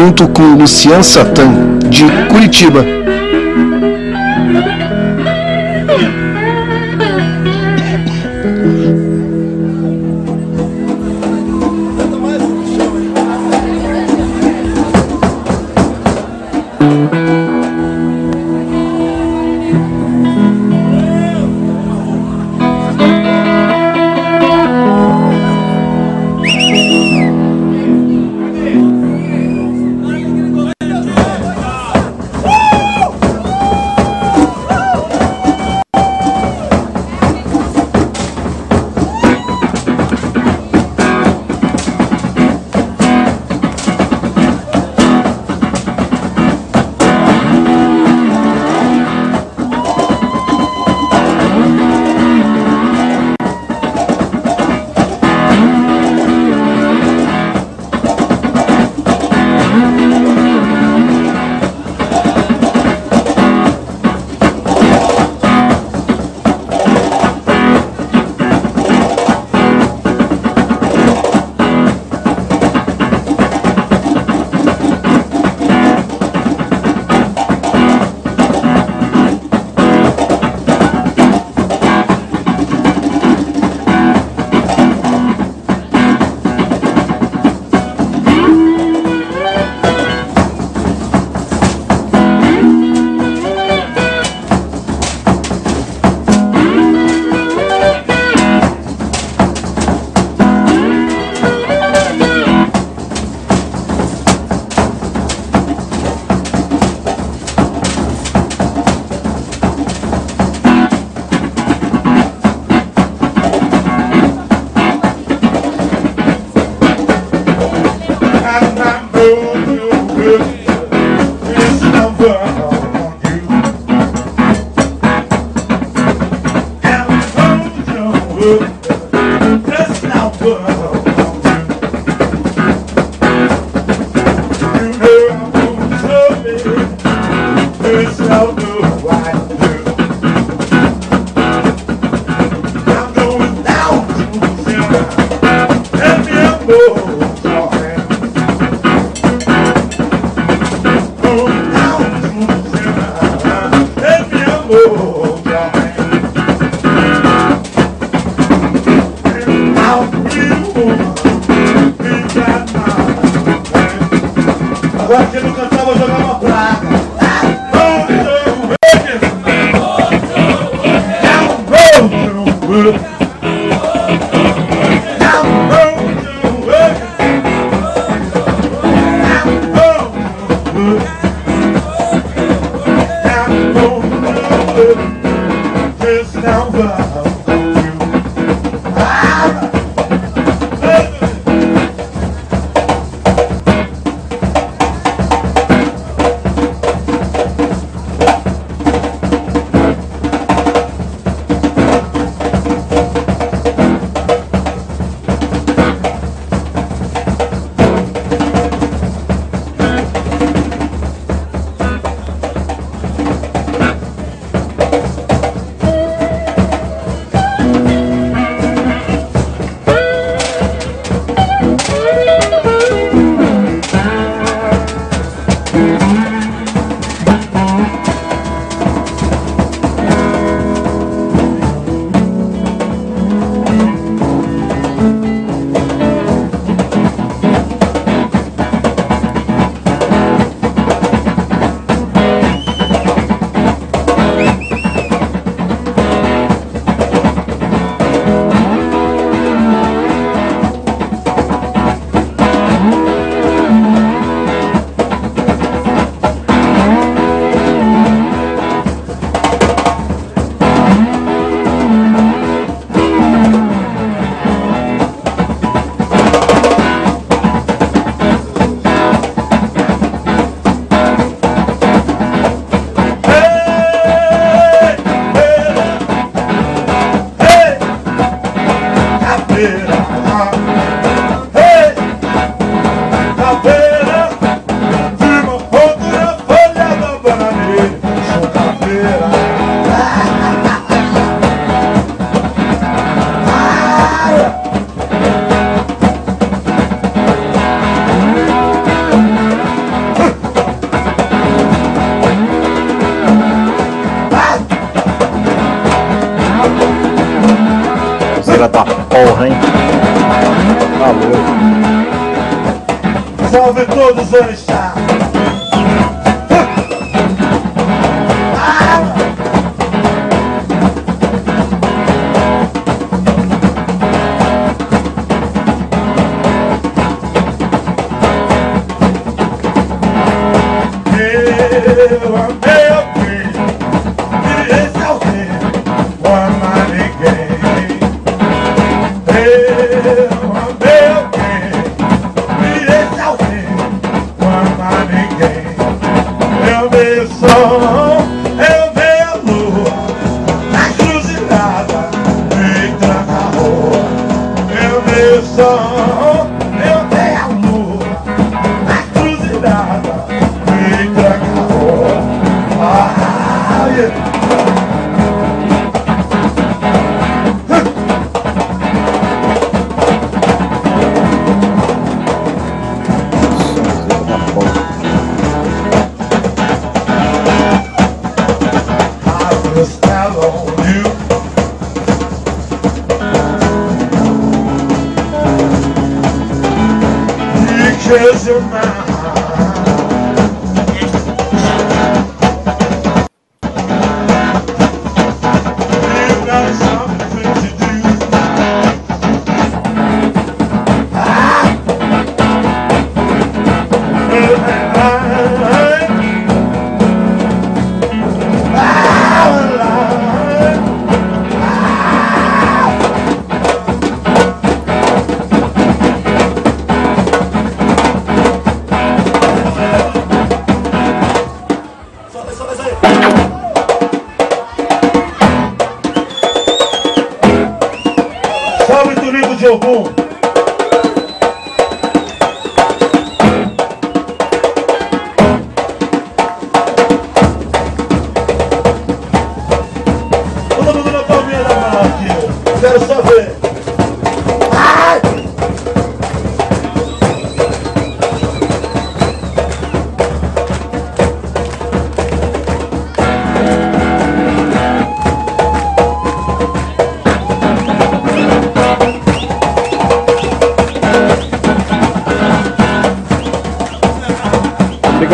Junto com Lucian Satan, de Curitiba.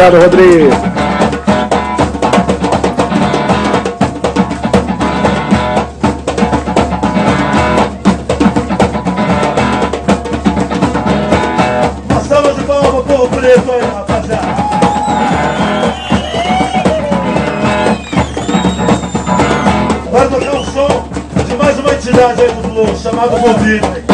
Obrigado, Rodrigo. Uma salva de palmas pro preto aí, rapaziada. Vai tocar um som de mais uma entidade aí do Globo, chamado Movida.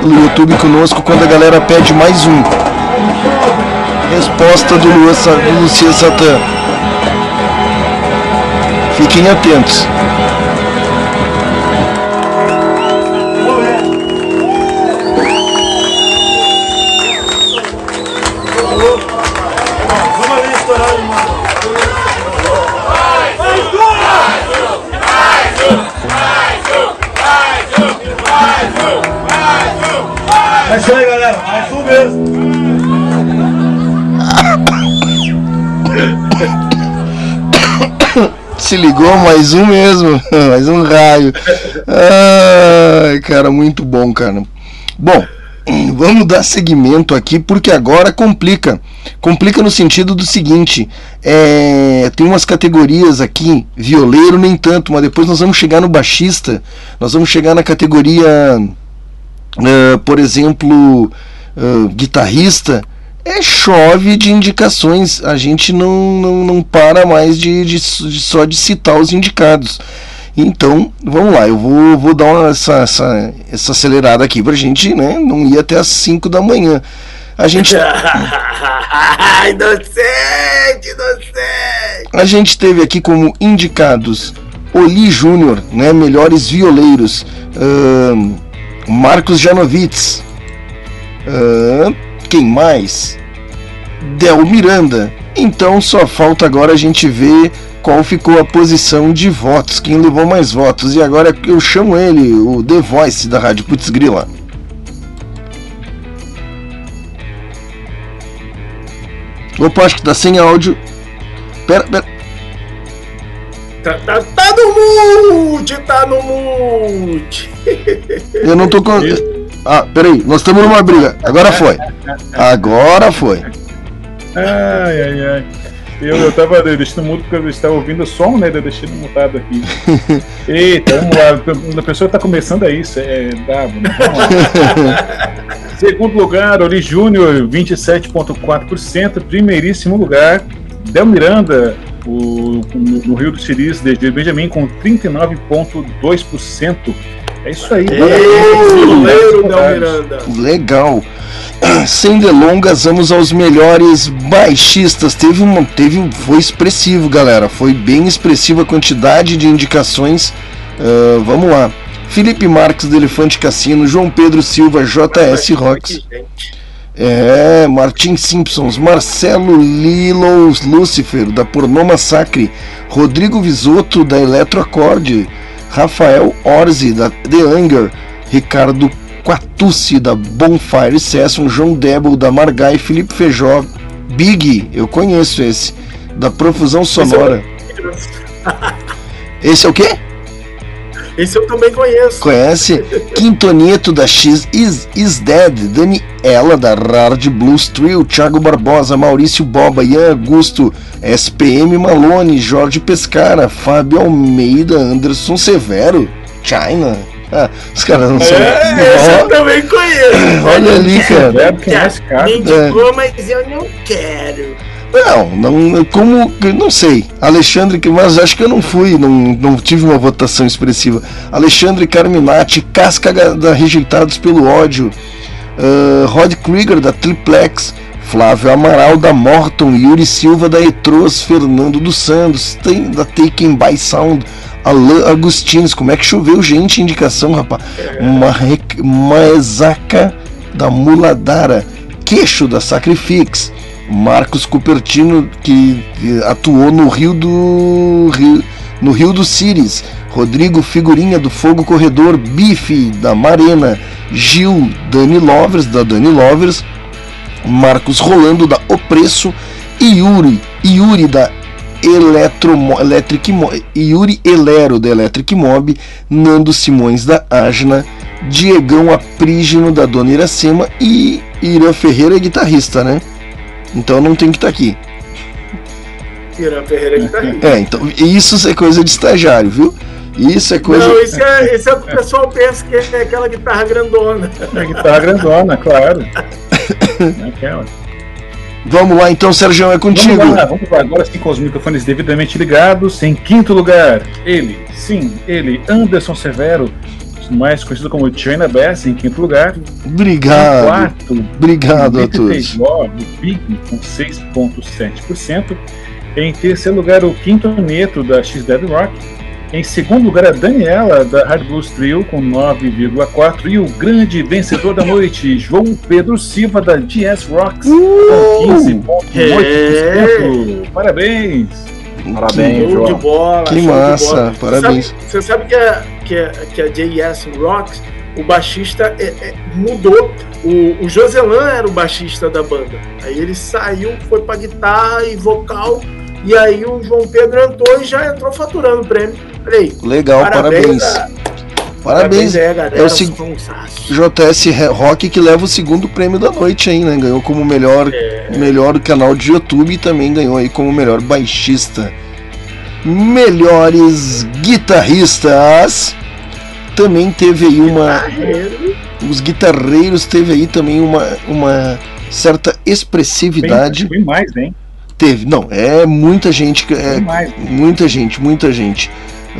Pelo YouTube conosco, quando a galera pede mais um. Resposta do, Lua, Lucia Satã. Fiquem atentos. Se ligou, mais um mesmo. mais um raio. Ai, cara, muito bom, cara. Bom, vamos dar seguimento aqui porque agora complica. Complica no sentido do seguinte: é, tem umas categorias aqui, violeiro nem tanto, mas depois nós vamos chegar no baixista, nós vamos chegar na categoria, ah, por exemplo, ah, guitarrista. É chove de indicações, a gente não, não, não para mais de, de, de só de citar os indicados. Então, vamos lá, eu vou, vou dar uma, essa, essa, essa acelerada aqui pra gente né, não ir até as 5 da manhã. A gente, inocente, inocente. a gente teve aqui como indicados Oli Júnior, né, melhores violeiros, ahn, Marcos Janovitz, ahn, quem mais? Del Miranda. Então só falta agora a gente ver qual ficou a posição de votos, quem levou mais votos. E agora eu chamo ele, o The Voice da Rádio Putz Grila. Opa, acho que tá sem áudio. Pera, pera. Tá, tá, tá no mute, tá no mute. Eu não tô com. Ah, peraí, nós estamos numa briga. Agora foi. Agora foi. Ai, ai, ai. Eu, eu tava deixando mudo porque eu estava ouvindo o som, né? Eu deixei mutado aqui. Eita, vamos lá. A pessoa tá começando a isso. É brabo, né? Vamos lá. Segundo lugar, Ori Júnior, 27,4%. Primeiríssimo lugar, Del Miranda, o, no, no Rio do Siris, de Benjamin, com 39,2%. É isso aí. Ei, Del. Miranda. Legal. Sem delongas, vamos aos melhores baixistas. Teve um, teve foi expressivo, galera. Foi bem expressiva a quantidade de indicações. Ah, vamos lá. Felipe Marques do Elefante Cassino, João Pedro Silva, JS Rocks. É, Martin Simpsons, Marcelo Lilos Lucifer, da Pornô Massacre, Rodrigo Visotto, da Eletroacorde, Rafael Orzi, da The Anger, Ricardo Quatucci, da Bonfire Session, João Debel, da Margai, Felipe Feijó, Big, eu conheço esse, da Profusão Sonora. Esse é o quê? Esse eu também conheço. Conhece? Quintoneto da X is, is Dead, Daniela da Hard Blues Trio, Thiago Barbosa, Maurício Boba, Ian Augusto, SPM Malone, Jorge Pescara, Fábio Almeida, Anderson Severo, China. Ah, os caras não são. É, esse eu também conheço. olha ali, cara. É, é indicou, mas eu não quero. Não, não, como, não sei. Alexandre, mas acho que eu não fui, não, não tive uma votação expressiva. Alexandre Carminati, Casca da Rejeitados pelo Ódio, ah, Rod Krieger da Triplex, Flávio Amaral da Morton, Yuri Silva da Etros, Fernando dos Santos, tem, da Taken by Sound, Alain Agustines, como é que choveu gente? Indicação, rapaz? Marre- Maezaka da Muladara, Queixo da Sacrifix, Marcos Cupertino, que atuou no Rio do Rio, no Rio do Cires, Rodrigo Figurinha do Fogo Corredor, Bife da Marena, Gil Dani Lovers da Dani Lovers, Marcos Rolando da Opreço e Yuri, Yuri da Eletromo, Electric Mo, Yuri Elero da Electric Mob, Nando Simões da Agna, Diegão Aprígeno da Dona Iracema e Irã Ferreira é guitarrista, né? Então não tem que estar aqui. Irã Ferreira tá aí. É, então isso é coisa de estagiário, viu? Isso é coisa. Não, esse é, esse é o que o pessoal pensa que é aquela guitarra grandona. É guitarra grandona, claro. É aquela. Vamos lá então, Sérgio, é contigo. Vamos lá, vamos lá. Agora sim, com os microfones devidamente ligados. Em quinto lugar, ele, sim, ele, Anderson Severo, mais conhecido como China Bass, em quinto lugar. Em Obrigado. quarto, Obrigado a todos. Do Big, com 6,7%. Em terceiro lugar, o Quinto Neto, da X Dead Rock. Em segundo lugar, a Daniela, da Hard Blues Trio, com 9,4%. E o grande vencedor da noite, João Pedro Silva, da GS Rocks, Uh! com 15,8%. Parabéns! Parabéns, Show de João. bola. Que show de massa, bola. parabéns. Sabe- Você sabe que a, que a, que a JS Rocks, o baixista é- é- mudou. O, o Joselan era o baixista da banda. Aí ele saiu, foi pra guitarra e vocal. E aí o João Pedro entrou e já entrou faturando o prêmio. Falei, Legal, parabéns. a- Parabéns. aí, galera. É o seg- foi. JS Rock que leva o segundo prêmio da noite aí, né? Ganhou como melhor, melhor canal de YouTube e também ganhou aí como melhor baixista. Melhores guitarristas. Também teve aí uma. Guitarreiro. Os guitarreiros teve aí também uma, uma certa expressividade. Bem mais, hein? Teve. Não, é muita gente. É, muita gente, muita gente.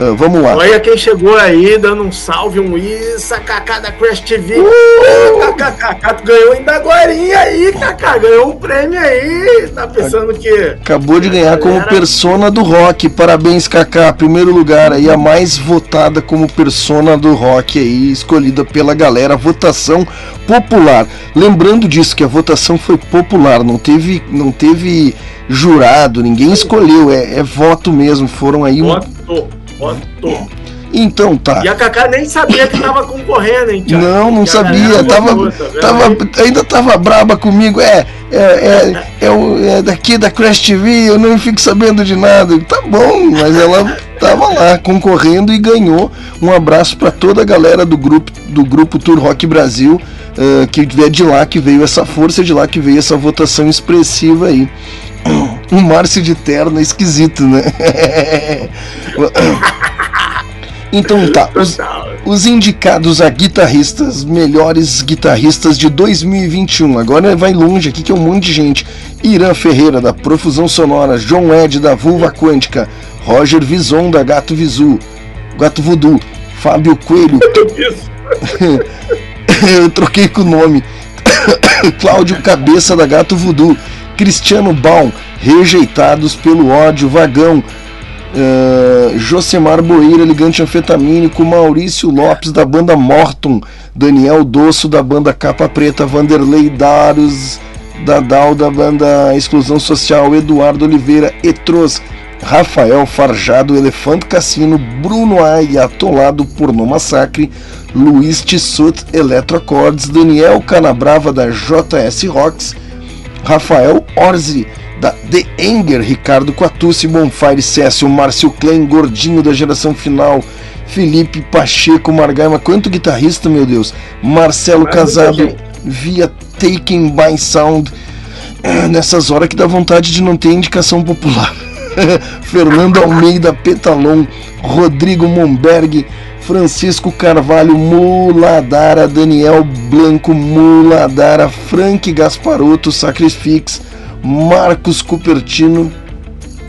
Ah, vamos lá. Olha quem chegou aí, dando um salve, um isso, a Kaká da Crash TV. Uh! Kaká, ganhou ainda agora aí, Kaká, ganhou um prêmio aí. Tá pensando que. Acabou de ganhar como persona do rock. Parabéns, Kaká. Primeiro lugar aí, a mais votada como persona do rock aí, escolhida pela galera. Votação popular. Lembrando disso que a votação foi popular, não teve, não teve jurado, ninguém escolheu, é, é voto mesmo. Foram aí um. Votou, votou. Então tá. E a Kaká nem sabia que tava concorrendo, hein, Thiago? Não, não sabia. Tava, votou, tá tava, ainda tava braba comigo. É, é, é, é, o- é daqui da Crash TV, eu não fico sabendo de nada. Tá bom, mas ela tava lá concorrendo e ganhou. Um abraço para toda a galera do grupo do grupo Tour Rock Brasil, eh, que é de lá que veio essa força, é de lá que veio essa votação expressiva aí. Um Márcio de terno é esquisito, né? Então tá, os, os indicados a guitarristas, melhores guitarristas de 2021. Agora vai longe aqui que é um monte de gente. Irã Ferreira, da Profusão Sonora, John Ed, da Vulva Quântica, Roger Vison, da Gato Visu, Gato Voodoo, Fábio Coelho, eu troquei com o nome, Cláudio Cabeça, da Gato Voodoo, Cristiano Baum, Rejeitados pelo Ódio, Vagão, Uh, Josemar Boeira, Ligante Anfetamínico, Maurício Lopes da banda Morton, Daniel Dosso da banda Capa Preta, Vanderlei Daros Dadal da banda Exclusão Social, Eduardo Oliveira, Etros, Rafael Farjado, Elefante Cassino, Bruno Ai, Atolado Pornô Massacre, Luiz Tissot, Eletrocords, Daniel Canabrava da JS Rocks, Rafael Orzi, da The Anger, Ricardo Quatucci, Bonfire Cécio, Márcio Klein, Gordinho da geração final, Felipe Pacheco, Margaima, quanto guitarrista, meu Deus, Marcelo muita Casado, gente. via Taken by Sound, nessas horas que dá vontade de não ter indicação popular. Fernando Almeida Petalon, Rodrigo Momberg, Francisco Carvalho Muladara, Daniel Blanco Muladara, Frank Gasparotto Sacrifix, Marcos Cupertino,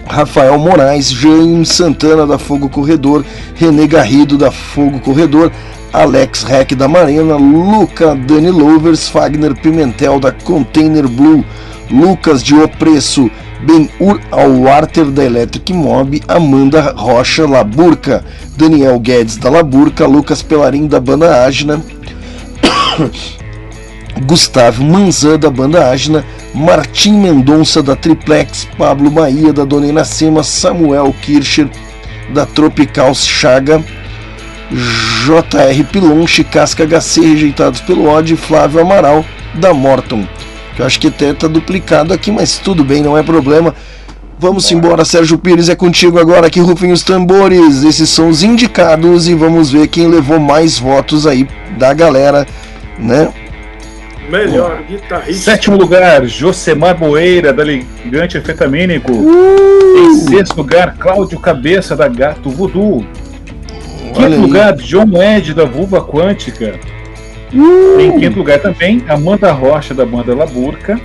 Rafael Moraes, Jaime Santana da Fogo Corredor, René Garrido da Fogo Corredor, Alex Reck da Marina, Luca Dani Lovers, Fagner Pimentel da Container Blue, Lucas de Opreço, Ben Ur Alwarter da Electric Mob, Amanda Rocha Laburca, Daniel Guedes da Laburca, Lucas Pelarim da Banda Ágina, Gustavo Manzan da Banda Ágina, Martim Mendonça da Triplex, Pablo Bahia da Dona Inacema, Samuel Kircher da Tropical Chaga, JR Pilonche, Casca HC rejeitados pelo e Flávio Amaral da Morton. Que eu acho que até tá duplicado aqui, mas tudo bem, não é problema. Vamos embora, Sérgio Pires, é contigo agora que rufem os tambores. Esses são os indicados e vamos ver quem levou mais votos aí da galera, né? Melhor guitarrista. Sétimo lugar, Josemar Boeira, da Ligante Anfetamínico. Uh! Em sexto lugar, Cláudio Cabeça, da Gato Voodoo. Olha Quinto aí. lugar, John Ed, da Vulva Quântica. Uh! Em quinto lugar também, Amanda Rocha, da banda Laburca.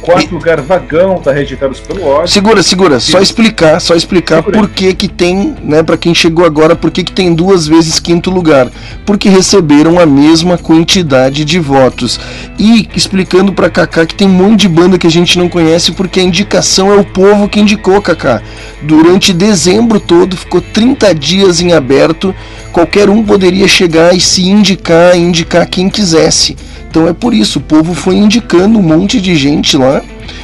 Quarto lugar, Vagão, tá rejeitados pelo ódio. Segura, segura, só explicar, só explicar Segura por que que tem, né, para quem chegou agora, por que que tem duas vezes quinto lugar? Porque receberam a mesma quantidade de votos. E explicando pra Kaká que tem um monte de banda que a gente não conhece porque a indicação é o povo que indicou, Kaká. Durante dezembro todo, ficou 30 dias em aberto, qualquer um poderia chegar e se indicar, e indicar quem quisesse. Então é por isso, o povo foi indicando um monte de gente lá.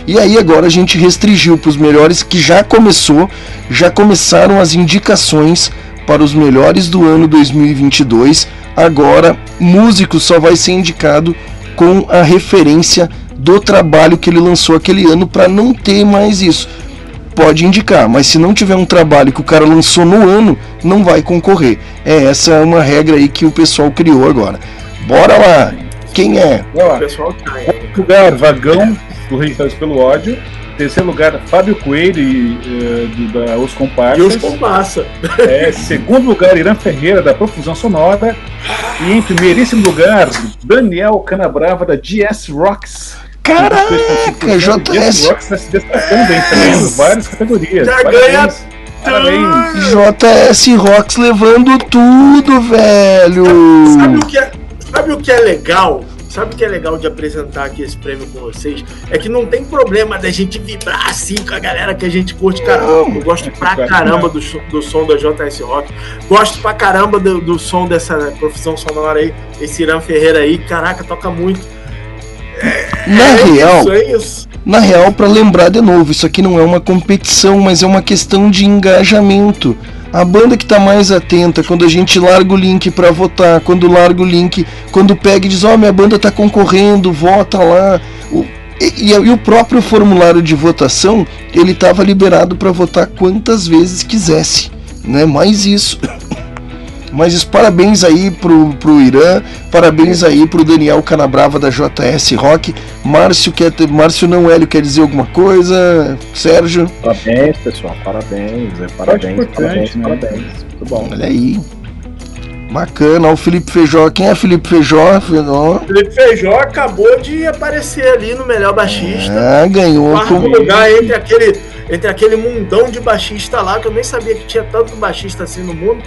E aí agora a gente restringiu para os melhores que já começou, já começaram as indicações para os melhores do ano 2022. Agora, músico só vai ser indicado com a referência do trabalho que ele lançou aquele ano para não ter mais isso. Pode indicar, mas se não tiver um trabalho que o cara lançou no ano, não vai concorrer. É essa uma regra aí que o pessoal criou agora. Bora lá. Quem é? O pessoal tá aí. Quarto lugar, Vagão, do Rejeitados pelo ódio. Terceiro lugar, Fábio Coelho, e, eh, do, da Os E Comparsas. os compassa. É, segundo lugar, Irã Ferreira, da Profusão Sonora. E em primeiríssimo lugar, Daniel Canabrava, da GS Rocks. Caraca, GS JS, Rocks está se destacando bem, tá ganhando várias categorias. Já Parabéns. Parabéns. JS Rocks levando tudo, velho. Sabe o que é, sabe o que é legal? Sabe o que é legal de apresentar aqui esse prêmio com vocês? É que não tem problema da gente vibrar assim com a galera que a gente curte. Caramba, eu gosto pra caramba do, do som da JS Rock. Gosto pra caramba do, do som dessa profissão sonora aí. Esse Irã Ferreira aí, caraca, toca muito. Na é real, isso, é isso. na real, para lembrar de novo, isso aqui não é uma competição, mas é uma questão de engajamento. A banda que tá mais atenta quando a gente larga o link para votar, quando larga o link, quando pega e diz: Ó, minha banda tá concorrendo, vota lá. O- e, e- e o próprio formulário de votação, ele estava liberado para votar quantas vezes quisesse, né? Mais isso. Mas parabéns aí pro, pro Irã, parabéns aí pro Daniel Canabrava da JS Rock. Márcio, quer ter, Márcio não Hélio quer dizer alguma coisa? Sérgio, Parabéns, pessoal. Parabéns. é, Parabéns, parabéns, né? parabéns. Muito bom. olha aí. Bacana, o Felipe Feijó. Quem é Felipe Feijó? Feijó. Felipe Feijó acabou de aparecer ali no melhor baixista. Ah, ganhou quarto com. lugar entre aquele, entre aquele mundão de baixista lá, que eu nem sabia que tinha tanto baixista assim no mundo.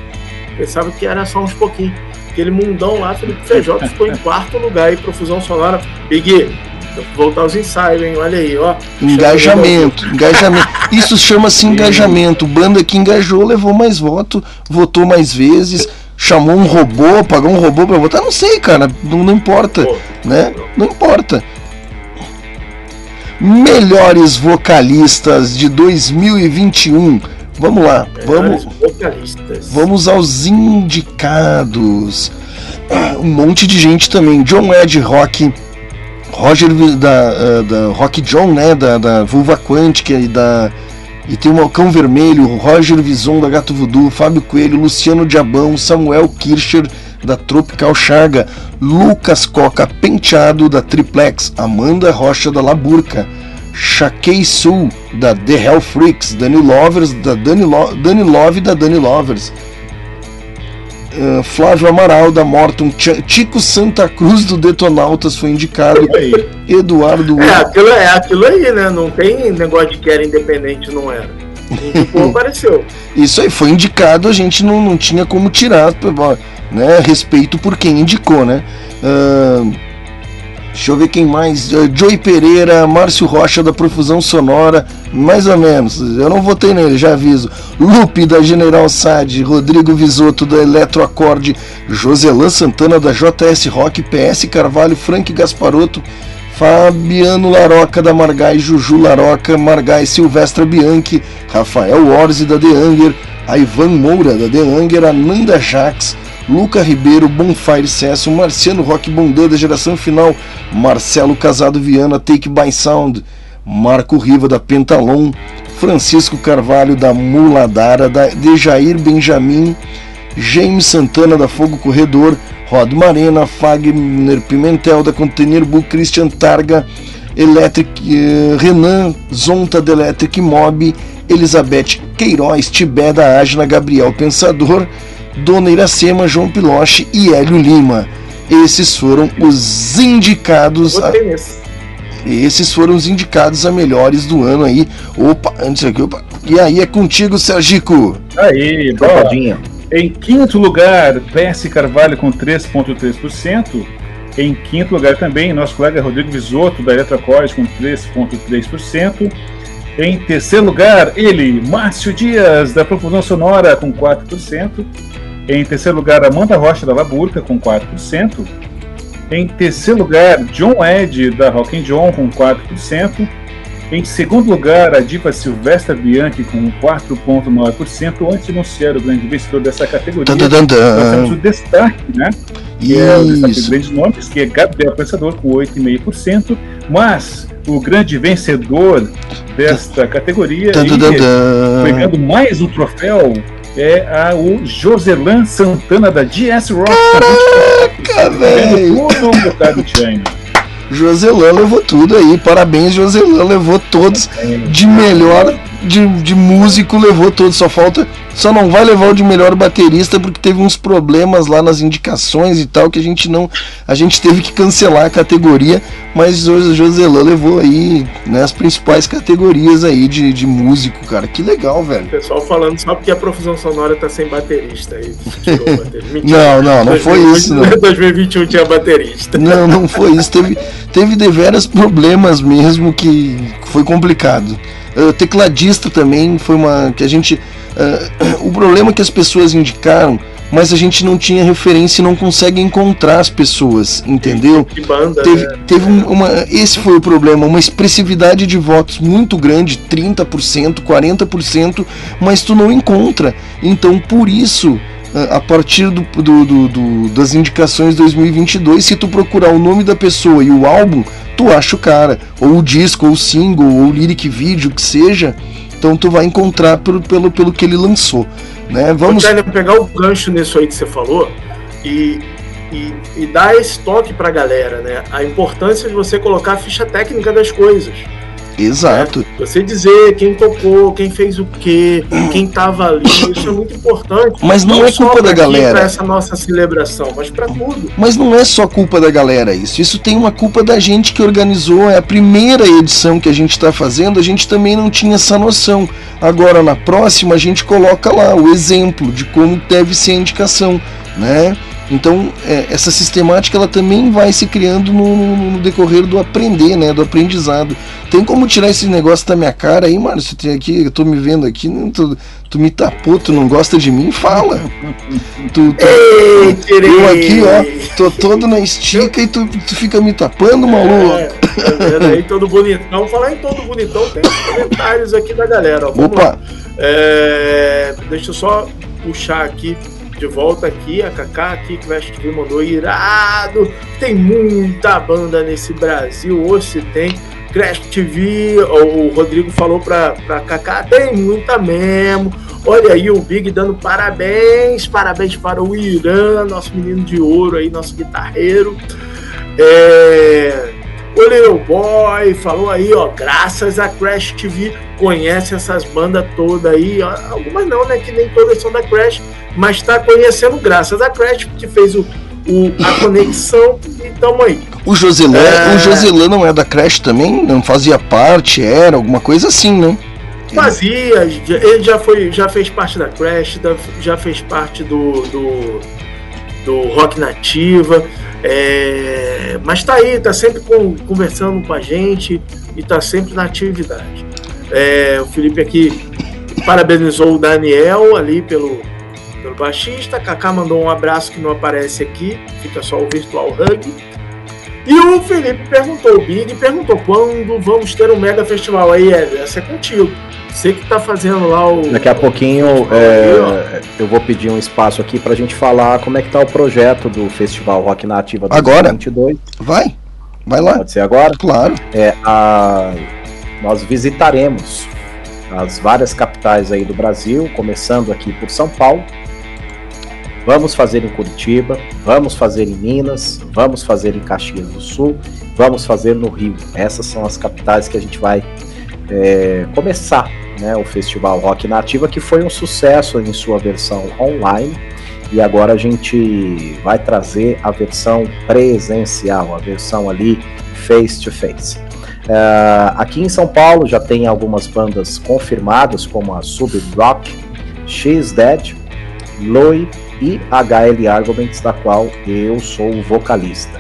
Pensava que era só uns pouquinhos. Aquele mundão lá, Felipe Feijó, que ficou em quarto lugar aí, Profusão Sonora. Big, vou voltar aos ensaios, hein? Olha aí, ó. Engajamento, engajamento. Isso chama-se engajamento. Banda que engajou, levou mais voto, votou mais vezes, chamou um robô, pagou um robô pra votar. Não sei, cara, não, não importa, Pô, né? Não importa. Melhores vocalistas de 2021. Vamos lá, vamos, vocalistas. vamos aos indicados. Um monte de gente também. John Ed Rock, Roger da, eh, da Rock John, né? Da, da Vulva Quântica e da. E tem o Cão Vermelho, Roger Vison da Gato Voodoo, Fábio Coelho, Luciano Diabão, Samuel Kircher da Tropical Chaga, Lucas Coca Penteado da Triplex, Amanda Rocha da Laburca, Shakei Sul da The Hell Freaks, Dani Lovers da Dani, Lo Dani Love da Dani Lovers, eh, Flávio Amaral da Morton, Ch- Tico Santa Cruz do Detonautas foi indicado. Eduardo É, aquilo, é aquilo aí, né? Não tem negócio de que era independente, não era. Indicou, apareceu. Isso aí foi indicado, a gente não, não tinha como tirar, né? Respeito por quem indicou, né? Ahn, deixa eu ver quem mais. Ah, Joey Pereira, Márcio Rocha da Profusão Sonora, mais ou menos. Eu não votei nele, já aviso. Lupe da General Sad, Rodrigo Visoto da Eletroacorde, Joselan Santana da JS Rock, PS Carvalho, Frank Gasparotto. Fabiano Laroca da Margai, Juju Laroca, Margai Silvestra Bianchi, Rafael Orzi da The Anger, Ivan Moura da The Anger, Ananda Jax, Luca Ribeiro, Bonfire Cesso, Marciano Rock Bondã da Geração Final, Marcelo Casado Viana, Take by Sound, Marco Riva da Pentalon, Francisco Carvalho da Muladara, da Dejair Benjamin, James Santana da Fogo Corredor, Rod Marena, Fagner Pimentel da Container Book, Christian Targa, Electric, eh, Renan Zonta da Electric Mob, Elizabeth Queiroz, Tibé da Agna, Gabriel Pensador, Dona Iracema, João Piloche e Hélio Lima. Esses foram os indicados. a-. Esses foram os indicados a melhores do ano aí. Opa, antes aqui, opa. E aí é contigo, Sergico. Aí, boa. Safadinho. Em quinto lugar, PS Carvalho com 3,3%. Em quinto lugar também, nosso colega Rodrigo Visotto, da Eletrocores, com 3,3%. Em terceiro lugar, ele, Márcio Dias, da Profusão Sonora, com 4%. Em terceiro lugar, Amanda Rocha, da Laburca, com 4%. Em terceiro lugar, John Ed, da Rock John, com 4%. Em segundo lugar, a diva Silvestra Bianchi, com 4,9%. Antes de anunciar o grande vencedor dessa categoria, tan. nós temos o destaque, né? que é o destaque de grandes nomes, que é Gabriel Pensador com 8,5%, mas o grande vencedor desta categoria Tan, e tan, tan, tan. pegando mais um troféu é a, o Joselan Santana da GS Rock. Caraca, velho. Caro China. Joselan levou tudo aí. Parabéns, Joselan levou todos de melhor de, de músico, levou todos. Só falta. Só não vai levar o de melhor baterista porque teve uns problemas lá nas indicações e tal que a gente não. A gente teve que cancelar a categoria, mas o Joselan levou aí né, as principais categorias aí de, de músico, cara. Que legal, velho. O pessoal falando só porque a profusão sonora tá sem baterista aí. Não, não, não foi 2020 isso, não. 2021 tinha baterista. Não, não foi isso. Teve, teve deveras problemas mesmo que foi complicado. Uh, tecladista também foi uma. que a gente. uh, o problema é que as pessoas indicaram, mas a gente não tinha referência e não consegue encontrar as pessoas, entendeu? Que banda, Teve, né? teve um- uma. Esse foi o problema, uma expressividade de votos muito grande, 30%, 40%, mas tu não encontra. Então, por isso, a a partir do, do- do- do- das indicações 2022, se tu procurar o nome da pessoa e o álbum, tu acha o cara, ou o disco, ou o single, ou o lyric video, que seja. Então tu vai encontrar pelo, pelo, pelo que ele lançou. Né? Vamos pegar o gancho nisso aí que você falou e, e, e dar esse toque pra galera, né? A importância de você colocar a ficha técnica das coisas. Exato. Você dizer quem tocou, quem fez o quê, quem tava ali, isso é muito importante. Mas não é só culpa da galera. Pra essa nossa celebração, mas pra tudo. Mas não é só culpa da galera isso. Isso tem uma culpa da gente que organizou. É a primeira edição que a gente está fazendo. A gente também não tinha essa noção. Agora na próxima a gente coloca lá o exemplo de como deve ser a indicação, né? Então é, essa sistemática ela também vai se criando no, no- decorrer do aprender, né? Do aprendizado. Tem como tirar esse negócio da minha cara aí? Você tem aqui, eu tô me vendo aqui, não, tu, tu me tapou, tu não gosta de mim? Fala. Tu, tu, Ei, eu aqui, ó, tô todo na estica e tu, tu fica me tapando, maluco. É, tá vendo aí todo bonitão. Falar em todo bonitão, tem os comentários aqui da galera. ó. Opa, É, deixa eu só puxar aqui de volta aqui, a Kaká aqui que West TV mandou irado. Tem muita banda nesse Brasil, hoje se tem. Crash TV, o Rodrigo falou pra, pra Kaká, tem muita mesmo. Olha aí o Big dando parabéns, parabéns para o Irã, nosso menino de ouro aí, nosso guitarreiro. É, o Little Boy falou aí, ó, graças a Crash TV, conhece essas bandas todas aí. ó, Algumas não, né? Que nem todas são da Crash, mas tá conhecendo graças a Crash, que fez o, o- a conexão e tamo aí. o Joselan, É. o Joselan não é da Crash também? Não fazia parte, era alguma coisa assim, né? Fazia, ele já foi, já fez parte da Crash, já fez parte do, do, do Rock Nativa, é, mas tá aí, tá sempre com- conversando com a gente e tá sempre na atividade. É, o Felipe aqui parabenizou o Daniel ali pelo, pelo baixista, Kaká mandou um abraço que não aparece aqui, fica só o virtual hug. E o Felipe perguntou, o Big perguntou quando vamos ter um mega festival aí, Hélio? Essa é contigo. Você que tá fazendo lá o. Daqui a pouquinho é, eu vou pedir um espaço aqui pra gente falar como é que tá o projeto do Festival Rock Nativa Agora? 2022. Vai, vai lá, Pode ser agora? claro. É, a, nós visitaremos as várias capitais aí do Brasil, começando aqui por São Paulo. Vamos fazer em Curitiba, vamos fazer em Minas, vamos fazer em Caxias do Sul, vamos fazer no Rio. Essas são as capitais que a gente vai é, começar né, o Festival Rock Nativa, que foi um sucesso em sua versão online. E agora a gente vai trazer a versão presencial, a versão ali face to face. É, aqui em São Paulo já tem algumas bandas confirmadas, como a Sub Rock, X Dead, Loi e HL Arguments, da qual eu sou o vocalista.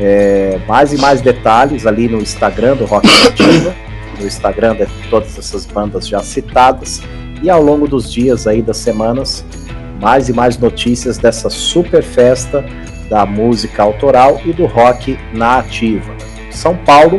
É, mais e mais detalhes ali no Instagram do Rock Nativa, no Instagram de todas essas bandas já citadas, e ao longo dos dias aí das semanas, mais e mais notícias dessa super festa da música autoral e do rock na ativa. São Paulo,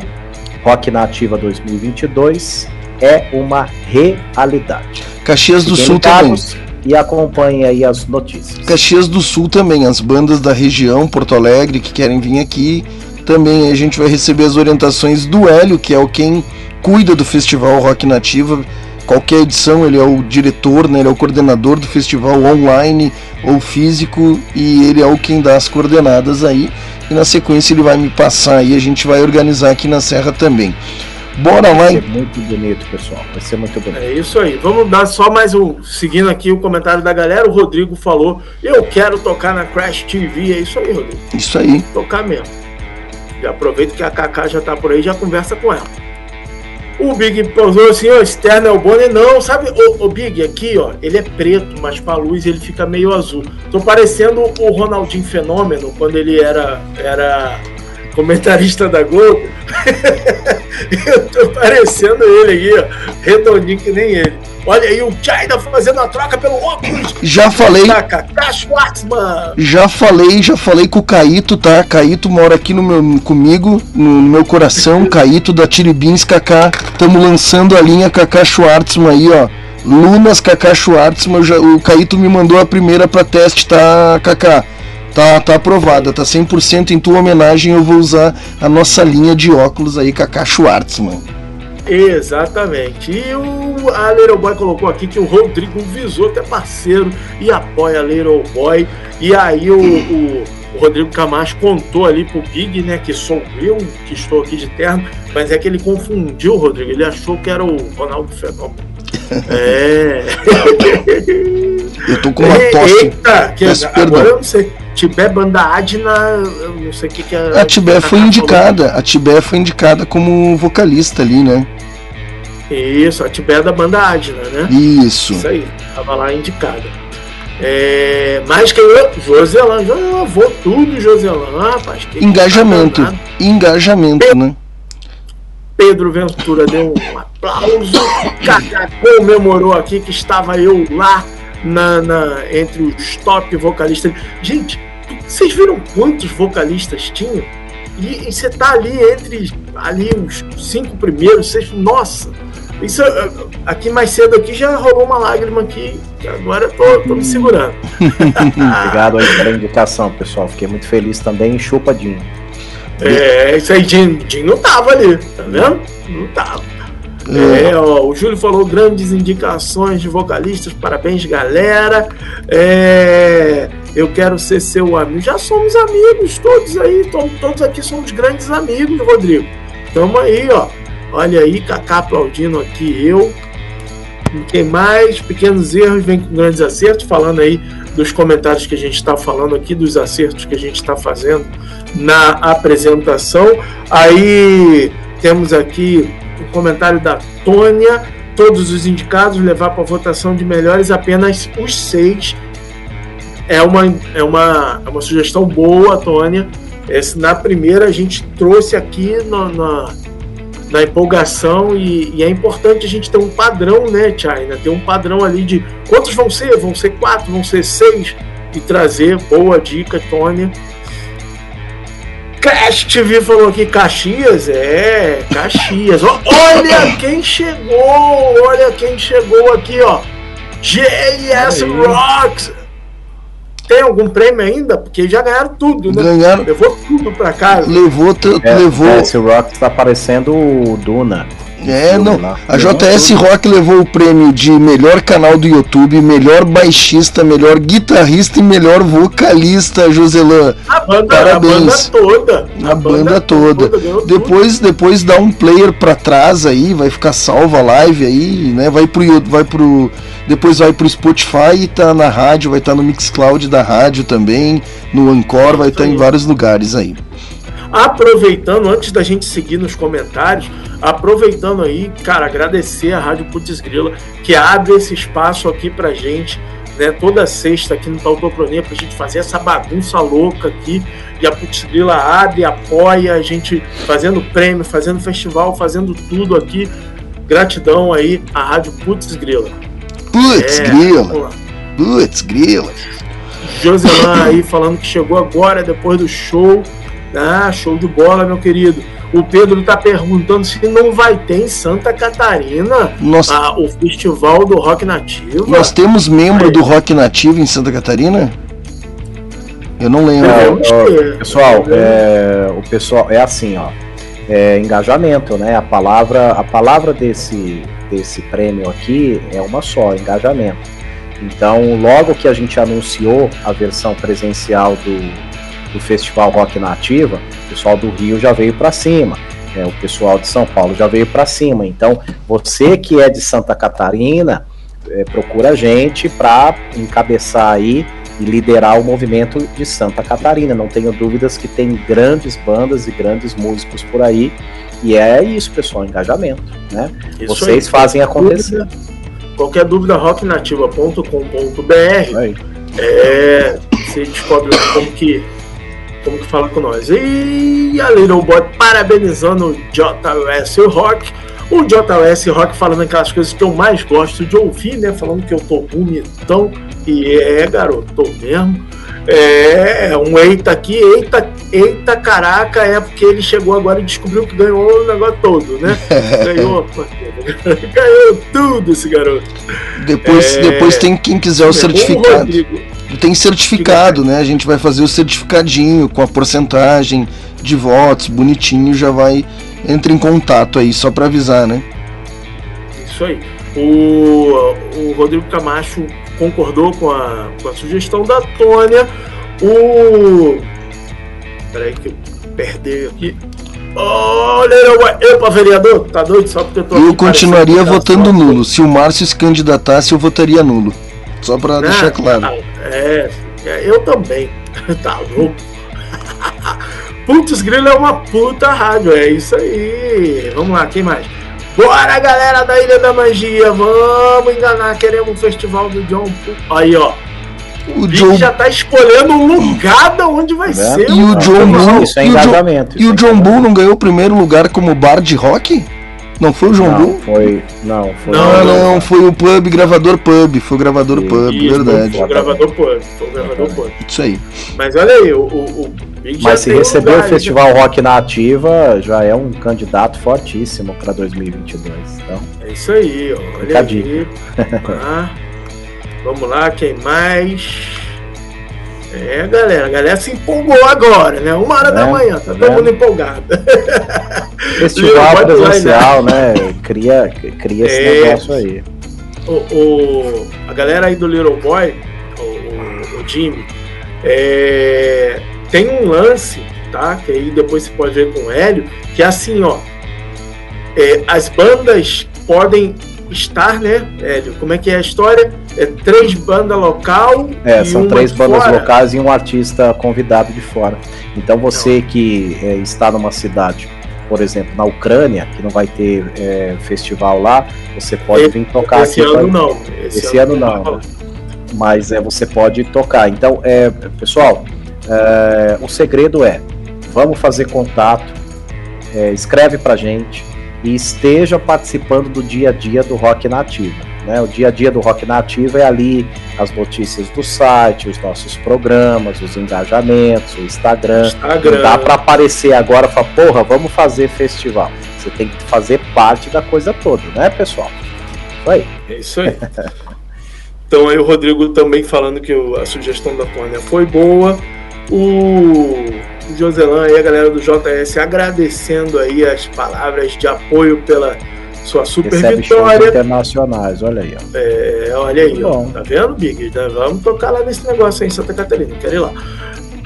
Rock na Ativa 2022 é uma realidade. Caxias do Sul também. E acompanhe aí as notícias. Caxias do Sul também, as bandas da região, Porto Alegre, que querem vir aqui. Também a gente vai receber as orientações do Hélio, que é o quem cuida do festival Rock Nativa. Qualquer edição, ele é o diretor, né, ele é o coordenador do festival online ou físico e ele é o quem dá as coordenadas aí. E na sequência ele vai me passar e a gente vai organizar aqui na Serra também. Bora lá, Vai ser muito bonito, pessoal. Vai ser muito bonito. É isso aí. Vamos dar só mais um. Seguindo aqui o comentário da galera, o Rodrigo falou: Eu quero tocar na Crash TV. É isso aí, Rodrigo. Isso aí. Tocar mesmo. Já aproveita que a Kaká já tá por aí, já conversa com ela. O Big posou assim, ó, externo é o Bonnie. Não, sabe, o, o Big aqui, ó, ele é preto, mas com a luz ele fica meio azul. Tô parecendo o Ronaldinho Fenômeno, quando ele era, era comentarista da Globo. Eu tô parecendo ele aqui, ó, redondinho que nem ele. Olha aí o China fazendo a troca pelo óculos Já falei, Schwartzman. já falei, já falei com o Caíto, tá? Caíto mora aqui no meu, comigo, no, no meu coração. Caíto da Tiribins Kaká. Tamo lançando a linha Kaká Schwartzman aí, ó. Lunas Kaká Schwartzman. já- o Caíto me mandou a primeira pra teste, tá, Kaká? Tá, tá aprovada, tá 100% em tua homenagem. Eu vou usar a nossa linha de óculos aí, Kaká Schwartzman. Exatamente. E o, a Little Boy colocou aqui que o Rodrigo Visoto é parceiro e apoia a Little Boy. E aí o, o- o Rodrigo Camacho contou ali pro Big, né, que sou eu que estou aqui de terno, mas é que ele confundiu, Rodrigo. Ele achou que era o Ronaldo Fenômeno. É. Eu tô com uma tosse. Eita, que Peço agora perdão. eu não sei. Tibé Banda Adna, eu não sei o que, que é. A Tibé foi Cacá indicada, a Tibé foi indicada como vocalista ali, né? Isso, a Tibé da Banda Adna, né? Isso. Isso aí, tava lá indicada. É, mas que eu, Joselan, eu lavou tudo, Joselan, rapaz. Engajamento. Engajamento, né? Pedro Ventura deu um aplauso. Comemorou aqui que estava eu lá na, na- entre os top vocalistas. Gente, vocês viram quantos vocalistas tinham? E, e você tá ali entre ali os cinco primeiros, seis, nossa. Isso eh, aqui mais cedo aqui já rolou uma lágrima aqui, agora tô, tô me segurando. Obrigado aí pela indicação, pessoal. Fiquei muito feliz também chupadinho. É, isso aí, Jim, Jim não tava ali, tá vendo? Não tava. É, ó, o Júlio falou grandes indicações de vocalistas, parabéns, galera. É, eu quero ser seu amigo. Já somos amigos, todos aí, to- todos aqui somos grandes amigos, Rodrigo. Tamo aí, ó. Olha aí, Kaká aplaudindo aqui eu. Quem mais? Pequenos erros vem com grandes acertos, falando aí dos comentários que a gente está falando aqui, dos acertos que a gente está fazendo na apresentação. Aí temos aqui o comentário da Tônia. Todos os indicados levar para votação de melhores apenas os seis. É uma, é uma, é uma sugestão boa, Tônia. Esse, na primeira a gente trouxe aqui na, na empolgação e, e é importante a gente ter um padrão, né, China? Ter um padrão ali de quantos vão ser? Vão ser quatro? Vão ser seis? E trazer boa dica, Tônia. Crash TV falou aqui, Caxias? É, Caxias. Olha quem chegou! Olha quem chegou aqui, ó. JS. Rocks! Tem algum prêmio ainda? Porque já ganharam tudo, né? Ganharam, Levou tudo pra casa. levou, É, levou. Esse Rock está parecendo o Duna. É, não. lá. A JS Rock levou o prêmio de melhor canal do YouTube, melhor baixista, melhor guitarrista e melhor vocalista, Joselan. A banda, Parabéns. a banda toda. A banda toda. ganhou tudo. Depois, depois dá um player pra trás aí, vai ficar salva a live aí, né? Vai pro vai pro depois vai pro Spotify e tá na rádio, vai estar no Mixcloud da rádio também, no Anchor, vai estar em vários lugares aí. Aproveitando, antes da gente seguir nos comentários, aproveitando aí, cara, agradecer a Rádio Putz Grila, que abre esse espaço aqui pra gente, né? Toda sexta aqui no Tautocronia, pra gente fazer essa bagunça louca aqui. E a Putz Grila abre, apoia a gente fazendo prêmio, fazendo festival, fazendo tudo aqui. Gratidão aí à Rádio Putz Grila. Putz, É, grila. Putz, grila. Joselan aí falando que chegou agora depois do show. Ah, show de bola, meu querido. O Pedro tá perguntando se não vai ter em Santa Catarina Nós, ah, o festival do rock nativo. nós temos membro Aí. do Rock Nativo em Santa Catarina? Eu não lembro. É. Pessoal, é, o pessoal é assim, ó. É engajamento, né? A palavra, a palavra desse, desse prêmio aqui é uma só, engajamento. Então, logo que a gente anunciou a versão presencial do, do Festival Rock Nativa, o pessoal do Rio já veio para cima. é, o pessoal de São Paulo já veio para cima. Então, você que é de Santa Catarina, é, procura a gente para encabeçar aí e liderar o movimento de Santa Catarina. Não tenho dúvidas que tem grandes bandas e grandes músicos por aí. E é isso, pessoal, engajamento, né? Isso Vocês aí. fazem acontecer. Qualquer dúvida, rocknativa.com.br. É, você descobre como que, como que fala com nós. E a Little Boy parabenizando o JS Rock. O JS Rock falando aquelas coisas que eu mais gosto de ouvir, né? Falando que eu tô bonitão. E é, garoto, tô mesmo. É, um eita aqui, eita, eita caraca, é porque ele chegou agora e descobriu que ganhou o negócio todo, né? Ganhou, ganhou tudo esse garoto. Depois, É, depois tem quem quiser o O certificado. Rodrigo, Tem certificado, né? A gente vai fazer o certificadinho com a porcentagem de votos, bonitinho, já vai. Entra em contato aí, só pra avisar, né? Isso aí. O, o Rodrigo Camacho concordou com a, com a sugestão da Tônia. O. Peraí que eu perdi aqui. Olha, eu, eu pra vereador, tá doido? Só porque eu tô Eu continuaria parecendo votando nulo. Se o Márcio se candidatasse, eu votaria nulo. Só pra Né? deixar claro. É, é, eu também. tá louco. Putz, Grilo é uma puta rádio, é isso aí. Vamos lá, quem mais? Bora, galera da Ilha da Magia, vamos enganar, queremos um festival do John. Aí, ó. O Ele John já tá escolhendo o lugar da onde vai vendo? ser. E o. John Bull, Isso é e o John- engajamento. e o é John. Bull não ganhou o primeiro lugar como bar de rock? Não foi o John Bull? foi. Não, foi. Não, não. não, foi o pub, gravador pub. Foi o gravador Isso, pub, Isso, verdade. Foi o gravador pub. Foi o gravador pub. Isso aí. Mas olha aí, o, o, já Mas se receber lugar, o Festival Rock na Ativa, já é um candidato fortíssimo para 2022. Então, É isso aí, ó. Olha aí. Tá. Vamos lá, quem mais? É, galera, a galera se empolgou agora, né? Uma hora da É, manhã, tá tá todo mundo empolgado. festival presencial, né? Cria, cria esse É. negócio aí. O, o- a galera aí do Little Boy, o, o, o Jimmy, é, tem um lance, tá? Que aí depois você pode ver com o Hélio, que é assim, ó. é, as bandas podem estar, né, Hélio? Como é que é a história? É três bandas local. É, são três bandas fora. locais e um artista convidado de fora. Então você que é, está numa cidade, por exemplo, na Ucrânia, que não vai ter é, festival lá, você pode vir tocar Esse aqui. ano pra- não. Esse ano não, vai né? mas é, você pode tocar. Então, é, pessoal, é, o segredo é, vamos fazer contato, é, escreve pra gente e esteja participando do dia a dia do Rock Nativa. Né? O dia a dia do Rock Nativa é ali as notícias do site, os nossos programas, os engajamentos, o Instagram. Instagram. Não dá para aparecer agora e falar, porra, vamos fazer festival. Você tem que fazer parte da coisa toda, né, pessoal? Isso aí. É isso aí. Então aí o Rodrigo também falando que a sugestão da Tônia foi boa. O, Joselan e a galera do JS agradecendo aí as palavras de apoio pela sua super Recebe vitória. internacionais, olha aí, ó. É, olha aí, ó. Tá vendo, Big? Tá- Vamos tocar lá nesse negócio aí em Santa Catarina, quero ir lá.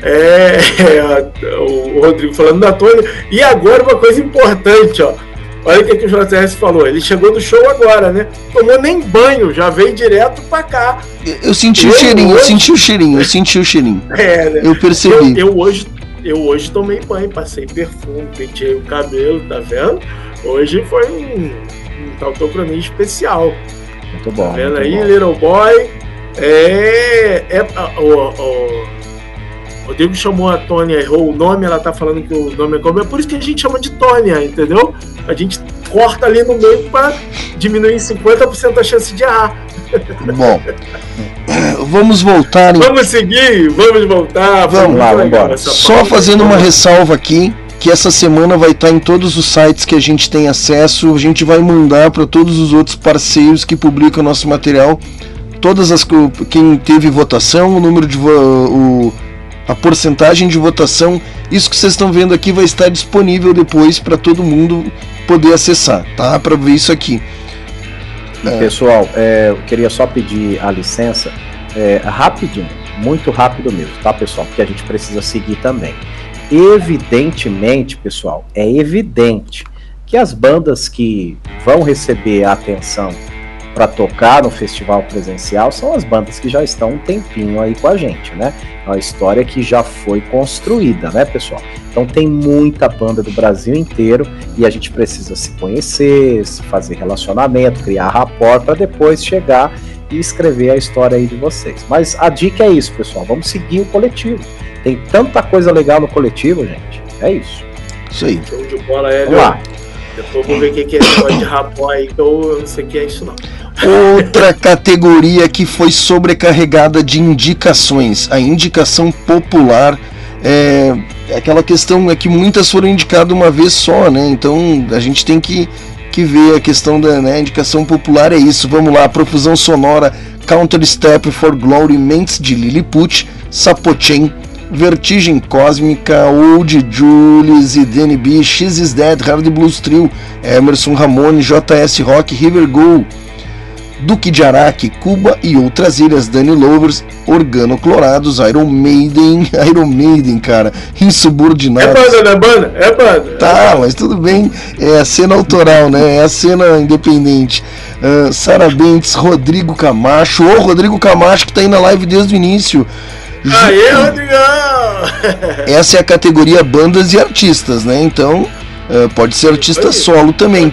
É, o Rodrigo falando da Tônia. E agora uma coisa importante, ó. Olha o que, que o JS falou. Ele chegou do show agora, né? Tomou nem banho, já veio direto pra cá. Eu senti o Eu cheirinho, eu hoje- senti o cheirinho, eu senti o cheirinho. É, né? Eu percebi. Eu, eu hoje, eu hoje tomei banho, passei perfume, penteei o cabelo, tá vendo? Hoje foi um, um tautocronia especial. Muito bom. Tá vendo aí, bom. Little Boy? É. é o, o chamou a Tônia, errou o nome, ela tá falando que o nome é como. É por isso que a gente chama de Tônia, entendeu? A gente corta ali no meio pra diminuir em 50% a chance de errar. Bom, vamos voltar. em- Vamos seguir, vamos voltar. Vamos lá, vambora. essa Só fazendo uma ressalva aqui, que essa semana vai estar em todos os sites que a gente tem acesso. A gente vai mandar para todos os outros parceiros que publicam nosso material. Todas as quem teve votação, o número de o, a porcentagem de votação, isso que vocês estão vendo aqui vai estar disponível depois para todo mundo poder acessar, tá? Para ver isso aqui. Pessoal, é, eu queria só pedir a licença, é, rapidinho, muito rápido mesmo, tá, pessoal? Porque a gente precisa seguir também. Evidentemente, pessoal, é evidente que as bandas que vão receber a atenção para tocar no festival presencial são as bandas que já estão um tempinho aí com a gente, né? É uma história que já foi construída, né, pessoal? Então tem muita banda do Brasil inteiro e a gente precisa se conhecer, se fazer relacionamento, criar rapport para depois chegar e escrever a história aí de vocês. Mas a dica é isso, pessoal. Vamos seguir o coletivo. Tem tanta coisa legal no coletivo, gente. É isso. Isso aí. Show de bola, Hélio. Vamos lá. Depois vou ver o que é esse de rapó aí, que eu não sei o que é isso não. Outra categoria que foi sobrecarregada de indicações, a indicação popular. É, aquela questão é que muitas foram indicadas uma vez só, né? Então a gente tem que, que ver a questão da né, indicação popular. É isso, vamos lá. Profusão sonora, Counter Step for Glory, Mentes de Lilliput, Sapochen, Vertigem Cósmica, Old Julius e DNB, X is Dead, Hard Blues Trio, Emerson Ramone, JS Rock, River Go. Duque de Araque, Cuba e outras ilhas, Danny Lovers, Organoclorados, Iron Maiden, Iron Maiden, cara, É Insubordinados. banda, não é banda? É banda. Tá, mas tudo bem, é a cena autoral, né? É a cena independente. Ah, Sara Bentes, Rodrigo Camacho, ô Rodrigo Camacho que tá aí na live desde o início. Aê, Rodrigão! Essa é a categoria bandas e artistas, né? Então ah, pode ser artista solo também.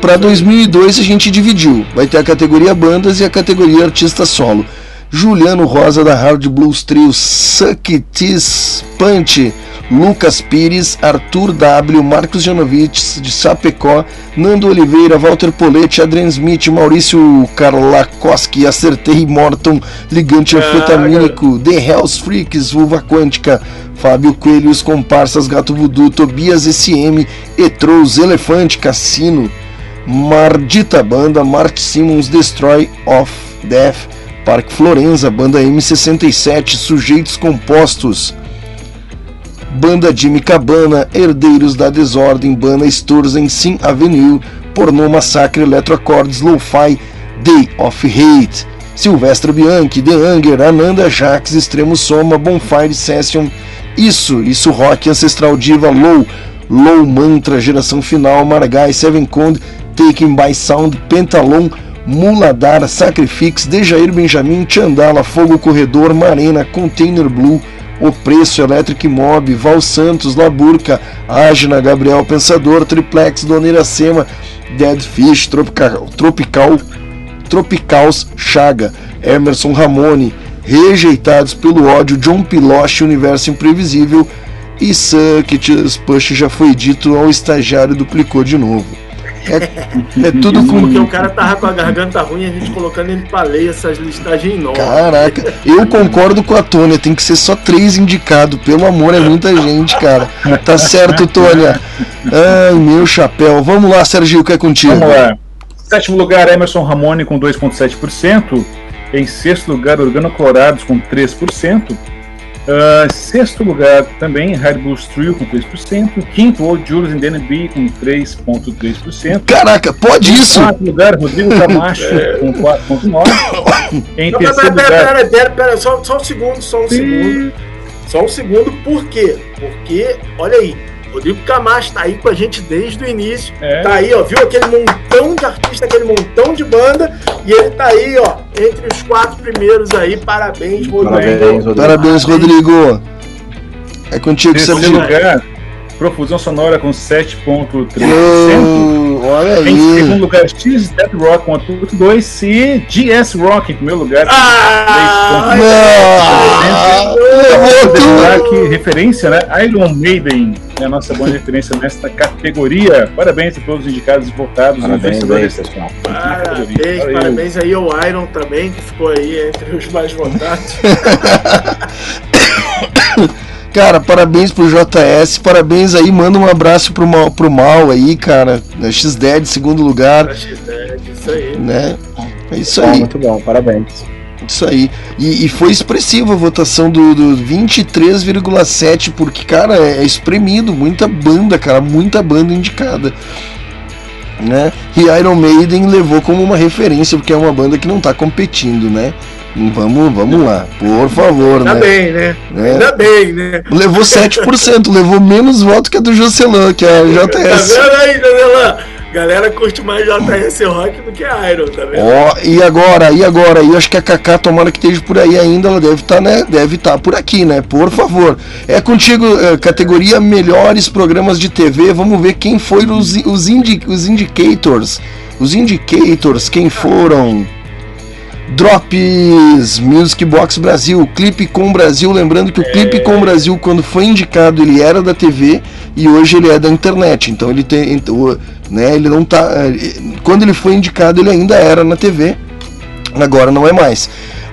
Para 2002 a gente dividiu. Vai ter a categoria bandas e a categoria artista solo. Juliano Rosa da Hard Blues Trio, Suck Tis Punch, Lucas Pires, Arthur W, Marcos Janovic de Sapecó, Nando Oliveira, Walter Poletti, Adrian Smith, Maurício Karlakoski, Acertei Morton, Ligante Caraca. Anfetamínico, The Hells Freaks, Vulva Quântica, Fábio Coelho, os comparsas Gato Voodoo, Tobias SM, Etrous, Elefante, Cassino, Mardita Banda, Mart Simmons, Destroy of Death, Parque Florenza, Banda M67, Sujeitos Compostos, Banda Jimmy Cabana, Herdeiros da Desordem, Banda Sturzen, Sim Avenue, Pornô Massacre, Eletroacordes, Lo-Fi, Day of Hate, Silvestre Bianchi, The Anger, Ananda Jax, Extremo Soma, Bonfire Session, Isso, Isso Rock, Ancestral Diva, Low, Low Mantra, Geração Final, Margai, Seven Cond, Taken by Sound, Pentalon, Muladar, Sacrifix, Dejair Benjamin, Chandala, Fogo Corredor, Marena, Container Blue, O Preço, Electric Mob, Val Santos, Laburca, Ágina, Gabriel Pensador, Triplex, Doneira Sema, Dead Fish, Tropical, Tropical, Tropicals, Chaga, Emerson Ramone, Rejeitados pelo ódio, John Piloche, Universo Imprevisível e Suckets Push já foi dito ao estagiário duplicou de novo. É, é tudo Porque com. o cara tava com a garganta ruim e a gente colocando ele pra ler essas listagens novas. Caraca, eu concordo com a Tônia, tem que ser só três indicados, pelo amor, é muita gente, cara. Tá certo, Tônia. Ai, meu chapéu. Vamos lá, Sergio, que é contigo. Vamos lá. Sétimo lugar, Emerson Ramone com 2,7%. Em sexto lugar, Organoclorados com 3%. Ah, sexto lugar também, Red Bull Trio com 3%. Quinto, Old Julius and DNB com 3,3%. Caraca, pode isso? Quarto lugar, Rodrigo Camacho com 4,9%. Em Não, pera, terceiro pera, pera, lugar, pera, pera, pera, só, só um segundo, só um segundo. Só um segundo, por quê? Porque, olha aí, Rodrigo Camacho tá aí com a gente desde o início. É. Tá aí, ó, viu aquele montão de artista, aquele montão de banda, e ele tá aí, ó, entre os quatro primeiros aí. Parabéns, Rodrigo. Parabéns, Rodrigo. Parabéns, Rodrigo. É contigo, Terceiro lugar, Profusão Sonora com 7.3%. Oh, olha Em segundo lugar, X Dead Rock com 8.2% e GS Rock em primeiro lugar. com Ah, Ah, levou Lembrar tudo. que referência, né? Iron Maiden é a nossa boa referência nesta categoria. Parabéns a todos os indicados e votados Parabéns vencedores. Parabéns, parabéns aí ao Iron também, que ficou aí entre os mais votados. Cara, parabéns pro JS, parabéns aí, manda um abraço pro Mal, pro Mal aí, cara. X-Dead, segundo lugar, é isso aí. né? É isso aí, muito bom, parabéns. isso aí. E, e foi expressiva a votação do, do 23,7, porque, cara, é espremido, muita banda, cara, muita banda indicada. Né? E Iron Maiden levou como uma referência, porque é uma banda que não tá competindo, né? Vamos, vamos lá, por favor, Ainda né? bem, né? É. Ainda bem, né? Levou 7%, levou menos voto que a do Jocelyn, que é a Tá JS. vendo aí, Danilão? Galera curte mais JS Rock do que Iron, tá vendo? Ó, e agora, e agora? E acho que a Kaká, tomara que esteja por aí ainda, ela deve estar, né? Deve estar por aqui, né? Por favor. É contigo, eh, categoria melhores programas de TV. Vamos ver quem foi os, os, indi, os indicators. Os indicators, quem foram? Drops Music Box Brasil, Clipe com Brasil, lembrando que o Clipe com Brasil quando foi indicado ele era da TV e hoje ele é da internet. Então ele tem, né, ele não tá, eh, quando ele foi indicado ele ainda era na TV. Agora não é mais.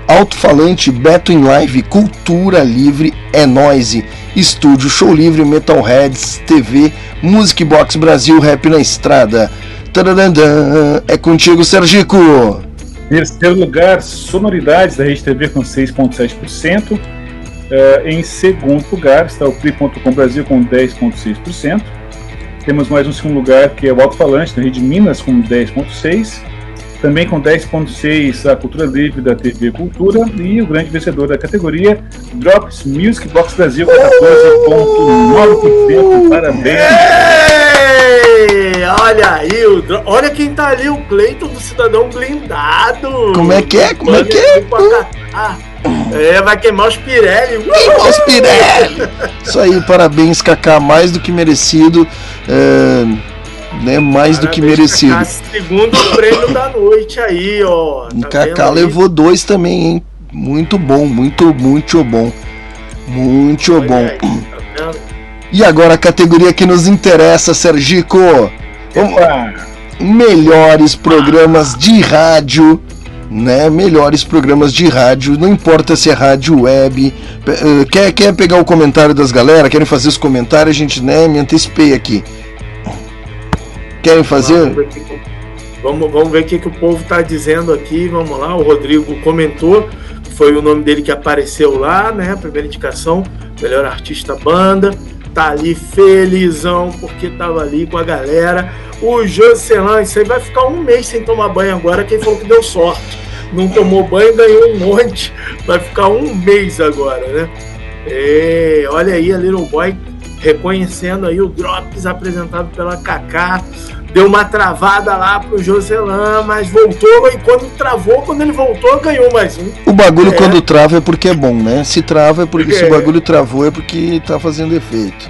Alto-falante, Beto em Live, Cultura Livre, É Noise, Estúdio, Show Livre, Metalheads, TV, Music Box Brasil, Rap na Estrada. Tadadadã, é contigo, Sergico. Terceiro lugar, Sonoridades da Rede TV com 6,7%. Eh, em segundo lugar está o Clip.com Brasil com 10,6%. Temos mais um segundo lugar que é o Alto Falante da Rede Minas com 10,6%. Também com 10,6% a Cultura Livre da TV Cultura. E o grande vencedor da categoria, Drops Music Box Brasil com 14,9%. Parabéns! Ei, olha aí, o dro- olha quem tá ali, o Cleiton do Cidadão Blindado. Como é que é? Como é que é? Ah, é, vai queimar os Pirelli. Os Pirelli! Isso aí, parabéns, Kaká, mais do que merecido. é, né, mais do que Parabéns, merecido. Kaká, segundo prêmio da noite aí, ó. Tá Kaká aí? levou dois também, hein? Muito bom, muito, muito bom. Muito Olha bom. aí? E agora a categoria que nos interessa, Sergico. Opa! Melhores programas de rádio, né? Melhores programas de rádio, não importa se é rádio web. Eh, Quer, quer pegar o comentário das galera? Querem fazer os comentários? A gente, né? Me antecipei aqui. Querem fazer? Vamos Vamos, ver o que, que o povo tá dizendo aqui. Vamos lá, o Rodrigo comentou. Foi o nome dele que apareceu lá, né? Primeira indicação, melhor artista banda. Tá ali felizão porque tava ali com a galera. O Jocelyn, isso aí vai ficar um mês sem tomar banho agora. Quem falou que deu sorte? Não tomou banho, ganhou um monte. Vai ficar um mês agora, né? É, olha aí a Little Boy reconhecendo aí o Drops apresentado pela Kaká. Deu uma travada lá pro Joselã, mas voltou e quando travou, quando ele voltou, ganhou mais um. O bagulho É. quando trava é porque é bom, né? Se trava é porque se É. o bagulho travou é porque tá fazendo efeito.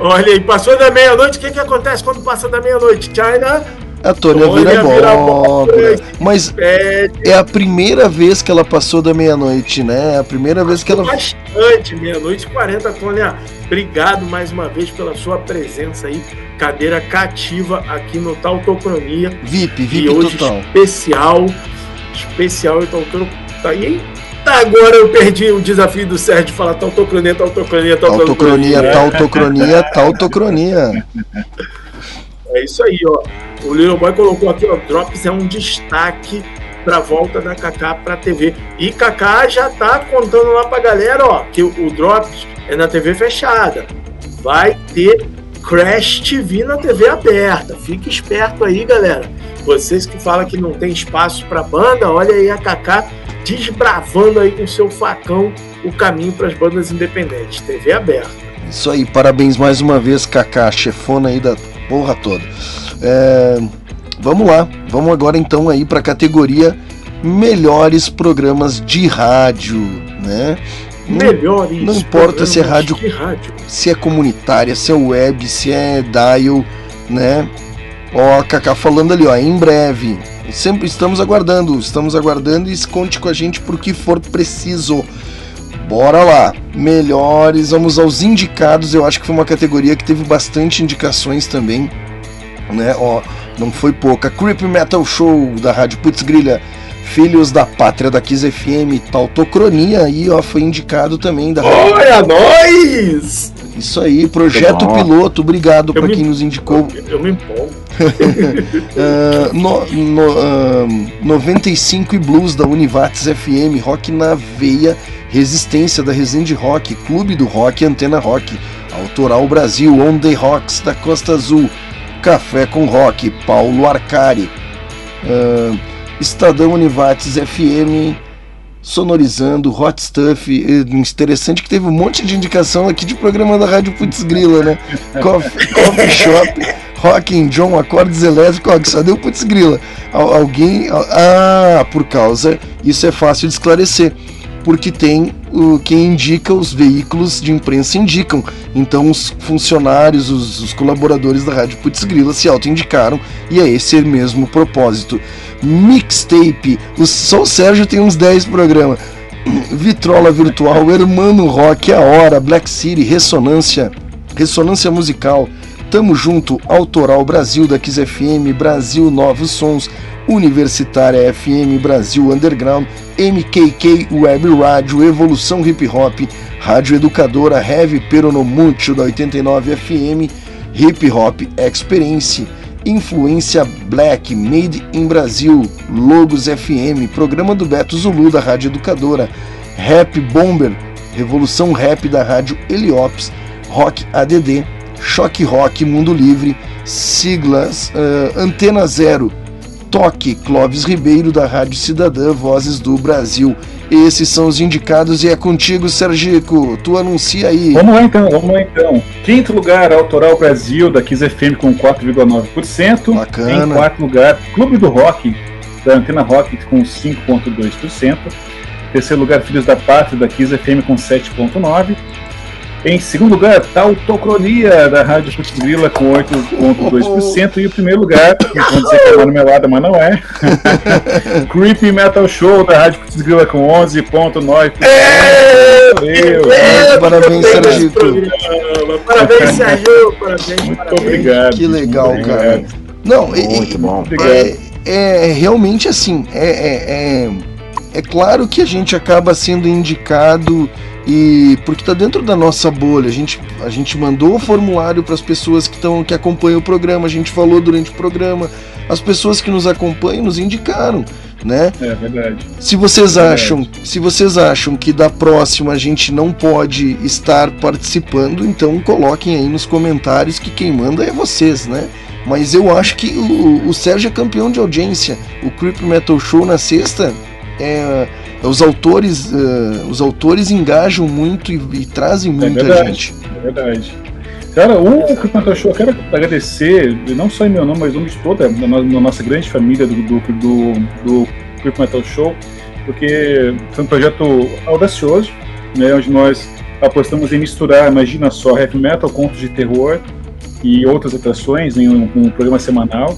Olha aí, passou da meia-noite, o que, que acontece quando passa da meia-noite? China A Tônia Tônia vira vira abóbora. abóbora. Mas pede é a primeira vez que ela passou da meia-noite, né? É a primeira vez que ela. bastante, meia-noite e 40, Tônia. Obrigado mais uma vez pela sua presença aí, cadeira cativa aqui no Tautocronia. VIP, E VIP hoje total. especial, especial, então tá aí. Agora eu perdi o desafio do Sérgio de falar tautocronia, tautocronia, Tautocronia, tautocronia. tautocronia, tautocronia. É isso aí, ó. O Little Boy colocou aqui, ó, Drops é um destaque pra volta da Kaká pra TV. E Kaká já tá contando lá pra galera, ó, que o, Drops é na TV fechada. Vai ter Crash TV na TV aberta. Fique esperto aí, galera. Vocês que falam que não tem espaço pra banda, olha aí a Kaká desbravando aí com seu facão o caminho para as bandas independentes. TV aberta. Isso aí, parabéns mais uma vez, Kaká, chefona aí da porra toda. É, vamos lá, vamos agora então aí para a categoria melhores programas de rádio, né? melhores. não importa se é rádio- rádio. Se é comunitária, se é web, se é dial, né? Ó, a Kaká falando ali, ó, em breve. Sempre estamos aguardando, estamos aguardando e conte com a gente por que for preciso. Bora lá, melhores, vamos aos indicados. Eu acho que foi uma categoria que teve bastante indicações também, né? Ó, não foi pouca. Creep Metal Show da Rádio Putz Grilha, Filhos da Pátria da Kiss FM, Tautocronia. Aí, ó, foi indicado também da Rádio Olha, nós! isso aí, projeto piloto, obrigado para quem nos indicou. Eu me empolgo. Ah, no, no, ah, 95 e Blues da Univates FM, Rock na Veia, Resistência da Resende Rock, Clube do Rock, Antena Rock, Autoral Brasil, On The Rocks da Costa Azul, Café com Rock, Paulo Arcari, Ah, Estadão Univates FM, sonorizando, hot stuff. E Interessante que teve um monte de indicação aqui de programa da Rádio Putz Grila, né? Coffee, coffee Shop, Rock and John, Acordes Elétricos, só deu Putz Grila. Al- alguém. Ah, por causa. Isso é fácil de esclarecer. Porque tem o quem indica, os veículos de imprensa indicam. Então os funcionários, os, os colaboradores da Rádio Putz Grila se auto-indicaram e é esse mesmo propósito. Mixtape, o, o Sérgio tem uns 10 programas. Vitrola Virtual, Hermano Rock, A Hora, Black City, Ressonância, Ressonância Musical, Tamo Junto, Autoral Brasil da Kiss FM, Brasil Novos Sons, Universitária FM, Brasil Underground, MKK Web Rádio, Evolução Hip Hop, Rádio Educadora, Heavy Peronomútil da 89 FM, Hip Hop Experience, Influência Black, Made in Brasil, Logos FM, Programa do Beto Zulu da Rádio Educadora, Rap Bomber, Revolução Rap da Rádio Heliops, Rock ADD, Choque Rock Mundo Livre, siglas ah, Antena Zero, Toque Clóvis Ribeiro da Rádio Cidadã Vozes do Brasil. Esses são os indicados e é contigo, Sergico. Tu anuncia aí. Vamos lá então, vamos lá então. Quinto lugar, Autoral Brasil, da Kiss FM com 4,9%. Bacana. Em quarto lugar, Clube do Rock, da Antena Rock com 5,2%. Terceiro lugar, Filhos da Pátria, da Kiss FM com 7,9%. Em segundo lugar, Tautocronia, da Rádio Putz Grila, com 8,2%. E o primeiro lugar, vamos dizer que é marmelada, mas não é. Creepy Metal Show, da Rádio Putz Grila, com 11,9%. Valeu. É, Parabéns, Sergico. nesse programa. Parabéns, Sérgio. Parabéns, Muito parabéns. obrigado. Que legal, Muito cara. obrigado. Não, Muito e- bom. Obrigado. É, é realmente assim, é, é, é, é claro que a gente acaba sendo indicado e porque tá dentro da nossa bolha. A gente, a gente mandou o formulário para as pessoas que estão que acompanham o programa, a gente falou durante o programa, as pessoas que nos acompanham nos indicaram, né? É verdade. Se vocês Verdade. acham, se vocês acham que da próxima a gente não pode estar participando, então coloquem aí nos comentários que quem manda é vocês, né? Mas eu acho que o, o Sérgio é campeão de audiência. O Creep Metal Show na sexta é, os autores, eh, os autores engajam muito e, e trazem muita verdade. gente. É verdade. Cara, o Campeonato Show, eu quero agradecer, não só em meu nome, mas em nome de toda a no- da nossa grande família do, do, do, do Metal Show, porque foi um projeto audacioso, né, onde nós apostamos em misturar, imagina só, heavy metal, contos de terror e outras atrações em um, um programa semanal.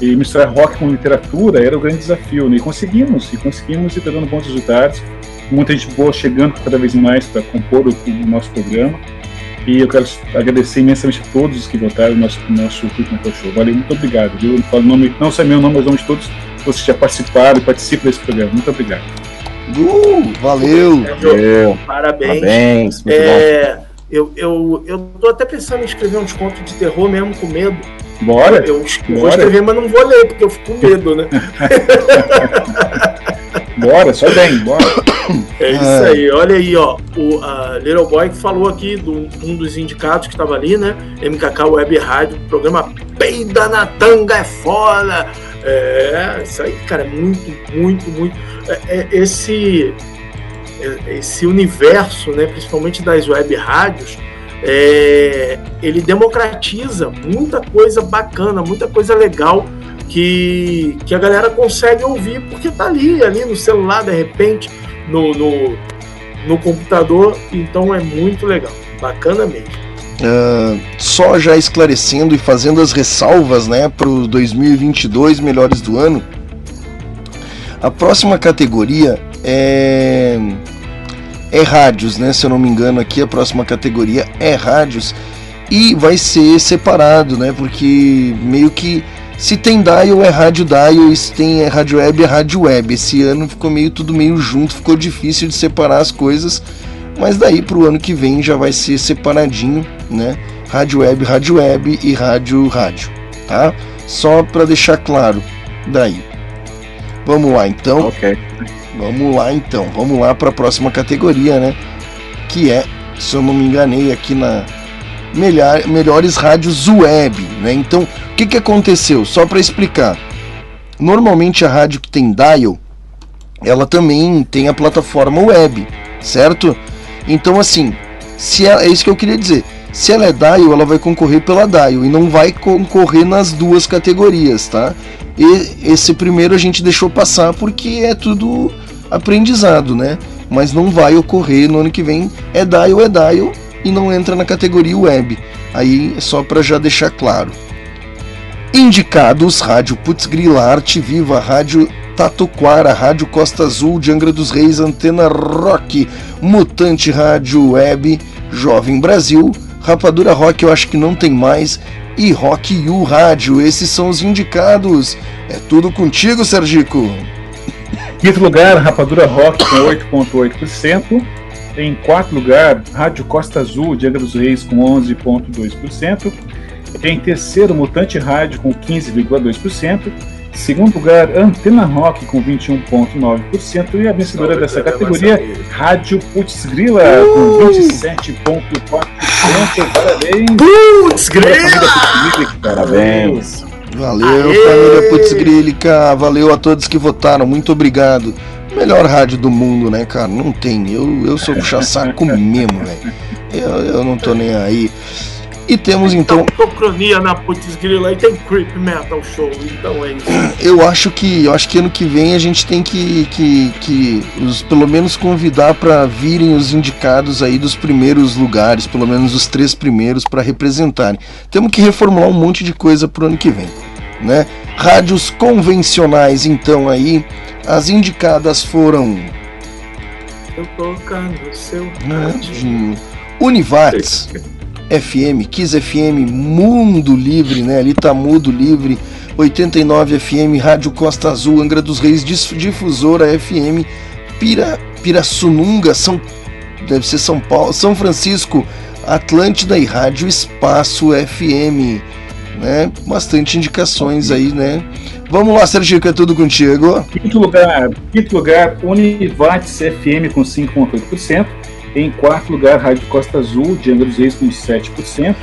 E misturar rock com literatura era o grande desafio, né? E conseguimos, e conseguimos e está dando bons resultados. Muita gente boa chegando cada vez mais para compor o, o nosso programa. E eu quero agradecer imensamente a todos os que votaram no nosso, no nosso Show. Valeu, muito obrigado. Viu? Eu falo nome, não só meu nome, mas o nome de todos vocês que já participaram e participam desse programa. Muito obrigado. Uh, valeu! Valeu. Parabéns. Parabéns. Muito bom. É, eu, eu, eu tô até pensando em escrever uns contos de terror mesmo com medo. Bora? Eu es- vou escrever, mas não vou ler, porque eu fico com medo, né? Bora, só bem, bora. É isso É. aí. Olha aí, ó. O a Little Boy que falou aqui do um dos indicados que estava ali, né? MKK Web Rádio, programa Peida na Tanga é foda. É, isso aí, cara, é muito, muito, muito. é- é esse, é- esse universo, né? Principalmente das web rádios. É, ele democratiza muita coisa bacana, muita coisa legal que, que a galera consegue ouvir porque tá ali, ali no celular, de repente, no, no, no computador, então é muito legal, bacana mesmo. Ah, só já esclarecendo e fazendo as ressalvas né, para o 2022 melhores do ano, a próxima categoria é, é rádios, né? Se eu não me engano, aqui a próxima categoria é rádios e vai ser separado, né? Porque meio que se tem dial é rádio dial, e se tem é rádio web é rádio web. Esse ano ficou meio tudo meio junto, ficou difícil de separar as coisas, mas daí pro ano que vem já vai ser separadinho, né? Rádio web, rádio web e rádio rádio, tá? Só para deixar claro daí. Vamos lá então. Ok. Vamos lá então, vamos lá para a próxima categoria, né? Que é, se eu não me enganei aqui na melhor, melhores rádios web, né? Então, o que que aconteceu? Só para explicar. Normalmente a rádio que tem dial, ela também tem a plataforma web, certo? Então assim, se é, é isso que eu queria dizer. Se ela é dial, ela vai concorrer pela dial e não vai concorrer nas duas categorias, tá? E esse primeiro a gente deixou passar porque é tudo aprendizado, né? Mas não vai ocorrer no ano que vem. É dial, é dial e não entra na categoria web. Aí é só para já deixar claro. Indicados: Rádio Putz Grila, Arte Viva, Rádio Tatuquara, Rádio Costa Azul, de Angra dos Reis, Antena Rock, Mutante Rádio Web, Jovem Brasil, Rapadura Rock eu acho que não tem mais, e Rock U Rádio. Esses são os indicados. É tudo contigo, Sergico. Quinto lugar, Rapadura Rock com 8,8%. Em quarto lugar, Rádio Costa Azul, de Angra dos Reis, com 11,2%. Em terceiro, Mutante Rádio, com 15,2%. Segundo lugar, Antena Rock, com 21,9%. E a vencedora dessa categoria, Rádio Putz Grila, com 27,4%. Parabéns! Putz, Grila! Parabéns. Valeu, Aê! família Putz Grílica. Valeu a todos que votaram. Muito obrigado. Melhor rádio do mundo, né, cara? Não tem. Eu, eu sou puxa-saco mesmo, velho. Eu, eu não tô nem aí. E temos então. Então, na Putz Grila e tem Creep Metal Show, então é isso. Eu acho que eu acho que ano que vem a gente tem que, que, que os, pelo menos convidar para virem os indicados aí dos primeiros lugares, pelo menos os três primeiros para representarem. Temos que reformular um monte de coisa pro ano que vem, né? Rádios convencionais então aí as indicadas foram Eu tocar no seu né, rádio. Univates FM, Kiss FM, Mundo Livre, né? Ali tá Mudo Livre, 89 FM, Rádio Costa Azul, Angra dos Reis, Difusora FM, Pira, Pirassununga, São, deve ser São Paulo, São Francisco, Atlântida e Rádio Espaço FM, né? Bastante indicações aí, né? Vamos lá, Sergio, que é tudo contigo. Quinto lugar, quinto lugar, Univates FM com 5,8%. Em quarto lugar, Rádio Costa Azul, de dos Reis com 7%.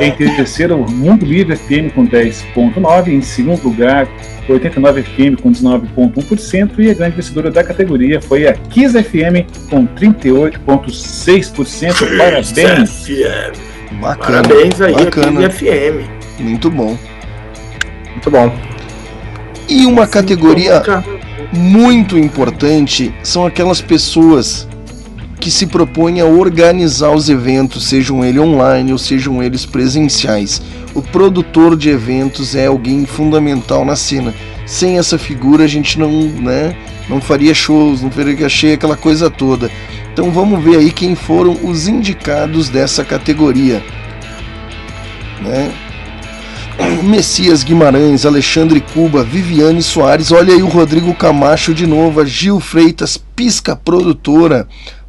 Em terceiro, Mundo Livre FM com 10,9%. Em segundo lugar, 89 FM com 19,1%. E a grande vencedora da categoria foi a Kiss FM com 38,6%. Parabéns! FM. Bacana. Parabéns aí, bacana. aqui FM. Muito bom. Muito bom. E uma categoria muito importante são aquelas pessoas que se propõem a organizar os eventos, sejam eles online ou sejam eles presenciais. O produtor de eventos é alguém fundamental na cena. Sem essa figura a gente não, né, não faria shows, não faria cheia aquela coisa toda. Então vamos ver aí quem foram os indicados dessa categoria. Né? Messias Guimarães, Alexandre Cuba, Viviane Soares, olha aí o Rodrigo Camacho de novo, a Gil Freitas, Pisca Produtora,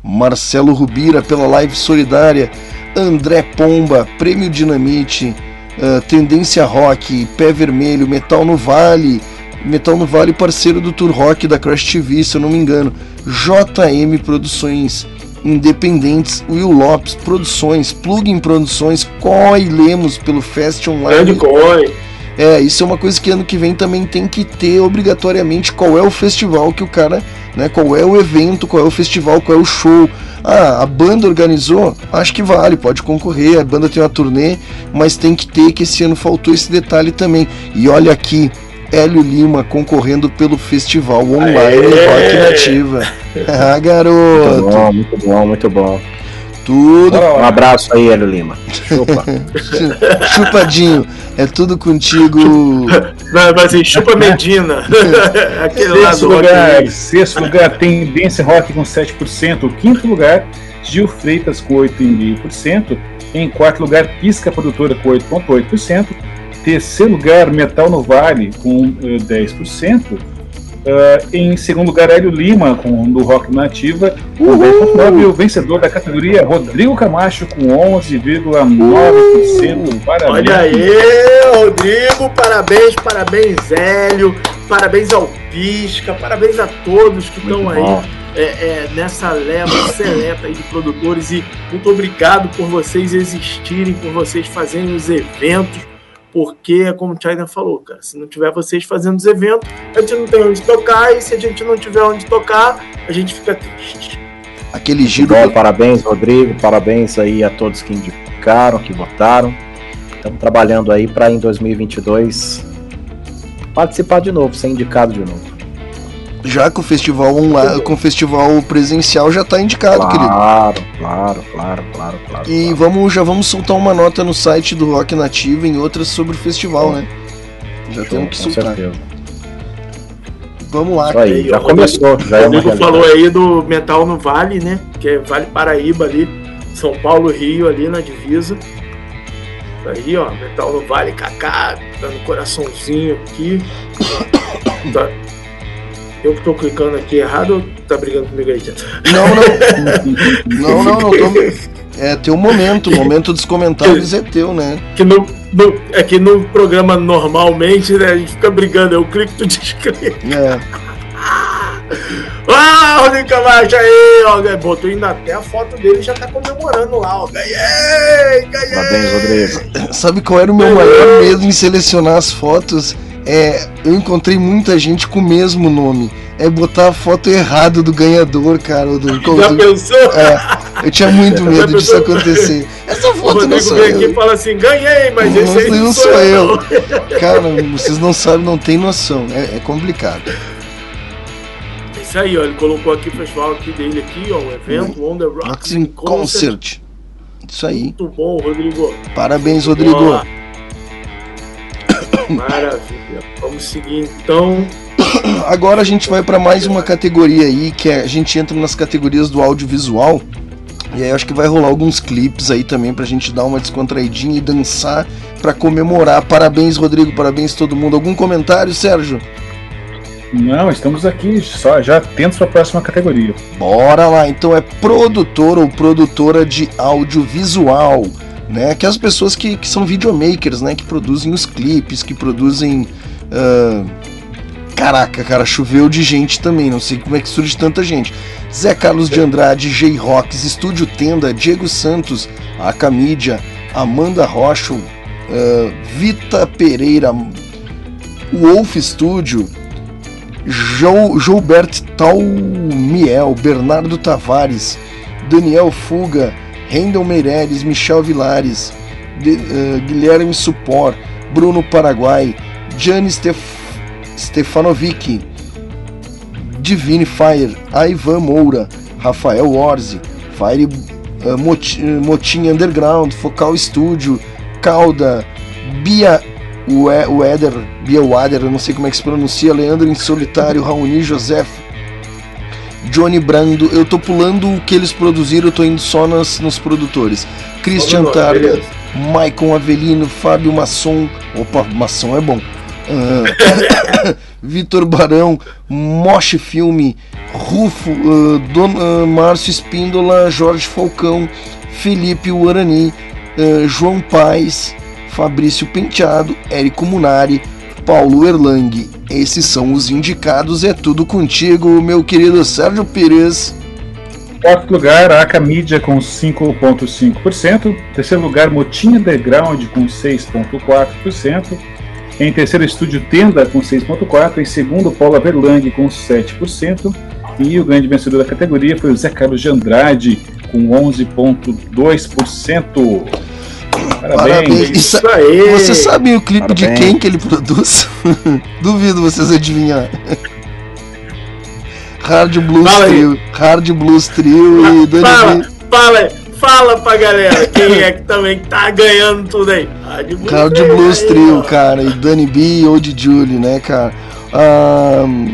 Marcelo Rubira pela Live Solidária, André Pomba, Prêmio Dinamite, ah, Tendência Rock, Pé Vermelho, Metal no Vale, Metal no Vale parceiro do Tour Rock da Crash TV, se eu não me engano, JM Produções Independentes, Will Lopes Produções, Plugin Produções, Coi Lemos pelo Fest Online. Grande coi. É, isso é uma coisa que ano que vem também tem que ter obrigatoriamente qual é o festival que o cara, né, qual é o evento, qual é o festival, qual é o show. Ah, a banda organizou? Acho que vale, pode concorrer, a banda tem uma turnê, mas tem que ter que esse ano faltou esse detalhe também. E olha aqui, Hélio Lima concorrendo pelo festival online Aê! Rock Nativa. Ah, Muito garoto. bom, muito bom, muito bom. Tudo Um abraço aí, Hélio Lima. Chupa. chupadinho. É tudo contigo. Vai, vai assim, chupa Medina. Aquele Sexto do Rock in lugar, Rio. sexto lugar, Tendência Rock com 7%. O quinto lugar, Gil Freitas com 8,5%. Em quarto lugar, Pisca Produtora com 8,8%. Terceiro lugar, Metal no Vale com eh, 10%. Ah, em segundo lugar, Hélio Lima com do Rock Nativa com 10,9%. E o vencedor da categoria, Rodrigo Camacho com 11,9%. Parabéns. Olha aí, Rodrigo, parabéns, parabéns, Hélio, parabéns ao Pisca, parabéns a todos que estão aí é, é, nessa leva seleta de produtores e muito obrigado por vocês existirem, por vocês fazerem os eventos, porque é como o China falou, cara, se não tiver vocês fazendo os eventos, a gente não tem onde tocar e se a gente não tiver onde tocar, a gente fica triste. Aquele giro. Bom, parabéns, Rodrigo. Parabéns aí a todos que indicaram, que votaram. Estamos trabalhando aí para em 2022 participar de novo, ser indicado de novo. Já com o festival online, com o festival presencial já tá indicado, querido. Claro, claro, claro, claro, claro. E claro. vamos, já vamos soltar uma nota no site do Rock Nativo em outras sobre o festival, né? Já Show, temos que com soltar. certeza. Vamos lá. Isso aí, já Rodrigo- começou, já O é uma Rodrigo falou realidade. aí do Metal no Vale, né? Que é Vale Paraíba ali, São Paulo, Rio, ali na divisa. Aí, ó, Metal no Vale, Kaká, dando coraçãozinho aqui. Tá. Eu que tô clicando aqui errado ou tá brigando comigo aí, Tito? Não, não. não, não, não. Tô... É teu momento. O momento dos comentários é teu, né? Que no, no- é que no programa normalmente, né, a gente fica brigando, eu clico tu desclica. É. Ah, Rodrigo Camacho aí, ó, botou ainda até a foto dele já tá comemorando lá, ó. Ganhei, ganhei! Parabéns, Rodrigo. Sabe qual era o meu maior medo em selecionar as fotos? É, eu encontrei muita gente com o mesmo nome. É botar a foto errada do ganhador, cara. ou Do, Já do- pensou? é, eu tinha muito Já medo disso pensou? acontecer. Essa foto não sou vem aqui e eu. fala assim, ganhei, mas Não, esse aí não, não sou, sou eu. eu. Cara, vocês não sabem, não tem noção. É, é complicado. É Isso aí, ó, ele colocou aqui o festival aqui dele aqui, ó, o evento, On The Rocks Rocks in Concert. Isso aí. Muito bom, Rodrigo. Parabéns, Rodrigo. Maravilha. Vamos seguir então. Agora a gente vai para mais uma categoria aí, que é, a gente entra nas categorias do audiovisual. E aí acho que vai rolar alguns clipes aí também pra gente dar uma descontraidinha e dançar pra comemorar. Parabéns, Rodrigo, parabéns todo mundo. Algum comentário, Sérgio? Não, estamos aqui só já atentos para a próxima categoria. Bora lá, então é produtor ou produtora de audiovisual, né? Que as pessoas que, que são videomakers, né? Que produzem os clipes, que produzem. ah, Caraca, cara, choveu de gente também, não sei como é que surge tanta gente. Zé Carlos de Andrade, J-Rocks, Estúdio Tenda, Diego Santos, Aka Mídia, Amanda Rocha, ah, Vita Pereira, Wolf Studio, Jo- Joubert Talmiel, Bernardo Tavares, Daniel Fuga, Rendel Meireles, Michel Vilares, De- eh, Guilherme Supor, Bruno Paraguai, Gianni Stef- Stefanovic, Divine Fire, Ivan Moura, Rafael Orzi, Fire eh, Moti- eh, Motim Underground, Focal Studio, Calda, Bia Weder, Bia Wader, não sei como é que se pronuncia, Leandro em Solitário, Raoni Joseph, Johnny Brando, eu tô pulando o que eles produziram, eu tô indo só nas, nos produtores. Christian Targa. Maicon Avelino, Fábio Masson, opa, Masson é bom. Ah, Vitor Barão, Moche Filme, Rufo, ah, Don, ah, Márcio Espíndola, Jorge Falcão, Felipe Uarani, ah, João Paes, Fabrício Penteado, Érico Munari, Paulo Erlang. Esses são os indicados. É tudo contigo, meu querido Sérgio Pires. Quarto lugar, Aka Mídia com 5,5%. Terceiro lugar, Motinha Underground com 6,4%. Em terceiro, Estúdio Tenda com 6,4%. Em segundo, Paula Verlang com 7%. E o grande vencedor da categoria foi o Zé Carlos de Andrade com 11,2%. Parabéns. Sa- Isso aí. Você sabe o clipe de Parabéns. quem que ele produz? Duvido vocês adivinhar. Hard Blues Fala aí. Trio. Hard Blues Trio e Dani Fala, B. fala, fala pra galera quem é que também tá ganhando tudo aí. Hard Blues, Hard Trio, Blues aí, Trio, ó. cara. E Danny B e Old Julie, né, cara? Ahn,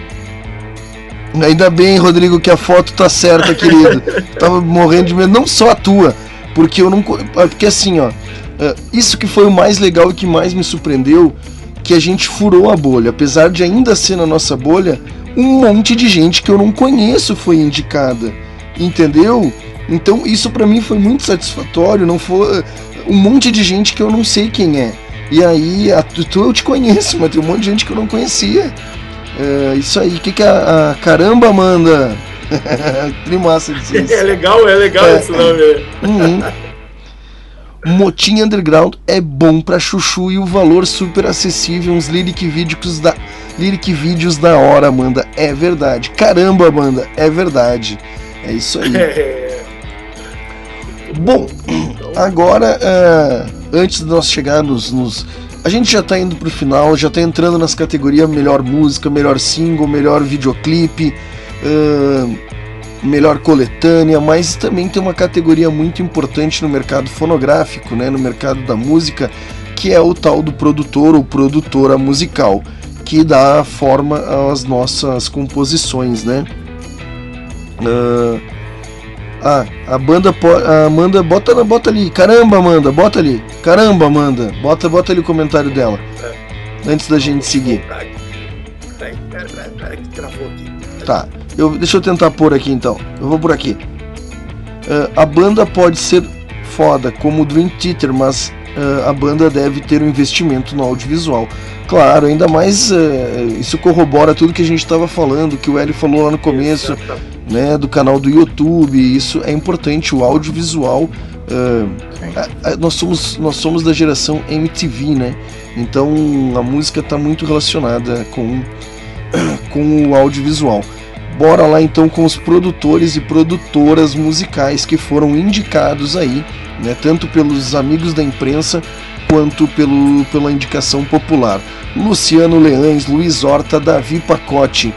Ainda bem, Rodrigo, que a foto tá certa, querido. Tava morrendo de medo, não só a tua, porque eu não. Porque assim, ó. É, Isso que foi o mais legal e que mais me surpreendeu, que a gente furou a bolha. Apesar de ainda ser na nossa bolha, um monte de gente que eu não conheço foi indicada. Entendeu? Então isso pra mim foi muito satisfatório. Não foi um monte de gente que eu não sei quem é. E aí, a, tu eu te conheço, mas tem um monte de gente que eu não conhecia. É, isso aí, o que, que a, a caramba manda? Primassa disso. É legal, é legal É. esse nome. Uhum. Motim Underground é bom pra chuchu e o valor super acessível, uns lyric vídeos da lyric vídeos da hora, Amanda. É verdade. Caramba, Amanda, é verdade. É isso aí. Bom, agora, é, antes de nós chegarmos nos. A gente já tá indo pro final, já tá entrando nas categorias melhor música, melhor single, melhor videoclipe, é, melhor coletânea, mas também tem uma categoria muito importante no mercado fonográfico, né, no mercado da música, que é o tal do produtor ou produtora musical, que dá forma às nossas composições, né? Ah, ah, a banda a Amanda bota na- bota ali. Caramba, Amanda, bota ali. Caramba, Amanda, bota bota ali o comentário dela. Antes da gente seguir. Tá Eu, deixa eu tentar pôr aqui então. Eu vou por aqui. Ah, a banda pode ser foda, como o Dream Theater, mas ah, a banda deve ter um investimento no audiovisual. Claro, ainda mais ah, isso corrobora tudo que a gente estava falando, que o Hélio falou lá no começo. Né, do canal do YouTube. Isso é importante, o audiovisual. a- a- nós, somos, nós somos da geração MTV, né? Então a música está muito relacionada com, com o audiovisual. Bora lá então com os produtores e produtoras musicais que foram indicados aí, né, tanto pelos amigos da imprensa quanto pelo, pela indicação popular. Luciano Leães, Luiz Horta, Davi Pacote,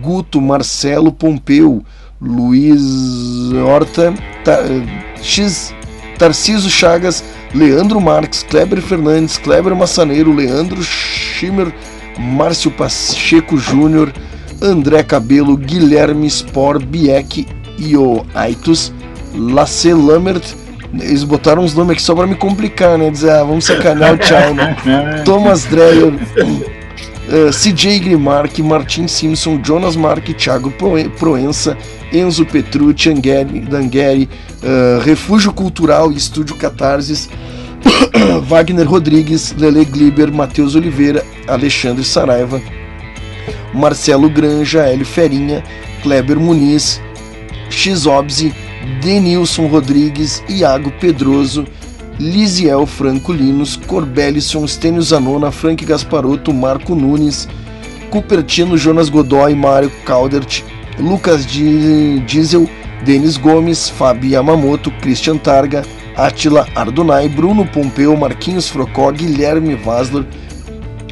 Guto, Marcelo Pompeu, Luiz Horta, Ta- X, Tarciso Chagas, Leandro Marques, Kleber Fernandes, Kleber Massaneiro, Leandro Schimmer, Márcio Pacheco Júnior, André Cabelo, Guilherme Spor, Bieck e o Aitus, Lasse Lamert. Eles botaram uns nomes aqui só pra me complicar, né? Dizer, ah, vamos sacanear o China. Thomas Dreyer, eh, CJ Grimark, Martin Simpson, Jonas Mark, Thiago Proe- Proença, Enzo Petrucci, Angeli, Dangueri, eh, Refúgio Cultural e Estúdio Catarses, Wagner Rodrigues, Lele Gliber, Matheus Oliveira, Alexandre Saraiva, Marcelo Granja, Hélio Ferinha, Kleber Muniz, Xobzi, Denilson Rodrigues, Iago Pedroso, Lisiel Franco Linus, Corbelison, Stênio Zanona, Frank Gasparotto, Marco Nunes, Cupertino, Jonas Godoy, Mário Caldert, Lucas Di- Diesel, Denis Gomes, Fabi Yamamoto, Christian Targa, Atila Ardonai, Bruno Pompeu, Marquinhos Frocó, Guilherme Vasler,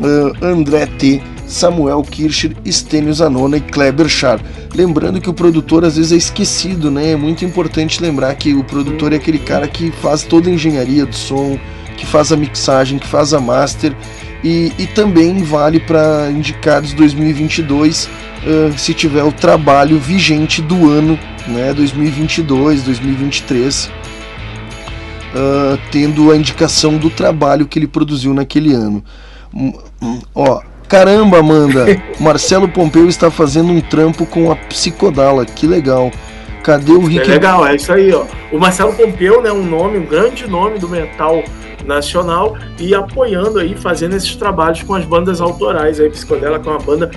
ah, André T, Samuel Kircher, Stênio Zanona e Kleber Char. Lembrando que o produtor às vezes é esquecido, né? É muito importante lembrar que o produtor é aquele cara que faz toda a engenharia do som, que faz a mixagem, que faz a master e, e também vale para indicados 2022 ah, se tiver o trabalho vigente do ano, né? 2022, 2023 ah, tendo a indicação do trabalho que ele produziu naquele ano. Hum, hum, Ó, caramba, Amanda! Marcelo Pompeu está fazendo um trampo com a Psicodala, que legal. Cadê o É Rick? legal, é isso aí, ó. O Marcelo Pompeu, né, um nome, um grande nome do metal nacional e apoiando aí, fazendo esses trabalhos com as bandas autorais aí, Psicodela que é uma banda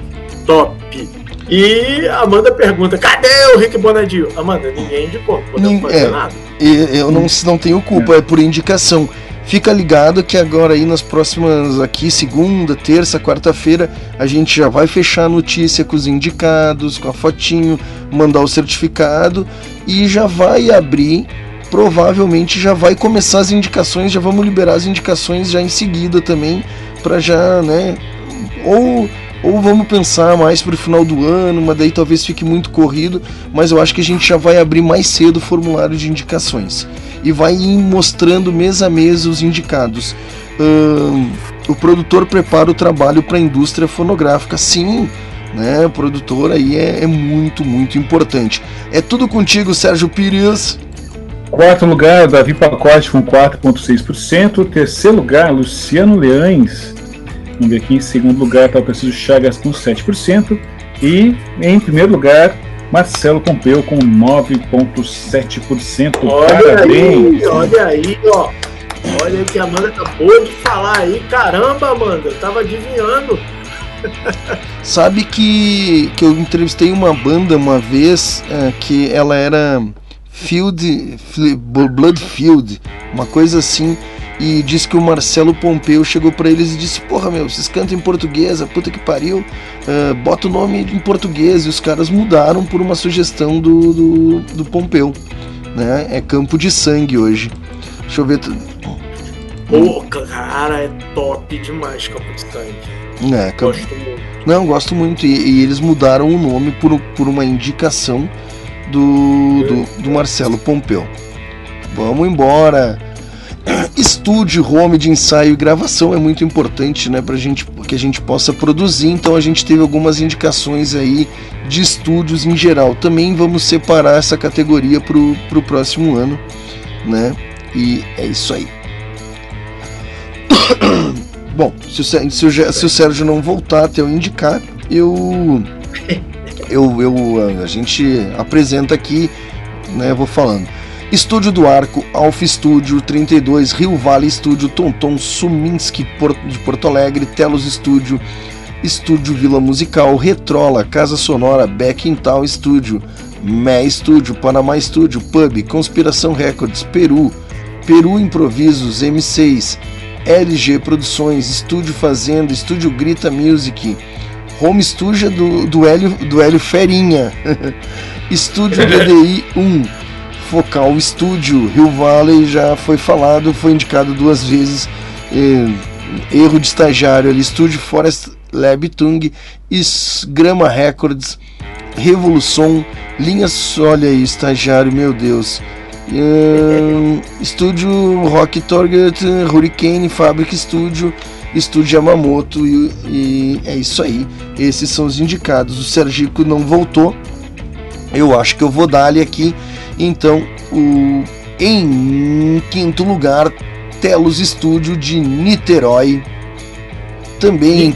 top. E a Amanda pergunta, cadê o Rick Bonadio? Amanda, ninguém indicou, não podemos Nin- fazer é. nada. Eu não, não tenho culpa, é por indicação. Fica ligado que agora aí nas próximas aqui, segunda, terça, quarta-feira, a gente já vai fechar a notícia com os indicados, com a fotinho, mandar o certificado e já vai abrir provavelmente já vai começar as indicações, já vamos liberar as indicações já em seguida também, para já, né? Ou, ou vamos pensar mais para o final do ano, mas daí talvez fique muito corrido, mas eu acho que a gente já vai abrir mais cedo o formulário de indicações e vai mostrando mês a mês os indicados. Ahn, o produtor prepara o trabalho para a indústria fonográfica, sim. Né, o produtor aí é, é muito, muito importante. É tudo contigo, Sérgio Pires. Quarto lugar, Davi Pacote com 4,6%. Terceiro lugar, Luciano Leães. Vamos ver aqui, em segundo lugar está o Preciso Chagas com 7%. E em primeiro lugar, Marcelo Pompeu com 9,7%. Olha Parabéns! aí, olha aí, ó. Olha que a Amanda acabou de falar aí. Caramba, Amanda, eu tava adivinhando. Sabe que, que eu entrevistei uma banda uma vez é, que ela era Field, Fli- Blood Field, uma coisa assim, e disse que o Marcelo Pompeu chegou pra eles e disse: Porra, meu, vocês cantam em português, a puta que pariu, é, bota o nome em português. E os caras mudaram por uma sugestão do, do, do Pompeu, né? É Campo de Sangue hoje. Deixa eu ver. Pô, cara, é top demais Campo de Sangue. É, Gosto muito. Não, gosto muito. E, e eles mudaram o nome por, por uma indicação do, do, do Marcelo Pompeu. Vamos embora. Estúdio, home de ensaio e gravação é muito importante, né, pra gente, que a gente possa produzir. Então a gente teve algumas indicações aí de estúdios em geral. Também vamos separar essa categoria pro, pro próximo ano, né? E é isso aí. Bom, se o, se o se o Sérgio não voltar até eu indicar, eu, eu, eu a gente apresenta aqui, né? Vou falando. Estúdio do Arco, Alfa Estúdio 32, Rio Vale Estúdio, Tonton Suminski de Porto Alegre, Telos Estúdio, Estúdio Vila Musical, Retrola, Casa Sonora, Beckintal Estúdio, Mé Estúdio, Panamá Estúdio, Pub, Conspiração Records, Peru, Peru Improvisos, M6, LG Produções, Estúdio Fazenda, Estúdio Grita Music, Home Studio do, do, Hélio, do Hélio Ferinha, Estúdio DDI 1, Focal Estúdio, Rio Valley já foi falado, foi indicado duas vezes, erro de estagiário ali, Forest Lab Tung, Grama Records, Revolução, Linhas, olha aí, estagiário, meu Deus. Estúdio Rock Target, Hurricane, Fabric Studio, Estúdio Yamamoto e, e é isso aí. Esses são os indicados. O Sergico não voltou. Eu acho que eu vou dar-lhe aqui. Então, o, em quinto lugar, Telos Estúdio de Niterói. Também em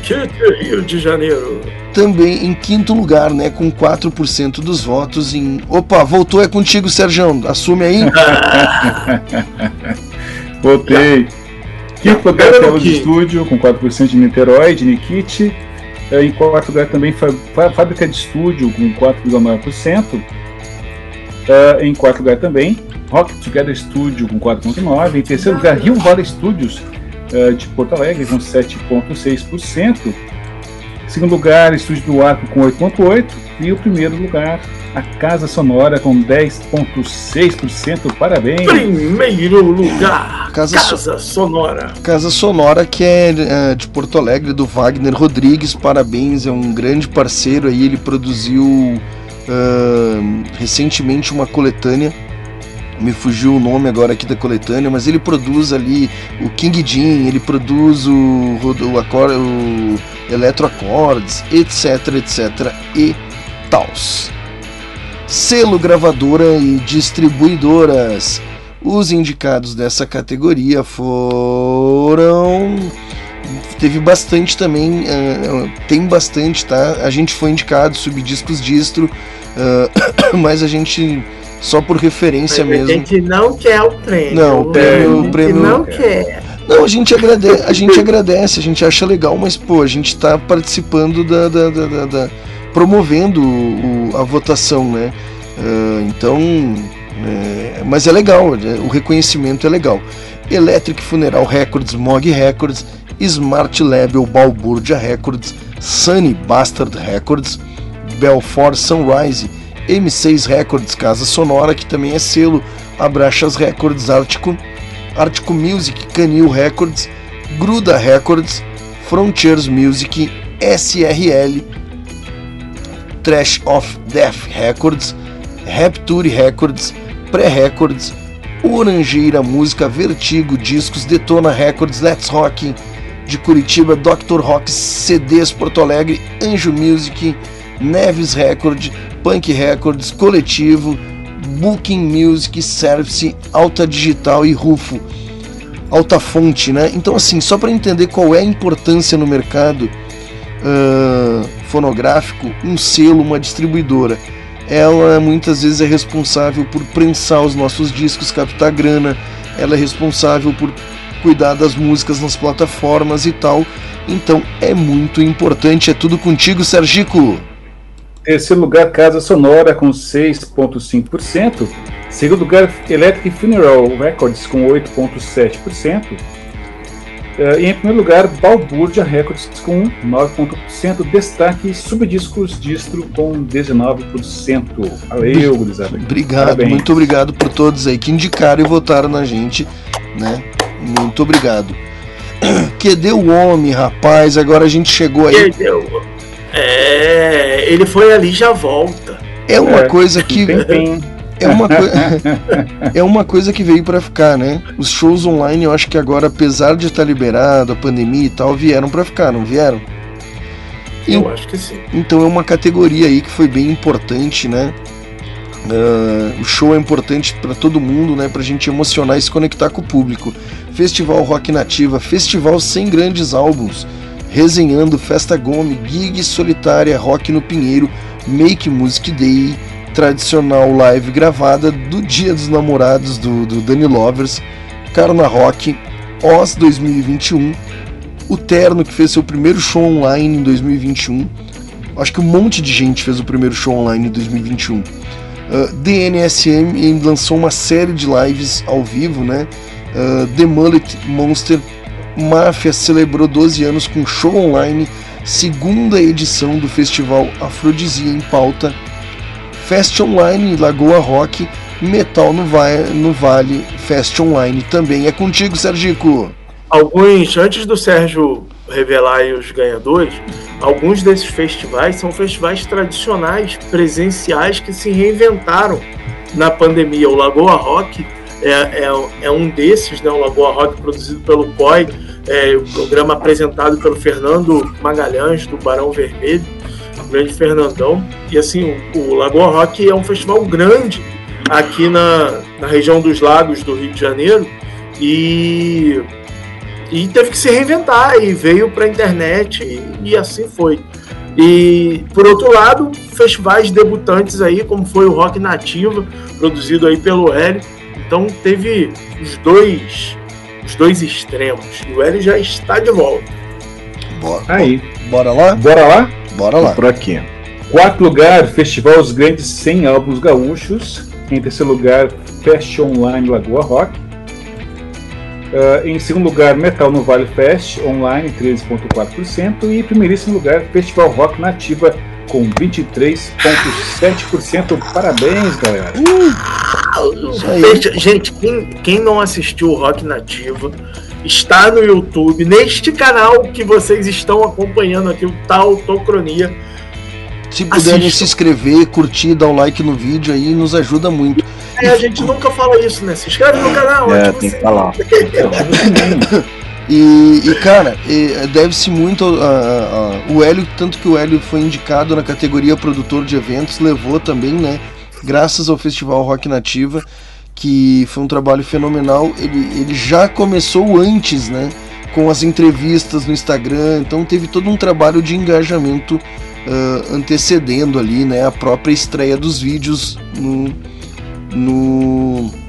Rio de Janeiro. também em quinto lugar, né, com 4% dos votos em. Opa, voltou é contigo, Sérgio. Assume aí. Voltei. Quinto lugar, Pera Telos pouquinho. Estúdio, com 4% de Niterói, de Nikit. Eh, Em quarto lugar também, Fábrica de Estúdio, com 4,9%. Eh, Em quarto lugar também, Rock Together Studio, com 4,9%. Em terceiro lugar, Rio Valley Studios, eh, de Porto Alegre, com 7,6%. Segundo lugar, Estúdio do Arco, com 8,8%. E o primeiro lugar, a Casa Sonora, com 10,6%. Parabéns! Primeiro lugar, Casa Casa, Sonora. Casa Sonora, que é, é, de Porto Alegre, do Wagner Rodrigues. Parabéns, é um grande parceiro aí. Ele produziu ahn, recentemente uma coletânea. Me fugiu o nome agora aqui da coletânea, mas ele produz ali o King Jean, ele produz o, o, o Electro Accords, etc, etc e tals. Selo gravadora e distribuidoras. Os indicados dessa categoria foram. Teve bastante também, ah, tem bastante, tá? A gente foi indicado, subdiscos distro, ah, mas a gente, só por referência A mesmo. gente não quer o prêmio. Não, o prêmio- A o prêmio- não quer. Não, a gente, agradece, a gente agradece, a gente acha legal, mas pô, a gente tá participando da. da- da- da- da- promovendo o- o- a votação, né? Ah, então. é, mas é legal, né? o reconhecimento é legal. Electric Funeral Records, Mog Records, Smart Label Balbúrdia Records, Sunny Bastard Records, Belfort Sunrise, M6 Records Casa Sonora, que também é selo, Abraxas Records, Ártico, Ártico Music, Canil Records, Gruda Records, Frontiers Music, SRL, Trash of Death Records, Rapture Records, Pré-Records, Orangeira Música, Vertigo Discos, Detona Records, Let's Rock de Curitiba, Dr. Rock CDs Porto Alegre, Anjo Music, Neves Record, Punk Records, Coletivo, Booking Music, Service, Alta Digital e Rufo. Alta Fonte, né? Então, assim, só para entender qual é a importância no mercado uh, fonográfico, um selo, uma distribuidora ela muitas vezes é responsável por prensar os nossos discos, captar grana, ela é responsável por cuidar das músicas nas plataformas e tal. Então é muito importante, é tudo contigo, Sergico. Terceiro lugar, Casa Sonora com 6,5%. Segundo lugar, Electric Funeral Records com 8,7%. Uh, e em primeiro lugar, Balbúrdia Records com 9,1%. Destaque Subdiscos Distro com 19%. Valeu, gurizada. Obrigado, Parabéns. muito obrigado por todos aí que indicaram e votaram na gente, né? Muito obrigado. Que deu o homem, rapaz. Agora a gente chegou aí. Entendeu? É, ele foi ali e já volta. É uma É, coisa que Tem, tem. é uma, coi- é uma coisa que veio pra ficar, né? Os shows online, eu acho que agora, apesar de estar liberado, a pandemia e tal, vieram pra ficar, não vieram? E- Eu acho que sim. Então é uma categoria aí que foi bem importante, né? Ah, o show é importante para todo mundo, né? Pra gente emocionar e se conectar com o público. Festival Rock Nativa, festival sem grandes álbuns, resenhando Festa Gome, Gig Solitária, Rock no Pinheiro, Make Music Day, tradicional live gravada do Dia dos Namorados do, do Dani Lovers, Carna Rock, Oz 2021, o Terno que fez seu primeiro show online em 2021. Acho que um monte de gente fez o primeiro show online em 2021. Uh, DNSM lançou uma série de lives ao vivo, né? Uh, The Mullet Monster Máfia celebrou 12 anos com show online, segunda edição do festival Afrodisia em pauta. Fest Online Lagoa Rock, Metal no, Va no Vale, Fest Online também. É contigo, Sergico. Alguns, antes do Sérgio revelar os ganhadores, alguns desses festivais são festivais tradicionais, presenciais, que se reinventaram na pandemia. O Lagoa Rock é, é, é um desses, né? O Lagoa Rock produzido pelo COI, é, o programa apresentado pelo Fernando Magalhães, do Barão Vermelho, o grande Fernandão. E assim, o, o Lagoa Rock é um festival grande aqui na, na região dos lagos do Rio de Janeiro. E e teve que se reinventar e veio para a internet e, e assim foi. E por outro lado, festivais debutantes aí, como foi o Rock Nativa, produzido aí pelo Hélio. Então teve os dois os dois extremos. E o Hélio já está de volta. Bora, Aí, bora lá? bora lá? Bora lá. Por aqui. Quarto lugar, Festival Os Grandes 100 Álbuns Gaúchos. Em terceiro lugar, Fest Online Lagoa Rock. Ah, em segundo lugar, Metal no Vale Fest Online, 13,4%. E em primeiríssimo lugar, Festival Rock Nativa, com 23,7%. Parabéns, galera. Aí. Gente, quem, quem não assistiu o Rock Nativa está no YouTube, neste canal que vocês estão acompanhando aqui, o Tautocronia. Se puderem Assista. se inscrever, curtir, dar um like no vídeo aí, nos ajuda muito. É, a gente nunca fala isso, né? Se inscreve no canal, É, o tem que falar. E, e, cara, e, deve-se muito a, a- a- o Hélio, tanto que o Hélio foi indicado na categoria produtor de eventos, levou também, né? Graças ao Festival Rock Nativa, que foi um trabalho fenomenal. Ele, ele já começou antes, né? Com as entrevistas no Instagram, então teve todo um trabalho de engajamento ah, antecedendo ali, né? A própria estreia dos vídeos no. no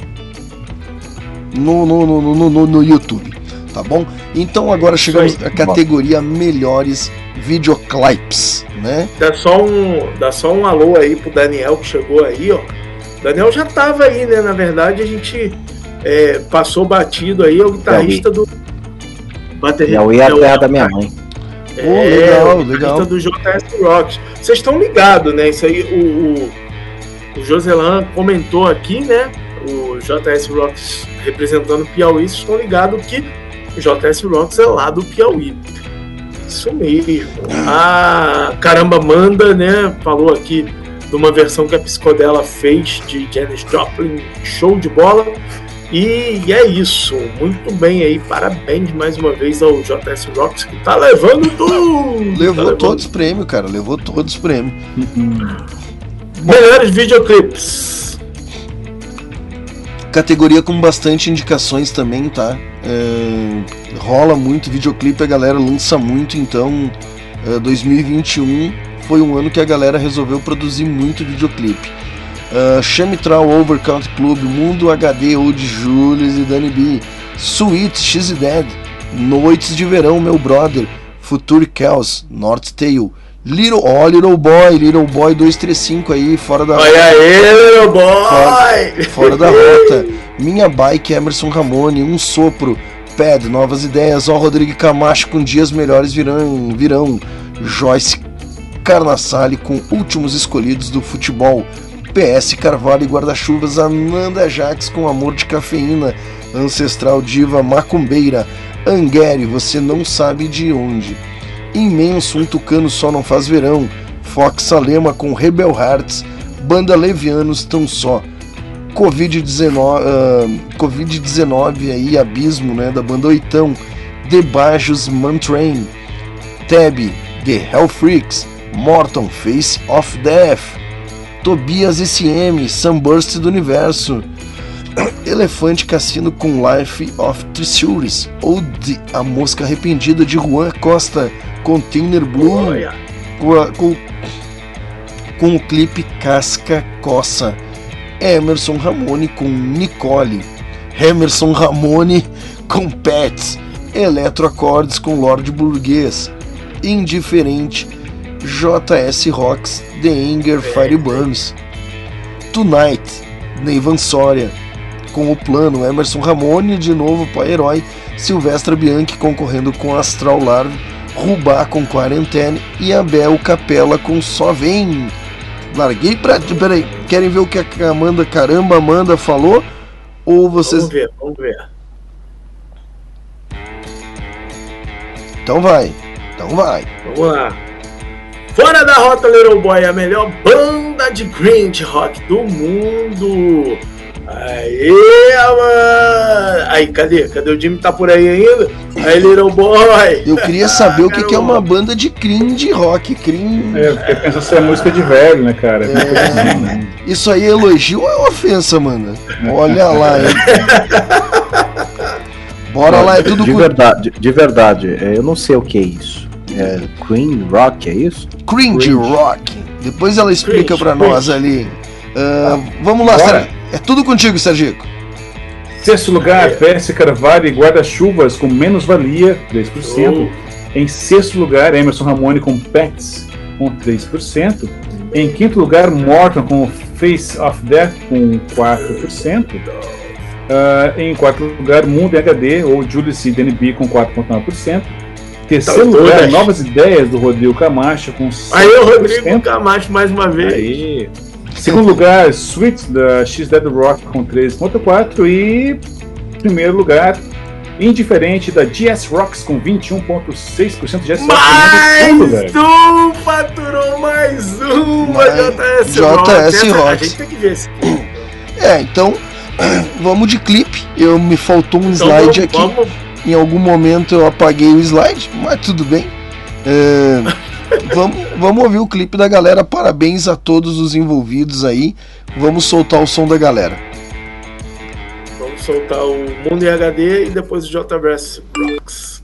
no, no, no, no, no, no YouTube, tá bom? Então agora chegamos à categoria melhores videoclips, né? Dá só um, dá só um alô aí pro Daniel que chegou aí, ó. Daniel já tava aí, né? Na verdade, a gente é, passou batido aí, é o guitarrista do. Bateria, ia é a da minha mãe. É, Pô, legal, legal. do JS Rocks. Vocês estão ligados, né? Isso aí, o, o, o Joselan comentou aqui, né? O JS Rocks representando o Piauí, vocês estão ligados que o JS Rocks é lá do Piauí. Isso mesmo. A Caramba Manda, né? Falou aqui de uma versão que a Psicodela fez de Janis Joplin, show de bola. E é isso, muito bem aí, parabéns mais uma vez ao JS Rocks que tá levando tudo! Levou tá levando todos os prêmios, cara. Levou todos os prêmios. Melhores videoclipes. Categoria com bastante indicações também, tá? É, rola muito videoclipe, a galera lança muito, então é, 2021 foi um ano que a galera resolveu produzir muito videoclipe. Uh, Chemitral Overcount Club, Mundo HD, Old Julius e Danny B, Sweet, X Dead, Noites de Verão, Meu Brother, Future Chaos, North Tail, Little, oh, Little Boy, Little Boy 235 aí, fora da Olha aí, meu boy! fora da rota. Minha bike, Emerson Ramone, um sopro. Pad, novas ideias. Ó, Rodrigo Camacho com dias melhores virão. virão. Joyce Carnassale com últimos escolhidos do futebol. PS Carvalho e guarda-chuvas. Ananda Jax com amor de cafeína. Ancestral diva macumbeira. Anguere, você não sabe de onde. Imenso, um tucano só não faz verão. Fox Salema com Rebel Hearts. Banda Levianos tão só. Covid-19 ah, Covid-19 aí, abismo, né, da banda Oitão, Debajos Mantrain, Tab, The Hell Freaks, Morton, Face of Death, Tobias SM, Sunburst do Universo, Elefante Cassino com Life of Treasures, Ode, A Mosca Arrependida de Juan Costa, Container Blue, com, a- com, com o clipe Casca Coça. Emerson Ramone com Nicole, Emerson Ramone com Pets, Eletroacordes com Lorde Burguês, Indiferente, JS Rocks, The Anger Fireburns, Tonight, Neivan Soria, com o plano Emerson Ramone, de novo pai herói, Silvestra Bianchi concorrendo com Astral Larve, Rubá com Quarentena e Abel Capela com Só Vem. Larguei pra. Peraí, querem ver o que a Amanda Caramba Amanda falou? Ou vocês. Vamos ver, vamos ver. Então vai, então vai. Vamos lá. Fora da Rota Little Boy, a melhor banda de grind rock do mundo. Aê, mano! Aí, cadê? Cadê o Jimmy? Tá por aí ainda? Aí, Little Boy! Eu queria saber o que, que é uma banda de cringe rock. Cringe. É, porque pensa ser música de velho, né, cara? É. Isso aí é elogio ou é ofensa, mano? Olha lá, hein? Bora lá, é tudo de verdade, de verdade, é, eu não sei o que é isso. É Queen Rock, é isso? cringe rock. Depois ela explica pra nós ali. Ah, vamos lá. Sérgio. É tudo contigo, Sergico. Sexto lugar, PS Carvalho e Guarda-Chuvas com menos valia, 3%. Em sexto lugar, Emerson Ramone com Pets, com 3%. Em quinto lugar, Morton com Face of Death, com 4%. Ah, em quarto lugar, Mundo HD, ou Julius e DNB, com 4,9%. Terceiro Tá lugar, todas. Novas Ideias, do Rodrigo Camacho, com 7%. Aí, o Rodrigo Camacho mais uma vez. Aí. Segundo lugar, Sweet da X Dead Rock com 13.4 e primeiro lugar, Indiferente da GS Rocks com 21.6% GS Rocks Mais um! Faturou mais uma Mais- JS, JS Rocks. Essa- A Rocks. gente tem que ver esse clipe. É, então vamos de clipe. Eu me faltou um Então, slide vamos, aqui. vamos Em algum momento eu apaguei o slide, mas tudo bem. É, vamos, vamos ouvir o clipe da galera. Parabéns a todos os envolvidos aí. Vamos soltar o som da galera. Vamos soltar o Mundo em HD e depois o JBS Rocks.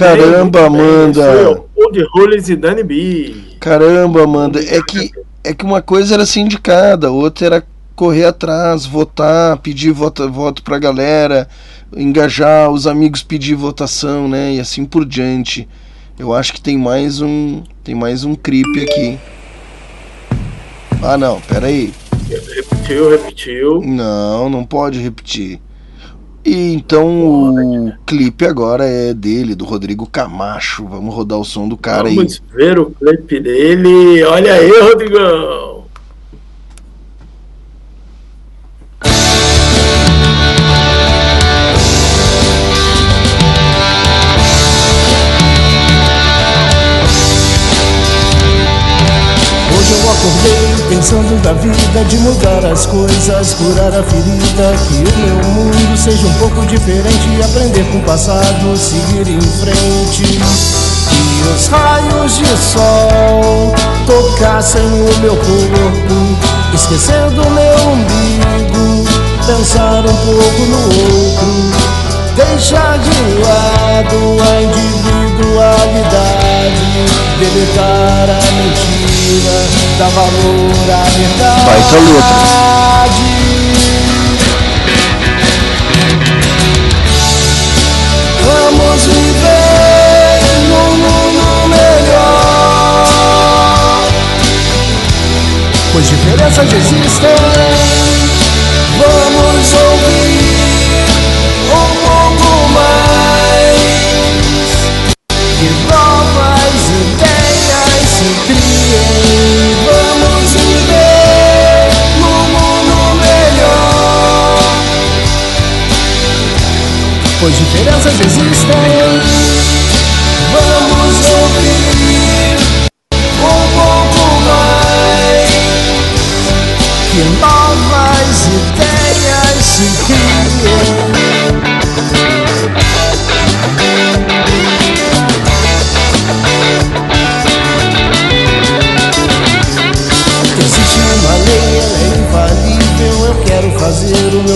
Caramba. Amanda. O Old Rollins e Danny B. Caramba, Amanda, é que, é que uma coisa era ser indicada, outra era correr atrás, votar, pedir voto, voto pra galera, engajar os amigos pedir votação, né? E assim por diante. Eu acho que tem mais um. Tem mais um creep aqui. Ah não, pera aí. Repetiu, repetiu. Não, não pode repetir. E então o clipe agora é dele, do Rodrigo Camacho. Vamos rodar o som do cara aí. Vamos ver o clipe dele. Olha aí, Rodrigão. Diferente, aprender com o passado, seguir em frente. Que os raios de sol tocassem o meu corpo, esquecendo o meu umbigo, pensar um pouco no outro. Deixar de lado a individualidade, deletar a mentira, dar valor à verdade. Baita Vamos diferenças existem. Vamos ouvir um pouco mais que novas ideias se criem. Vamos viver num mundo melhor. pois diferenças existem.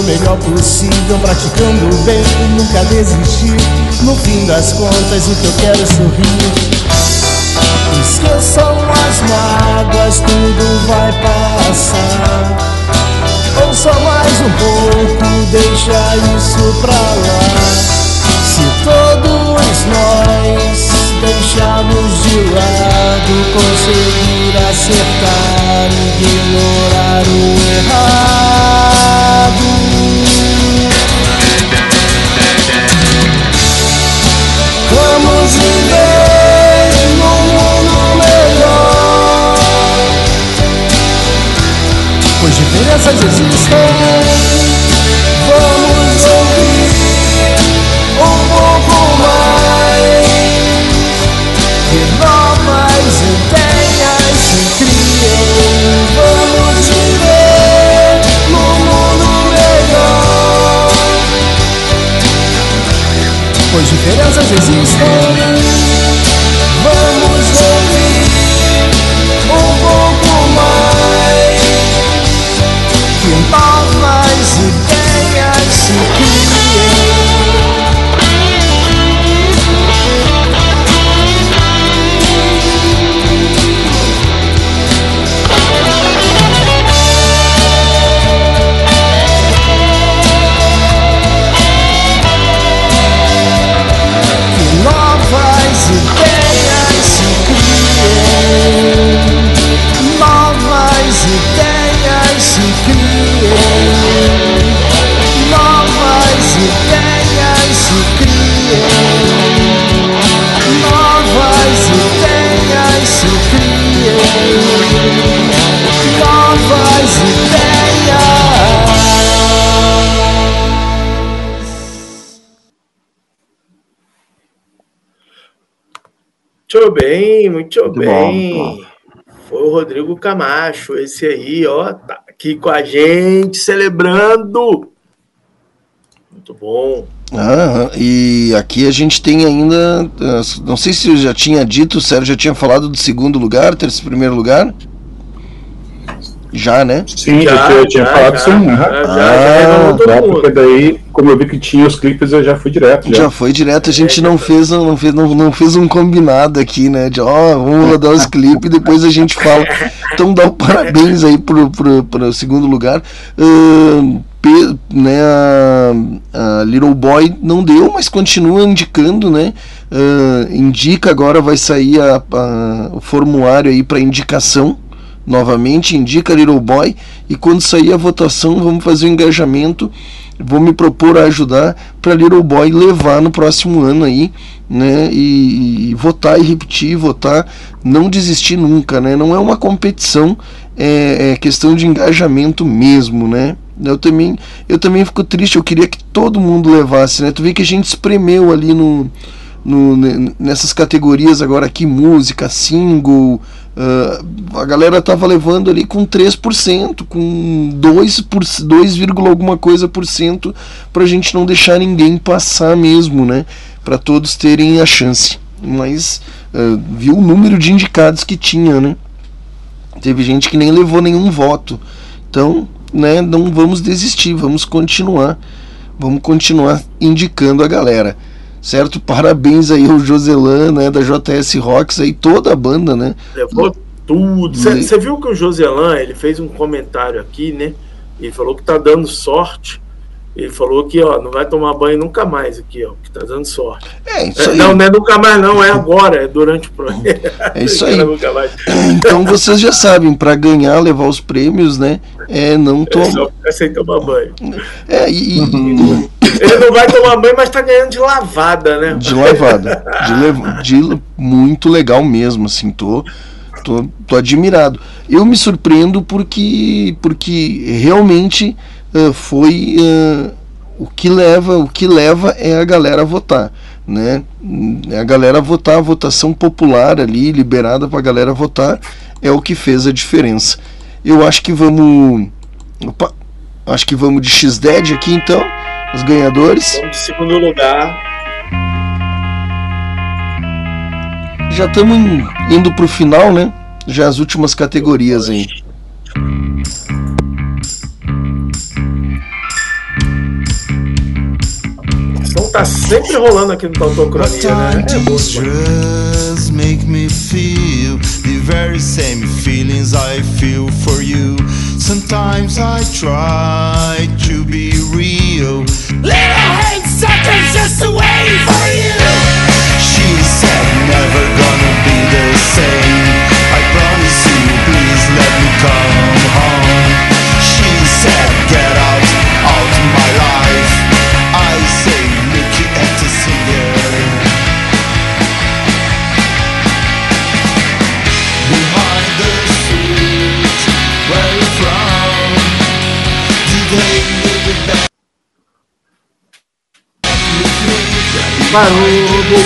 Melhor possível, praticando o bem nunca desistir. No fim das contas, o que eu quero é sorrir. Esqueçam as mágoas, tudo vai passar. Ouça mais um pouco, deixa isso pra lá. Se todos nós deixarmos de lado, conseguir acertar, ignorar o errado. Diferenças existem. Vamos ouvir um pouco mais. Que novas ideias se criem. Vamos viver num mundo melhor. Pois diferenças existem. Muito bem, muito, Muito bom, bem. muito Foi o Rodrigo Camacho, esse aí, ó, tá aqui com a gente, celebrando. Muito bom. Aham, e aqui a gente tem ainda. eh, Não sei se eu já tinha dito, o Sérgio já tinha falado do segundo lugar, terceiro primeiro lugar. Já, né? Sim, Já, eu tinha, tinha já, falado já. sim. aham. Já, já, Ah, já revelou todo Dá, mundo. porque daí, como eu vi que tinha os clipes, eu já fui direto. Já. Já foi direto, a gente não fez, um- não fez, não, não fez um combinado aqui, né? De ó, vamos rodar os clipes e depois a gente fala. Então dá o parabéns aí pro, pro, pro segundo lugar. Pe- né, a, a Little Boy não deu, mas continua indicando, né? Ahn, indica agora vai sair a- a- o formulário aí para indicação novamente, indica Little Boy e quando sair a votação vamos fazer o engajamento. Vou me propor a ajudar para Little Boy levar no próximo ano aí, né? E, e votar e repetir, votar, não desistir nunca, né? Não é uma competição, é, é questão de engajamento mesmo, né? Eu também, eu também fico triste, eu queria que todo mundo levasse, né? Tu vê que a gente espremeu ali no, no, ne- nessas categorias agora aqui, música, single, ah, a galera tava levando ali com 3%, com 2, por, 2, vírgula alguma coisa por cento, pra gente não deixar ninguém passar mesmo, né? Pra todos terem a chance. Mas ah, viu o número de indicados que tinha, né? Teve gente que nem levou nenhum voto. Então, né, não vamos desistir, vamos continuar. Vamos continuar indicando a galera. Certo? Parabéns aí ao Joselan, né, da JS Rocks aí, toda a banda, né? Levou tudo. Você viu que o Joselan, ele fez um comentário aqui, né? Ele falou que tá dando sorte. Ele falou que, ó, não vai tomar banho nunca mais aqui, ó, que tá dando sorte. É isso É, aí. não, não é nunca mais, não, é agora, é durante o programa. É isso aí. mais. Então vocês já sabem, para ganhar, levar os prêmios, né? É não É, tomar. só fica sem tomar banho. É, e, Ele não vai tomar banho, mas tá ganhando de lavada, né? de lavada. De, lev- de muito legal mesmo, assim, tô, tô, tô admirado. Eu me surpreendo porque, porque realmente foi ah, o que leva, o que leva é a galera a votar, né? É a galera a votar, a votação popular ali, liberada para a galera votar, é o que fez a diferença. Eu acho que vamos, opa, acho que vamos de X-Dead aqui então, os ganhadores. Vamos de segundo lugar. Já estamos indo pro final, né? Já as últimas categorias aí. O som tá sempre rolando aqui no Tautocronia, né? É bom demais. make me feel the very same feelings I feel for you. Sometimes I try to be real. Little hate suckers just to wait for you. She said never gonna be the same. I promise you, please let me come Parou do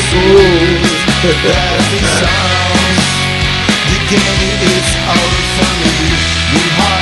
game is out for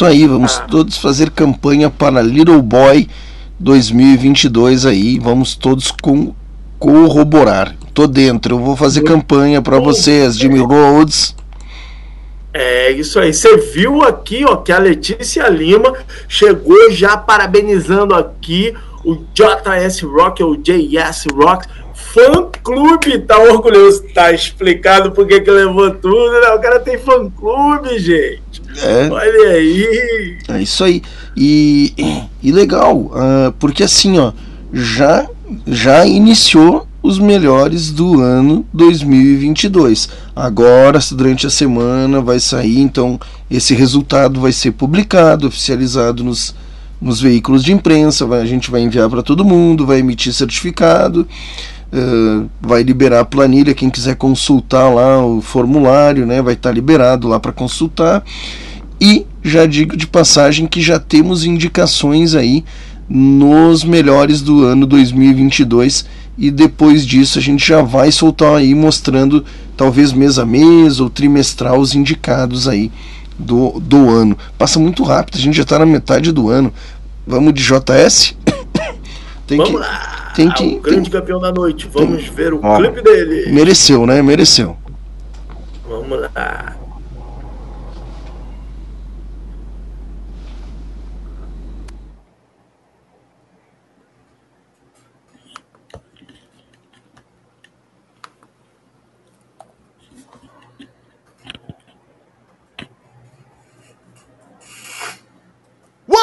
Isso aí, vamos todos fazer campanha para Little Boy 2022 aí, vamos todos com, corroborar. Tô dentro, eu vou fazer campanha para vocês, Jimmy Rhodes. É isso aí. Você viu aqui, ó, que a Letícia Lima chegou já parabenizando aqui o JS Rock, ou JS Rock. Fã clube, tá orgulhoso. Tá explicado por que que levou tudo, né? O cara tem fã clube, gente. É, Olha aí. é isso aí. E, e legal, ah, porque assim, ó, já, já iniciou os melhores do ano 2022. Agora, durante a semana, vai sair, então esse resultado vai ser publicado, oficializado nos, nos veículos de imprensa, vai- a gente vai enviar para todo mundo, vai emitir certificado, eh, vai liberar a planilha, quem quiser consultar lá o formulário, né, vai estar liberado lá para consultar. E já digo de passagem que já temos indicações aí nos melhores do ano 2022 e depois disso a gente já vai soltar aí mostrando talvez mês a mês ou trimestral os indicados aí do, do ano. Passa muito rápido, a gente já está na metade do ano. Vamos de JS? tem Vamos que, lá! tem que- o grande tem- campeão da noite. Vamos ver o Ó. clipe dele. mereceu, né? Mereceu. Vamos lá.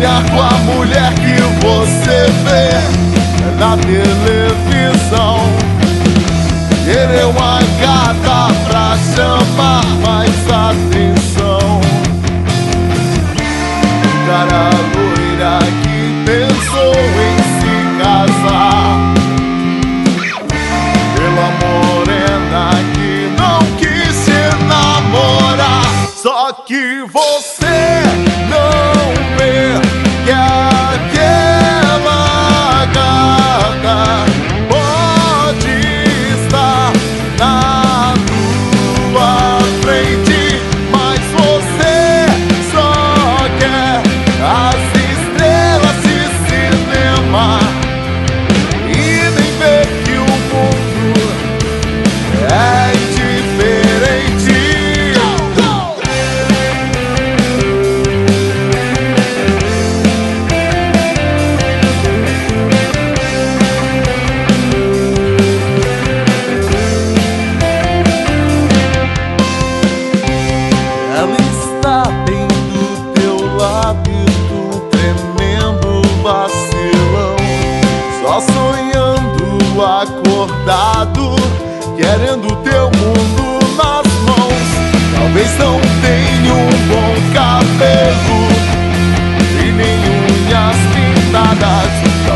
Sonhar com a mulher que você vê na televisão. Querer uma gata pra chamar mais atenção. Cara loira que pensou em se casar. Pela morena que não quis se namorar. Só que você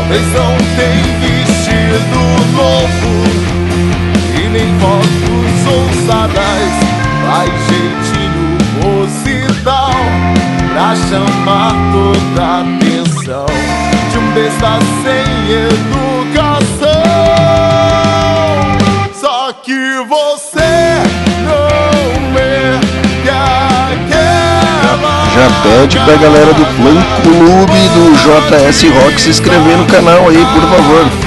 Talvez não tenha vestido novo e nem fotos ousadas. Faz jeitinho musical pra chamar toda a atenção de um besta sem educação. Pede pra galera do Play Clube do JS Rock se inscrever no canal aí, por favor.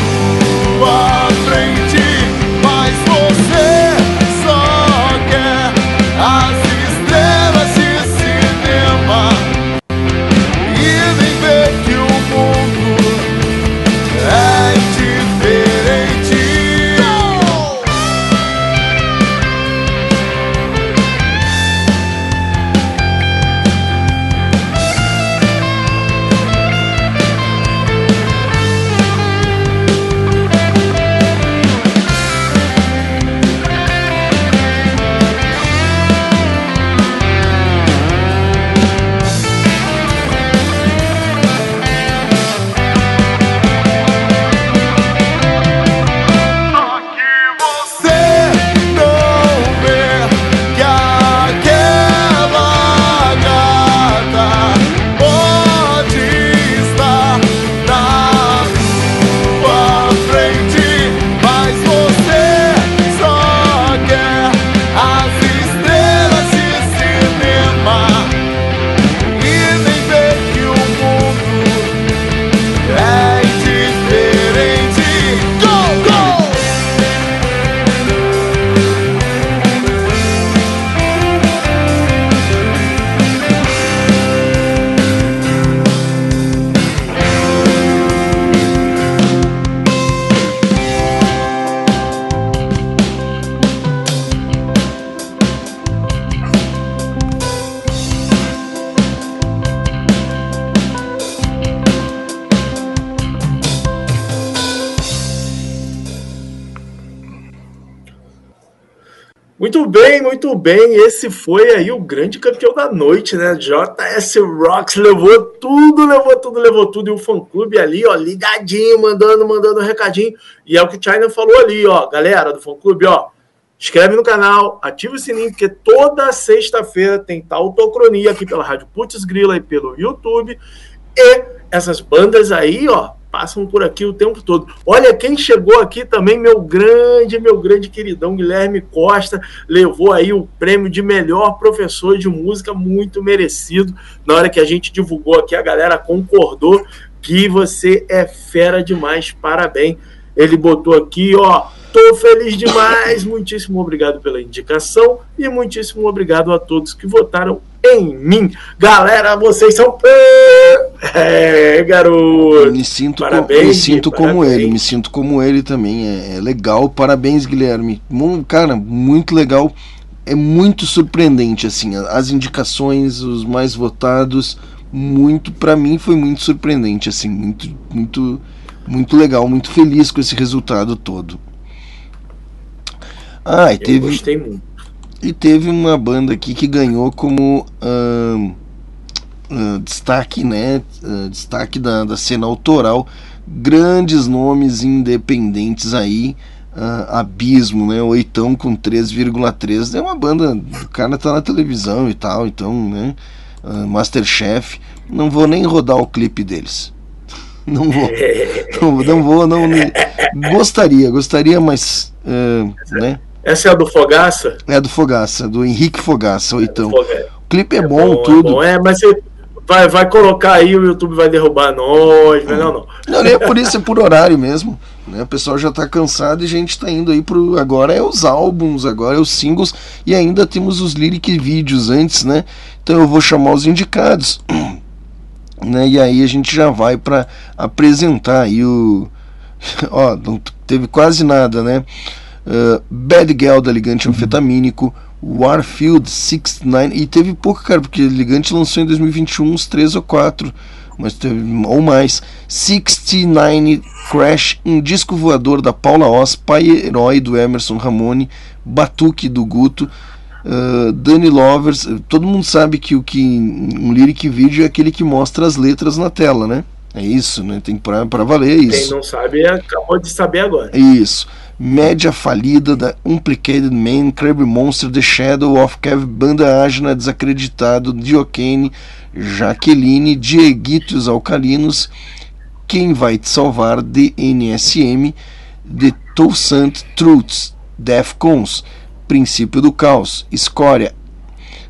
Muito bem. Esse foi aí o grande campeão da noite, né? JS Rocks levou tudo, levou tudo, levou tudo. E o fã clube ali, ó, ligadinho, mandando, mandando um recadinho. E é o que o China falou ali, ó, galera do fã clube, ó. Inscreve no canal, ativa o sininho, porque toda sexta-feira tem Tautocronia aqui pela Rádio Putz Grila e pelo YouTube. E essas bandas aí, ó, passam por aqui o tempo todo. Olha quem chegou aqui também, meu grande, meu grande queridão Guilherme Costa, levou aí o prêmio de melhor professor de música, muito merecido. Na hora que a gente divulgou aqui, a galera concordou que você é fera demais, parabéns. Ele botou aqui, ó, tô feliz demais, muitíssimo obrigado pela indicação e muitíssimo obrigado a todos que votaram em mim. Galera, vocês são é, garoto. Me sinto, Parabéns, me sinto como ele, me sinto como ele também. É, é legal, parabéns, Guilherme. Cara, muito legal. É muito surpreendente, assim, as indicações, os mais votados, muito, pra mim foi muito surpreendente, assim, muito, muito, muito legal, muito feliz com esse resultado todo. Ah, e Eu teve, gostei muito. e teve uma banda aqui que ganhou como ahn, ah, destaque, né? ah, destaque da, da cena autoral. Grandes nomes independentes aí. Abismo, né? Oitão com 3,3. É uma banda. O cara tá na televisão e tal, então, né? Masterchef. Não vou nem rodar o clipe deles. Não vou. Não, não vou, não. nem- Gostaria, gostaria, mas. né? Essa é a do Fogaça? É do Fogaça, do Henrique Fogaça, ou então. Foga- O clipe é, É bom, é tudo. bom. É, mas você vai, vai colocar aí, o YouTube vai derrubar nós. Não, não, não. Não, nem é por isso, é por horário mesmo. Né? O pessoal já tá cansado e a gente tá indo aí pro. Agora é os álbuns, agora é os singles e ainda temos os lyric vídeos antes, né? Então eu vou chamar os indicados. Né? E aí a gente já vai para apresentar aí o. Ó, não teve quase nada, né? Uh, Bad Girl da Ligante Anfetamínico, Warfield 69, e teve pouco, cara, porque Ligante lançou em 2021 uns 3 ou 4, mas teve, ou mais. 69 Crash, um disco voador da Paula Oz, Pai Herói do Emerson Ramone, Batuque do Guto, uh, Danny Lovers. Todo mundo sabe que o que um lyric vídeo é aquele que mostra as letras na tela, né? É isso, né? Tem pra, pra valer Quem isso. não sabe, acabou de saber agora. Isso. Média falida da Implicated Man, Crab Monster, The Shadow of Kev, Banda Ágina, Desacreditado, Diocane, Jaqueline, Dieguitos Alcalinos, Quem Vai Te Salvar, DNSM, The Toussaint Truths, Defcons, Princípio do Caos, Escória,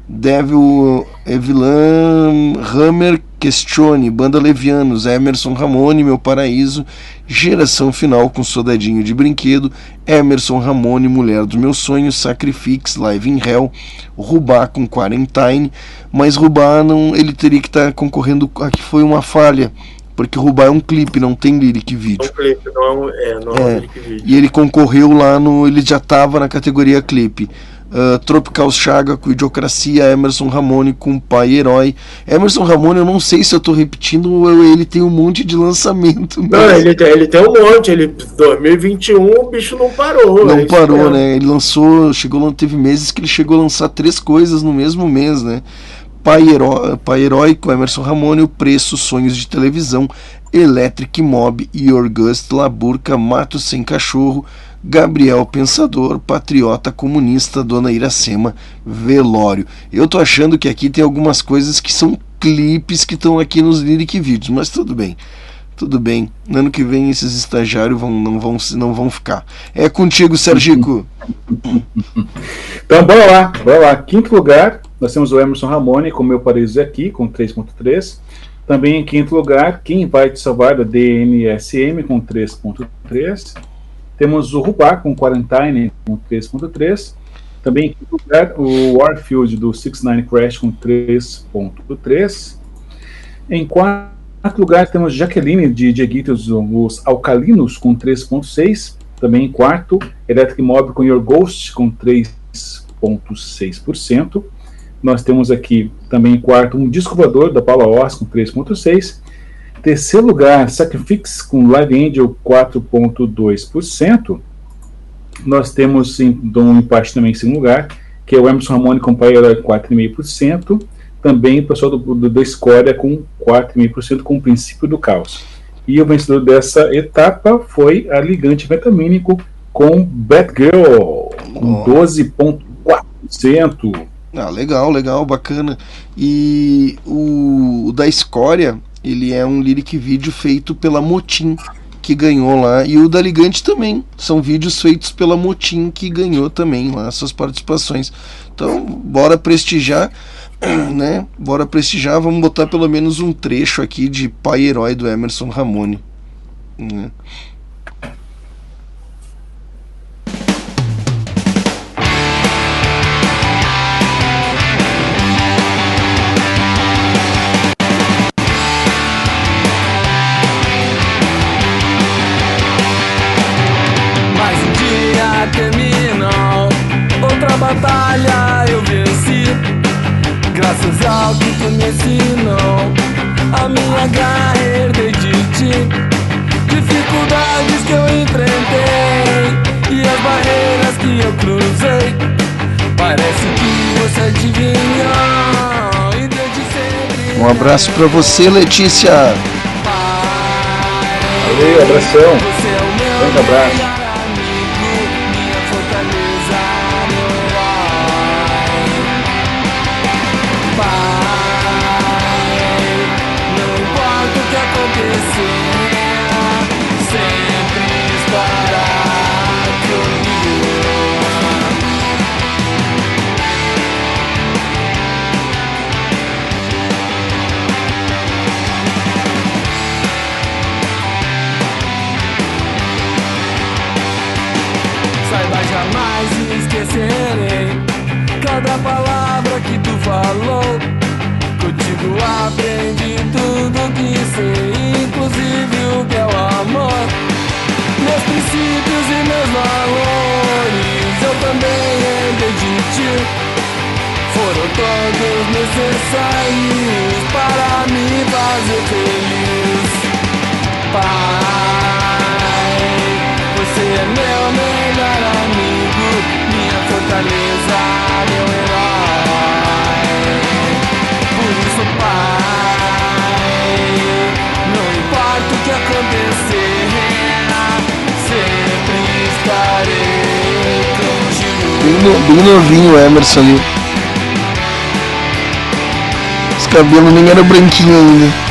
Devil Evilan Hammer Questione, Banda Levianos, Emerson Ramone, Meu Paraíso, Geração Final com Soldadinho de Brinquedo, Emerson Ramone, Mulher dos Meus Sonhos, Sacrifix, Live in Hell, Rubá com Quarantine, mas Rubá não, ele teria que estar concorrendo, aqui foi uma falha, porque Rubá é um clipe, não tem lyric É vídeo. um clipe, não é um, é, não é um É. lyric vídeo. E ele concorreu lá no. Ele já estava na categoria clipe. Ah, Tropical Chaga com Idiocracia, Emerson Ramone com Pai Herói. Emerson Ramone, eu não sei se eu tô repetindo ou ele tem um monte de lançamento. Não, mas ele, tem- ele tem um monte. Ele, 2021, o bicho não parou. é não isso parou, mesmo. né? Ele lançou. Chegou, teve meses que ele chegou a lançar três coisas no mesmo mês, né? Pai Herói, Pai Herói com Emerson Ramone, O Preço, Sonhos de Televisão, Electric Mob, Yorgust, Laburca, Mato Sem Cachorro, Gabriel Pensador, Patriota Comunista, Dona Iracema, Velório. Eu tô achando que aqui tem algumas coisas que são clipes que estão aqui nos lyric vídeos, mas tudo bem. Tudo bem. No ano que vem esses estagiários vão, não, vão, não vão ficar. É contigo, Sergico. Então, bora lá, bora lá. Quinto lugar, nós temos o Emerson Ramone com Meu Paraíso é Aqui, com 3.3. Também em quinto lugar, Quem Vai Te Salvar, da DNSM, com 3.3. Temos o Rubá com Quarantine, com 3.3. Também o Warfield, do 69 Crash, com 3.3. Em quarto lugar, temos Jaqueline, de Dieguitos, os Alcalinos, com 3.6. Também em quarto, Electric Mob com Your Ghost, com 3,6%. Nós temos aqui também em quarto um disco voador da Paula Oz com 3,6%. Terceiro lugar, Sacrifix com Live Angel 4,2%. nós temos em, um empate também em segundo lugar, que é o Emerson Ramone com Paiola 4,5%. Também o pessoal do, do, do Escória com 4,5% com o princípio do caos. E o vencedor dessa etapa foi a Ligante Vitamínico com Batgirl, com Oh. 12,4%. Ah, legal, legal, bacana. E o, o da Escória, ele é um lyric vídeo feito pela Motim, que ganhou lá. E o da Ligante também. São vídeos feitos pela Motim, que ganhou também lá suas participações. Então, bora prestigiar, né? Bora prestigiar. Vamos botar pelo menos um trecho aqui de Pai Herói do Emerson Ramone. né? Batalha eu venci. Graças ao que tu me ensinou, a minha garra herdei de ti. Dificuldades que eu enfrentei e as barreiras que eu cruzei. Parece que você adivinhou e desde sempre. Um abraço pra você, Letícia. Valeu, abração. Você é o meu Grande abraço. Cada palavra que tu falou. Contigo aprendi tudo que sei, inclusive o que é o amor. Meus princípios e meus valores eu também herdei de ti. Foram todos necessários para me fazer feliz. Pai, você é meu melhor fortaleza, meu herói. Por isso, pai, não importa o que acontecer, sempre estarei contigo. Bem, no- bem novinho Emerson ali. Os cabelos nem eram branquinhos ainda.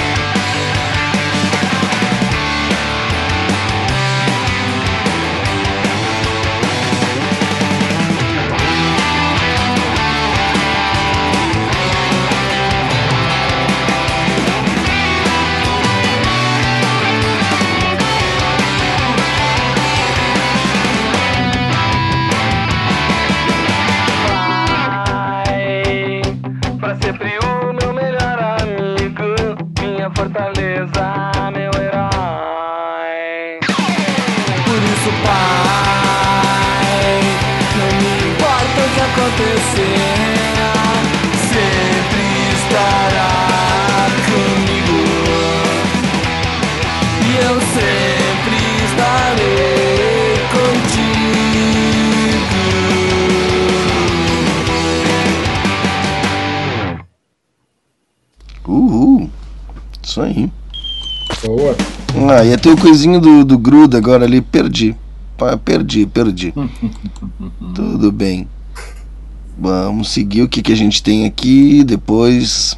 Ia ter o coisinho do, do gruda agora ali. Perdi. Perdi, perdi. Tudo bem. Vamos seguir o que, que a gente tem aqui. Depois.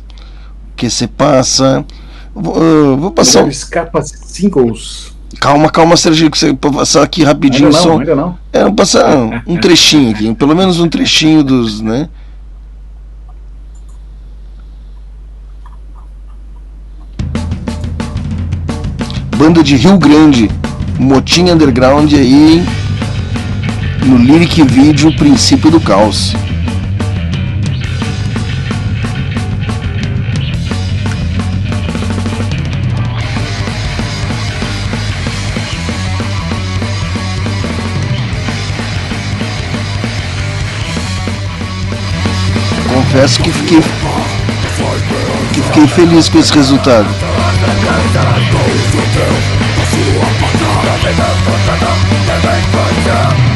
O que se passa. Vou, ah, vou passar. um- Escapa singles. Calma, calma, Serginho, que você passar aqui rapidinho Ainda só. não, ainda não. É, vou passar um, um trechinho aqui, pelo menos um trechinho dos, né? Banda de Rio Grande, Motim Underground aí no lyric vídeo Princípio do Caos. Confesso que fiquei que fiquei feliz com esse resultado. Dlatego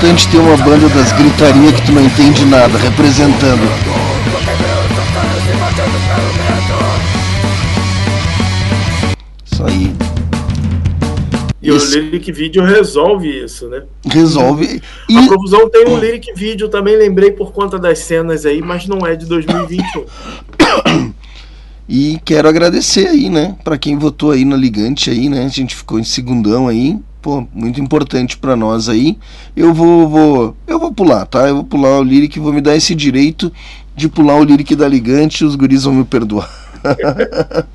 importante ter uma banda das gritaria que tu não entende nada representando. Isso aí. E o Isso. Lyric Video resolve isso, né? Resolve. A E Profusão tem um Lyric Video, também lembrei por conta das cenas aí, mas não é de 2021. E quero agradecer aí, né, Pra quem votou aí na Ligante aí, né? A gente ficou em segundão aí. Pô, muito importante pra nós aí. Eu vou, vou, eu vou pular, tá? Eu vou pular o Lyric, vou me dar esse direito de pular o Lyric da Ligante, os guris vão me perdoar.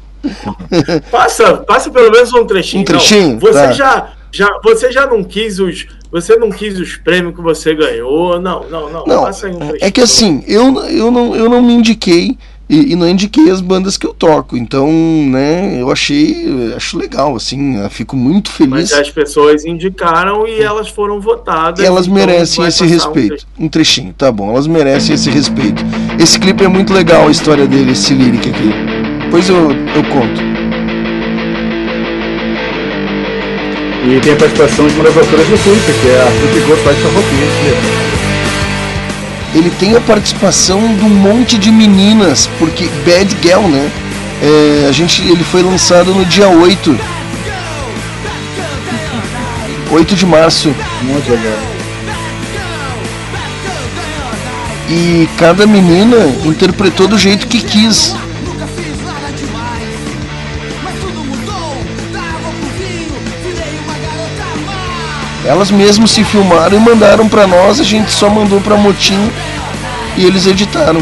Passa, passa pelo menos um trechinho. Um trechinho? Não, você Tá. já, já, você já não quis os, você não quis os prêmios que você ganhou. Não, não, não. Não, passa aí um trechinho. é que assim, eu, eu, não, eu não me indiquei e, e não indiquei as bandas que eu toco. Então, né, eu achei, acho legal, assim, eu fico muito feliz. Mas as pessoas indicaram e elas foram votadas. E elas então merecem esse um respeito. trechinho. Um trechinho, tá bom. Elas merecem esse respeito. Esse clipe é muito legal, a história dele, esse lyric aqui. Depois eu, eu conto. E tem a participação de uma das autoras do clipe, que é a Ruth Gostar de Roupinha. Ele tem a participação de um monte de meninas, porque Bad Girl, né? É, a gente, ele foi lançado no dia 8. 8 de março. Muito legal. E cada menina interpretou do jeito que quis. Elas mesmas se filmaram e mandaram pra nós, a gente só mandou pra Motim e eles editaram.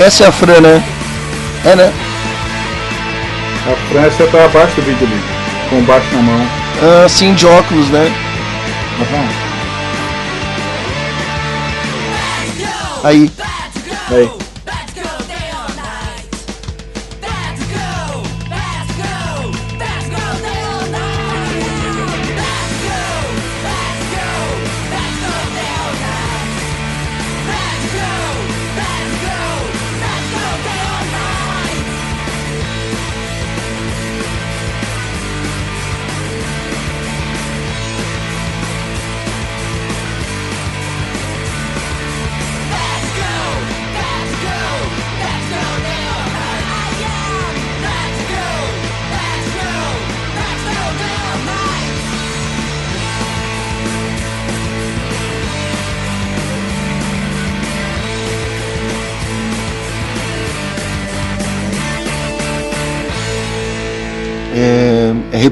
Essa é a Fran, né? É, né? A França tá abaixo do vídeo ali, com baixo na mão. Ah, sim, de óculos, né? Aham. Aí. Aí.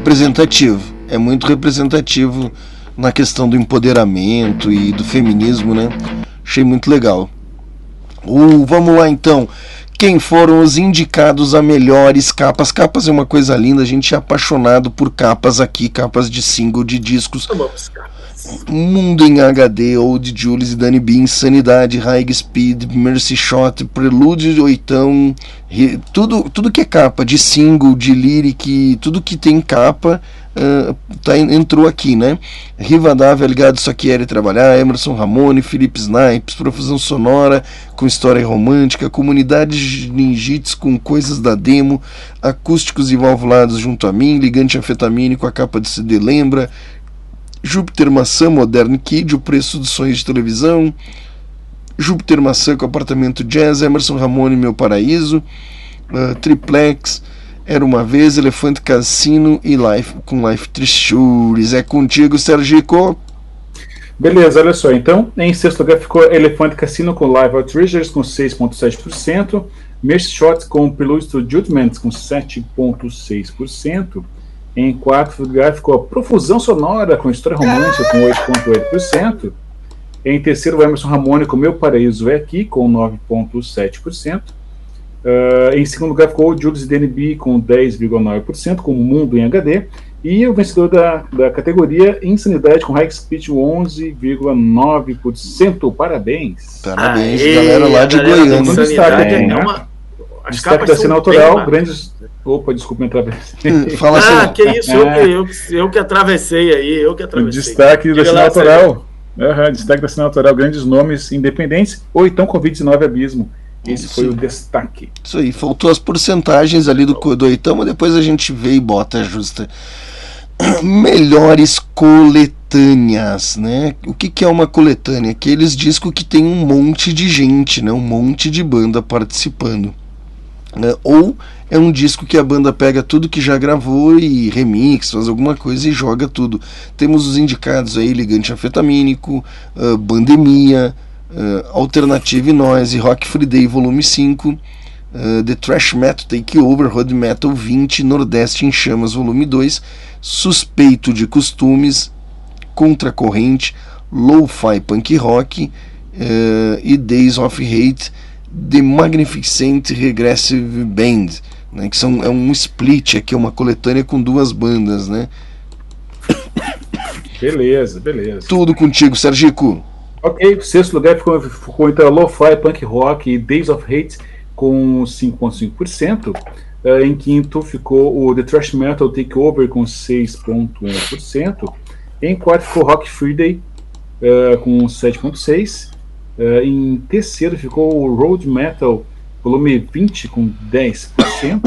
Representativo. É muito representativo na questão do empoderamento e do feminismo, né? Achei muito legal. Uh, vamos lá então. Quem foram os indicados a melhores capas? Capas é uma coisa linda, a gente é apaixonado por capas aqui, capas de single, de discos. Cara. Mundo em HD, Old Julius e Danny B, Insanidade, High Speed, Mercy Shot, Prelude Oitão, tudo, tudo que é capa, de single, de lyric, tudo que tem capa, ah, tá, entrou aqui, né? Rivadavia, Ligado Só Quer Trabalhar, Emerson Ramone, Felipe Snipes, Profusão Sonora com história romântica, Comunidade Ninjitsu com coisas da demo, Acústicos e Valvulados junto a mim, Ligante Anfetamínico, a capa de CD Lembra, Júpiter Maçã Modern Kid, o preço dos sonhos de televisão. Júpiter Maçã com apartamento jazz, Emerson Ramone Meu Paraíso, ah, Triplex, Era uma vez, Elefante Cassino e Life com Life Treasures. É contigo, Sergico. Beleza, olha só. Então, em sexto lugar ficou Elefante Cassino com Live Out Treasures com 6,7%. Mercy Shot com Prelude to Judgment com 7,6%. Em quarto lugar ficou Profusão Sonora com História Romântica com 8,8%. Em terceiro, o Emerson Ramone com Meu Paraíso é Aqui, com 9,7%. Uh, em segundo lugar ficou o Julius DNB com 10,9%, com Mundo em HD. E o vencedor da, da categoria Insanidade com High Speed 11,9%. Parabéns. Parabéns, Aê, galera lá de Goiânia. Insanidade Destaque, é né? uma- As Destaque da cena bem autoral, bacanas. grandes. Opa, desculpa me atravessei. Fala assim, Ah, que isso, eu, que- eu, eu que atravessei aí, eu que O atravessei. destaque da cena autoral. Aham, destaque da cena autoral, grandes nomes independentes, ou então Covid-19 Abismo. Esse foi Sim. o destaque. Isso aí, faltou as porcentagens ali do, do Oitama, depois a gente vê e bota justa. Melhores coletâneas, né? O que, que é uma coletânea? Aqueles discos que tem um monte de gente, né? Um monte de banda participando. né? Ou é um disco que a banda pega tudo que já gravou e remix, faz alguma coisa e joga tudo. Temos os indicados aí, Ligante Anfetamínico, ah, Bandemia, ah, Alternative Noise, Rock Free Day Volume 5, ah, The Trash Metal Takeover, Road Metal 20, Nordeste em Chamas Volume 2, Suspeito de Costumes, Contracorrente, Lo-Fi Punk Rock eh, e Days of Hate, The Magnificent Regressive Band, né, que são, é um split aqui, uma coletânea com duas bandas, né? Beleza, beleza. Tudo contigo, Sergico. Ok, sexto lugar ficou, ficou então Lo-Fi, Punk Rock e Days of Hate com 5,5%. Eh, em quinto ficou o The Thrash Metal Takeover com 6,1%. Em quarto ficou Rock Free Day eh, com 7,6%. Eh, em terceiro ficou o Road Metal volume 20 com 10%.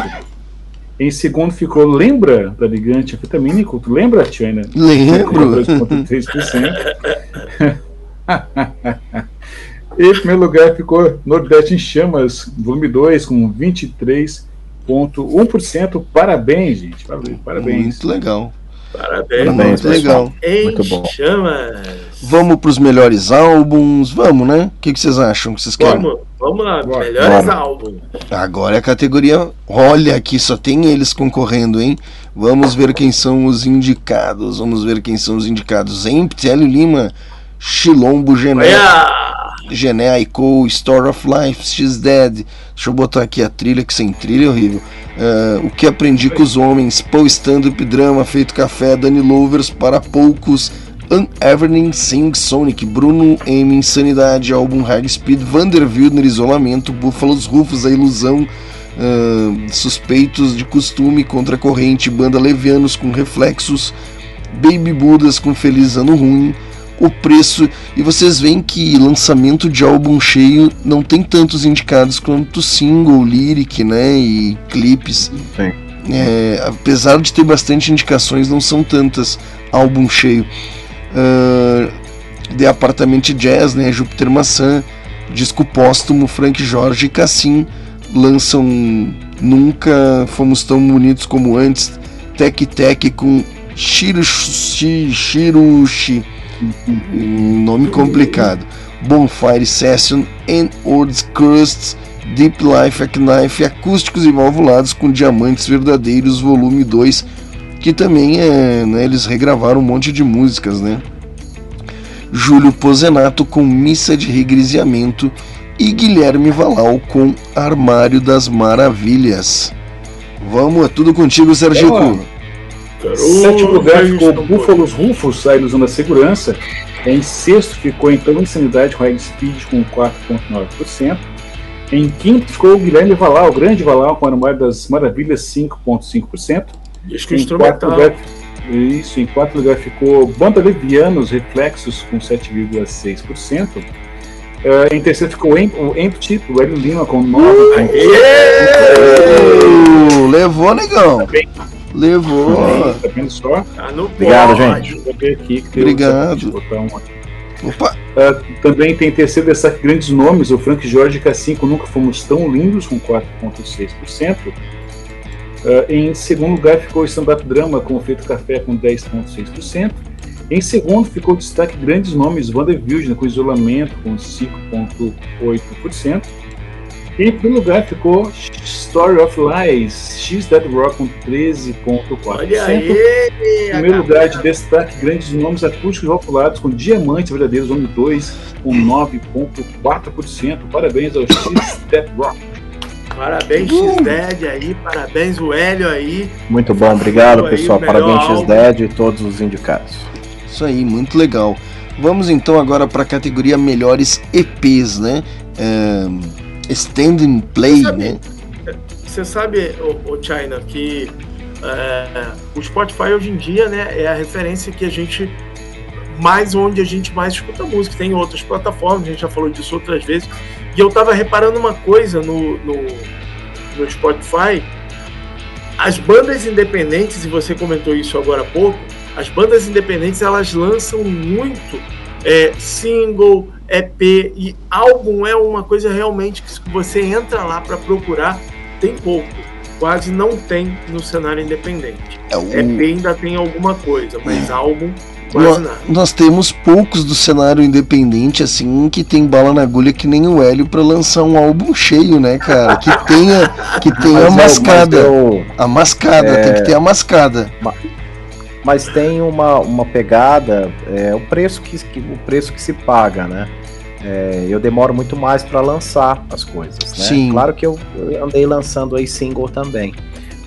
Em segundo ficou Lembra da Ligante Anfetamínico? Lembra, Tiana? Lembro. 2,3%. e em primeiro lugar ficou Nordeste em Chamas, volume 2, com 23,1%. Parabéns, gente. Parabéns. Muito legal. Parabéns, Parabéns, Muito legal. Em Muito bom. chamas. Vamos para os melhores álbuns, vamos, né? O que, que vocês acham? que vocês querem? Vamos, vamos lá, Bora. melhores Bora. álbuns. Agora é a categoria. Olha aqui, só tem eles concorrendo, hein? Vamos ver quem são os indicados. Vamos ver quem são os indicados. Hélio Lima, Chilombo, Gené! Gené Aiko, Story of Life, She's Dead. Deixa eu botar aqui a trilha, que sem trilha é horrível. Ah, o que aprendi com os homens, Paul Stand-up Drama, Feito Café, Dani Lovers, Para Poucos, An Evening Sing Sonic, Bruno M, Insanidade, álbum High Speed, Vander Wildner, Isolamento, Búfalos Rufos, A Ilusão, ah, Suspeitos de Costume, Contra a Corrente, Banda Levianos com Reflexos, Baby Budas com Feliz Ano Ruim, o preço, e vocês veem que lançamento de álbum cheio não tem tantos indicados quanto single, lyric, né, e clipes. Sim. É, apesar de ter bastante indicações, não são tantas álbum cheio. Ah, The Apartment Jazz, né, Júpiter Maçã, disco póstumo, Frank Jorge e Cassim lançam Nunca Fomos Tão Bonitos Como Antes, Tec Tec com Shirushi, Shirushi nome complicado. Bonfire Session, and Words Crusts, Deep Life, Knife, acústicos e valvulados com diamantes verdadeiros, volume 2, que também é, né, eles regravaram um monte de músicas, né? Júlio Pozenato com Missa de Regrisiamento e Guilherme Valau com Armário das Maravilhas. Vamos, é tudo contigo, Sergico. Sétimo lugar ficou Búfalos Rufos, a ilusão da segurança. Em sexto ficou então Insanidade com High Speed com 4,9%. Em quinto ficou o Guilherme Valau, o grande Valau com a Armário das Maravilhas 5,5%. Disco Em instrumental. lugar, isso, em quarto lugar ficou Banda Levianos Reflexos com 7,6%. Eh, em terceiro ficou Em- o Empty, o Hélio Lima com 9,5%. Uh, levou, negão. Levou. Tá vendo só? Tá no Obrigado, gente. Aqui Obrigado. Um. Opa, Ah, também tem terceiro destaque grandes nomes, o Frank Jorge e K5 Nunca Fomos Tão Lindos, com 4,6%. Ah, em segundo lugar ficou o Stand Up Drama com o Feito Café com 10,6%. Em segundo ficou o destaque grandes nomes, Wander Wildner com Isolamento com 5,8%. Em primeiro lugar ficou Story of Lies, X Dead Rock com 13,4%. Olha aí! Em primeiro lugar de destaque, grandes nomes acústicos populares com Diamantes Verdadeiros, Volume 2, com 9,4%. Parabéns ao X Dead Rock. Parabéns, X-Dead aí, parabéns, o Hélio aí. Muito bom, obrigado pessoal. Parabéns. X-Dead e todos os indicados. Isso aí, muito legal. Vamos então agora para a categoria melhores EPs, né? Stand and Play, Sabe- né? Você sabe, o, China, que é, o Spotify hoje em dia né, é a referência que a gente mais onde a gente mais escuta música. Tem outras plataformas, a gente já falou disso outras vezes. E eu tava reparando uma coisa no, no, no Spotify. As bandas independentes, e você comentou isso agora há pouco, as bandas independentes elas lançam muito é, single, EP e álbum é uma coisa realmente que se você entra lá para procurar, tem pouco. Quase não tem no cenário independente. É, o- EP ainda tem alguma coisa, mas É. álbum quase nada. nós temos poucos do cenário independente, assim, que tem bala na agulha que nem o Hélio para lançar um álbum cheio, né, cara? Que tenha, que tenha a Mas eu- mascada. A mascada, É. tem que ter a mascada. mas tem uma, uma pegada, é, o preço que, que- o preço que se paga, né? É, eu demoro muito mais para lançar as coisas, né? Sim. Claro que eu, eu andei lançando aí single também,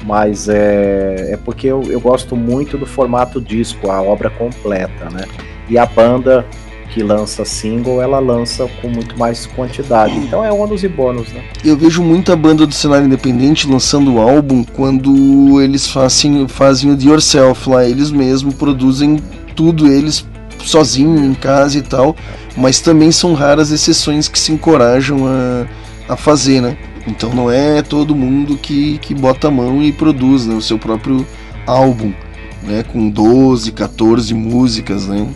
mas é, é porque eu, eu gosto muito do formato disco, a obra completa, né? E a banda que lança single, ela lança com muito mais quantidade. Então é ônus e bônus, né? Eu vejo muita banda do cenário independente lançando álbum quando eles fazem, fazem o de yourself lá, eles mesmos produzem tudo eles sozinho em casa e tal, mas também são raras exceções que se encorajam a, a fazer, né? Então não é todo mundo que, que bota a mão e produz né, o seu próprio álbum, né? Com 12, 14 músicas, né?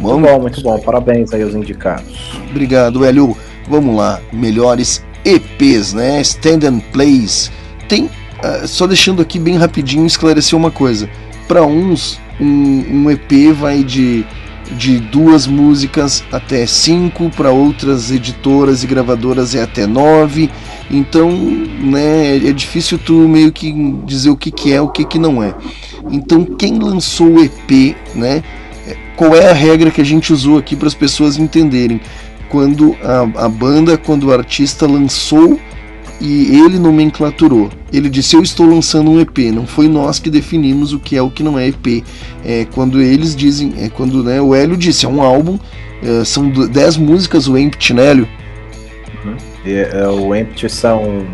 Muito Vamos, bom, muito bom. Parabéns aí aos indicados. Obrigado, Hélio. Vamos lá, melhores EPs, né? Stand and Plays. Tem, ah, só deixando aqui bem rapidinho esclarecer uma coisa. Para uns, um, um EP vai de, de duas músicas até cinco, para outras editoras e gravadoras é até nove. Então, né, é difícil tu meio que dizer o que, que é, o que, que não é. Então, quem lançou o EP, né? qual é a regra que a gente usou aqui para as pessoas entenderem. Quando a, a banda, quando o artista lançou e ele nomenclaturou, ele disse: Eu estou lançando um EP. Não foi nós que definimos o que é o que não é EP. É quando eles dizem, é quando né, o Hélio disse: É um álbum, é, são 10 músicas, o Empty, né, Hélio? E, é, o Empty são.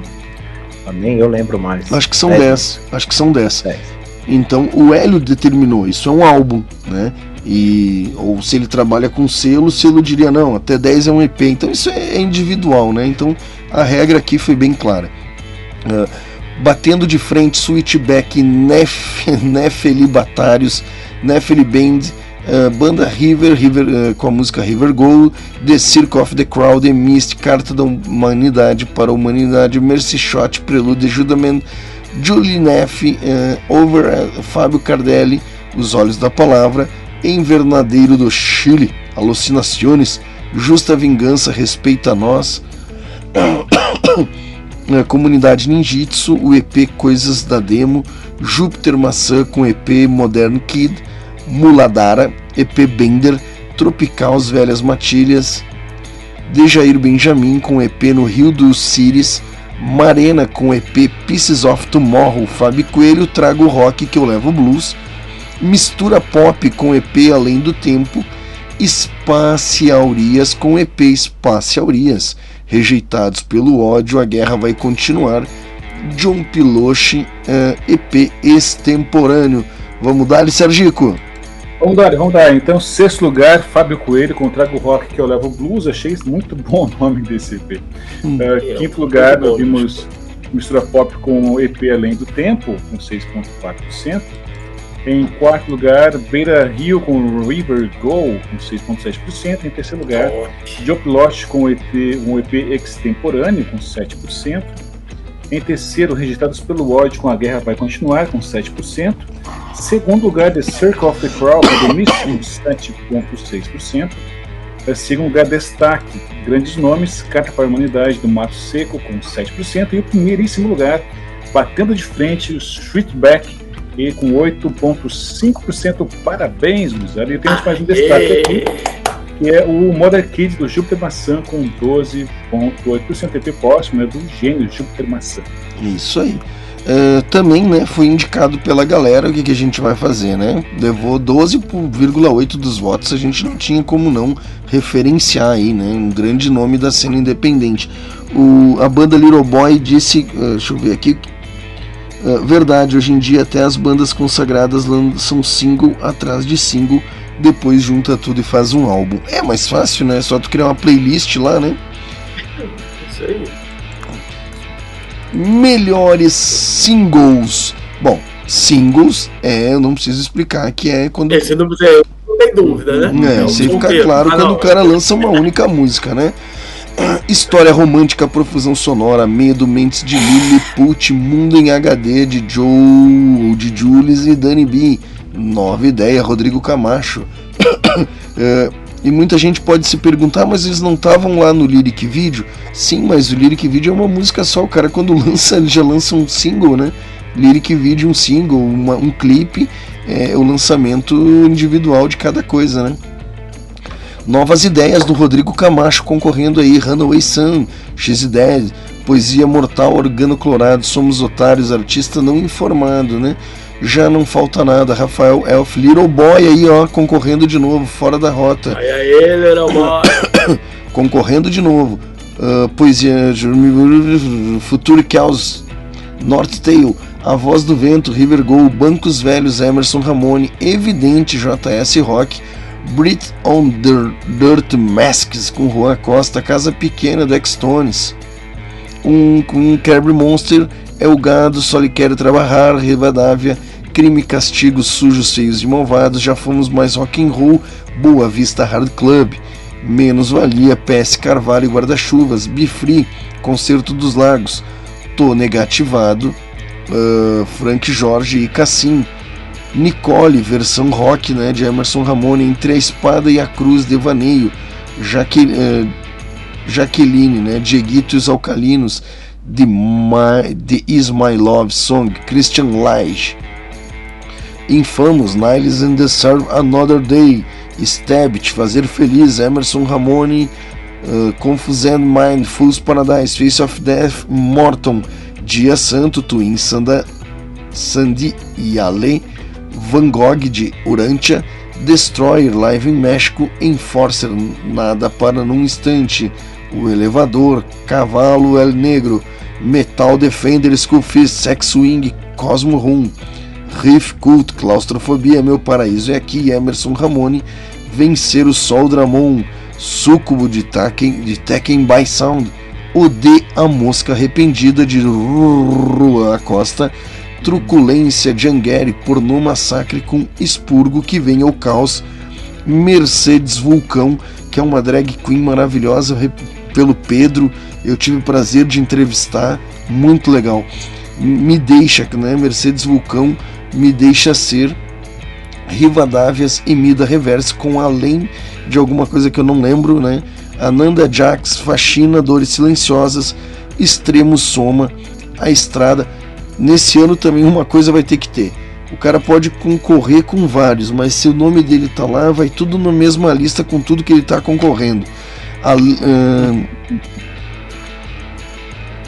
ah, Nem eu lembro mais. Acho que são Dez. 10. Acho que são 10. Dez. Então o Hélio determinou, isso é um álbum, né? E, ou se ele trabalha com selo, o selo diria não, até 10 é um EP. Então isso é individual, né? Então a regra aqui foi bem clara. Ah, batendo de frente, Switchback, Nef, Nefelibatários, Nefeli Band, ah, Banda River, River ah, com a música River Gold, The Circle of the Crowd, The Mist, Carta da Humanidade para a Humanidade, Mercy Shot, Prelude, Judament, Julie Neff, eh, Over Fábio Cardelli, Os Olhos da Palavra, Invernadeiro do Chile, Alucinações, Justa Vingança, Respeita a Nós, eh, Comunidade Ninjitsu, o EP Coisas da Demo, Júpiter Maçã com EP Modern Kid, Muladara, EP Bender, Tropical As Velhas Matilhas, Dejair Benjamin com EP no Rio dos Ciris, Marena com EP Pieces of Tomorrow, Fábio Coelho, Trago Rock que eu levo blues, Mistura Pop com EP Além do Tempo, Espaciaurias com EP Espaciaurias, Rejeitados pelo ódio, a guerra vai continuar, John Piloche, eh, EP Extemporâneo. Vamos dar, Sergico? Vamos dar, vamos dar. Então, sexto lugar, Fábio Coelho com Trago Rock que eu levo blues. Achei muito bom o nome desse EP. Hum. Uh, quinto lugar, muito bom. nós vimos Mistura Pop com EP Além do Tempo, com 6,4%. Em quarto lugar, Beira Rio com River Go, com 6,7%. Em terceiro lugar, Joe Pilot com EP, um EP extemporâneo, com 7%. Em terceiro, Rejeitados pelo ódio com A Guerra Vai Continuar, com 7%. Segundo lugar, The Circle of the Crowd, com The Mist, com 7,6%. Em segundo lugar, destaque, grandes nomes, Carta para a Humanidade do Mato Seco com 7%, e o primeiríssimo lugar, batendo de frente, o Streetback e com 8,5%. Parabéns, gurizada. E temos mais um destaque aqui, que é o Mother Kids do Júpiter Maçã com 12,8%. EP próximo é do gênio Júpiter Maçã. Isso aí. Uh, também né, foi indicado pela galera o que, que a gente vai fazer, né? Levou 12,8 dos votos, a gente não tinha como não referenciar aí, né? Um grande nome da cena independente. O, a banda Little Boy disse, uh, deixa eu ver aqui, uh, verdade, hoje em dia até as bandas consagradas lançam single atrás de single, depois junta tudo e faz um álbum. É mais fácil, né? É só tu criar uma playlist lá, né? Isso aí. melhores singles. Bom, singles é, eu não preciso explicar que é quando Esse não, não tem dúvida, né? é, isso aí fica claro Ah, quando o cara lança uma única música, né? História romântica, profusão sonora, medo, mentes de Lilliput, mundo em HD de Joe, de Jules e Danny B. Nova ideia, Rodrigo Camacho. É, e muita gente pode se perguntar, mas eles não estavam lá no Lyric Video? Sim, mas o Lyric Video é uma música só. O cara quando lança, ele já lança um single, né? Lyric Video, um single, uma- um clipe, é o lançamento individual de cada coisa, né? Novas ideias do Rodrigo Camacho concorrendo aí, Runaway Sun, X10, Poesia Mortal, Organo Clorado, Somos Otários, Artista Não Informado, né? Já não falta nada, Rafael Elf, Little Boy aí, ó, concorrendo de novo, fora da rota, Aí, aí, Little Boy. concorrendo de novo. Ah, poesia Future Chaos, North Tail, A Voz do Vento, River Go, Bancos Velhos, Emerson Ramone, Evidente, JS Rock, Brit on the Dirt Masks com Juan Costa, Casa Pequena do um com Carrie Monster, É o Gado, Só lhe quero trabalhar, Rivadavia, Crime Castigo, Sujos, Feios e Malvados, Já Fomos Mais Rock and Roll, Boa Vista Hard Club, Menos Valia, PS Carvalho e Guarda-Chuvas, Bifree, Concerto dos Lagos, Tô Negativado, ah, Frank Jorge e Cassim, Nicole, versão rock né, de Emerson Ramone, Entre a Espada e a Cruz, Devaneio, Jaque, eh, Jaqueline, né, Dieguito e os Alcalinos, The, My, The Is My Love Song, Christian Lage, Infamous, Niles and Deserve Another Day, Stabbit, Fazer Feliz, Emerson Ramone, uh, Confused Mind, Fool's Paradise, Face of Death, Morton, Dia Santo, Twin, Sanda, Sandy e Ale, Van Gogh de Urantia, Destroyer, Live em México, Enforcer, Nada para num Instante, O Elevador, Cavalo El Negro, Metal Defender, Skullfist, Sex Swing, Cosmo Room, Riff Cult, Claustrofobia, Meu Paraíso é Aqui, Emerson Ramone, Vencer o Sol Dramon, Sucubo de Tekken, de Tekken by Sound, Ode a Mosca Arrependida de Rua Costa, Truculência de Angueri, Pornô Massacre com Expurgo que vem ao caos, Mercedes Vulcão, que é uma drag queen maravilhosa pelo Pedro, eu tive o prazer de entrevistar, muito legal. Me deixa, né? Mercedes Vulcão, me deixa ser Rivadávias e Mida Reverse com além de alguma coisa que eu não lembro, né? Ananda Jax, Faxina, Dores Silenciosas, Extremo Soma, A Estrada. Nesse ano também uma coisa vai ter que ter. O cara pode concorrer com vários, mas se o nome dele tá lá, vai tudo na mesma lista com tudo que ele tá concorrendo. A, ahn,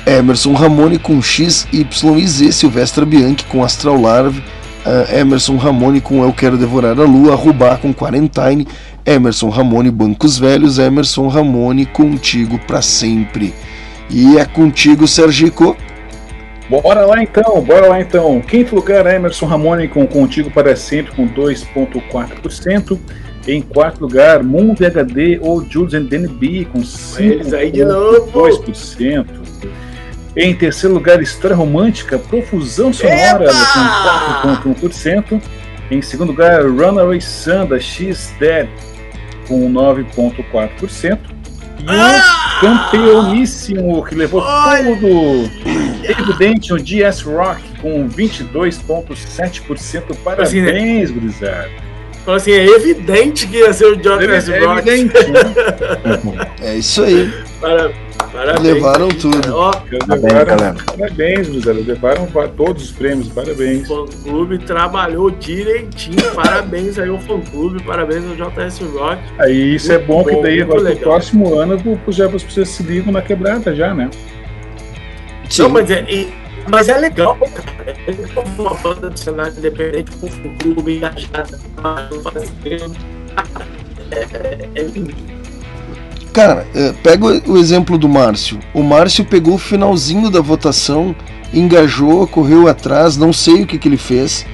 Emerson Ramone com X, Y e Z, Silvestra Bianchi com Astral Larve, ah, Emerson Ramone com Eu Quero Devorar a Lua, Rubá com Quarantine, Emerson Ramone Bancos Velhos, Emerson Ramone Contigo para Sempre. E é contigo, Sergico. Bora lá então, bora lá então. Quinto lugar, Emerson Ramone com Contigo para Sempre com 2,4%. Em quarto lugar, Mundo HD ou Jules and Danny B com Eles aí de novo. 5,2%. Em terceiro lugar, História Romântica, Profusão Sonora com 4,1%. Em segundo lugar, Runaway Sun da X Dead com 9,4%. E o campeoníssimo que levou tudo, evidente, o DS Rock com 22,7%. Assim, né? Parabéns, Falou assim, é evidente que ia ser o Jonas É Rock. evidente, né? É isso aí. Para- Parabéns. Levaram tudo. Ó, Parabéns, Levaram- galera. Parabéns, Luzela. Levaram pa- todos os prêmios, o parabéns. fã-clube trabalhou direitinho. Parabéns aí ao fã-clube, parabéns ao JS Rock. Aí isso é bom, Muito que daí bom, muito agora, no próximo ano o- os pessoas se ligam na quebrada já, né? Sim. Não, mas é, e- mas é legal, cara. Uma banda do cenário independente com um clube engajada, fazendo. É, é, é lindo. Cara, é, pega o o exemplo do Márcio. O Márcio pegou o finalzinho da votação, engajou, correu atrás, não sei o que, que ele fez.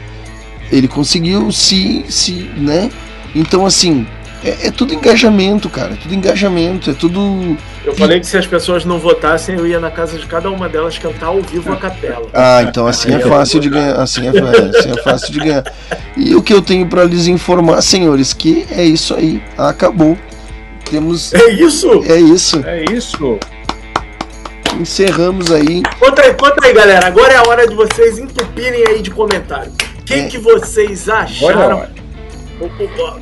Ele conseguiu se, se, né? Então, assim, é, é tudo engajamento, cara. É tudo engajamento, é tudo. Eu falei que se as pessoas não votassem, eu ia na casa de cada uma delas cantar ao vivo a capela. Ah, então assim é fácil de ganhar. Assim é, é, assim é fácil de ganhar. E o que eu tenho pra lhes informar, senhores, que é isso aí. Acabou. Temos. É isso? É isso. É isso. Encerramos aí. Conta aí, conta aí, galera. Agora é a hora de vocês entupirem aí de comentário. O que, É. que vocês é acharam?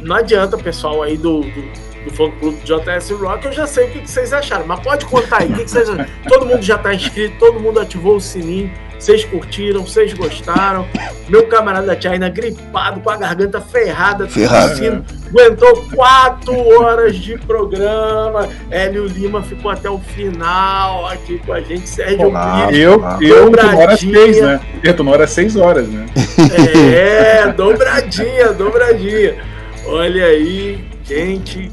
Não adianta, pessoal, aí do, do, do fã clube do JS Rock, eu já sei o que, que vocês acharam. Mas pode contar aí, o que, que vocês acharam? Todo mundo já tá inscrito, todo mundo ativou o sininho. Vocês curtiram, vocês gostaram. Meu camarada China gripado, com a garganta ferrada, tossindo, aguentou quatro horas de programa. Hélio Lima ficou até o final aqui com a gente. Sérgio Olá. Pires. Eu, eu tô na hora dobradinha. seis, né? Eu tô na hora seis horas, né? É, dobradinha, dobradinha. Olha aí, gente.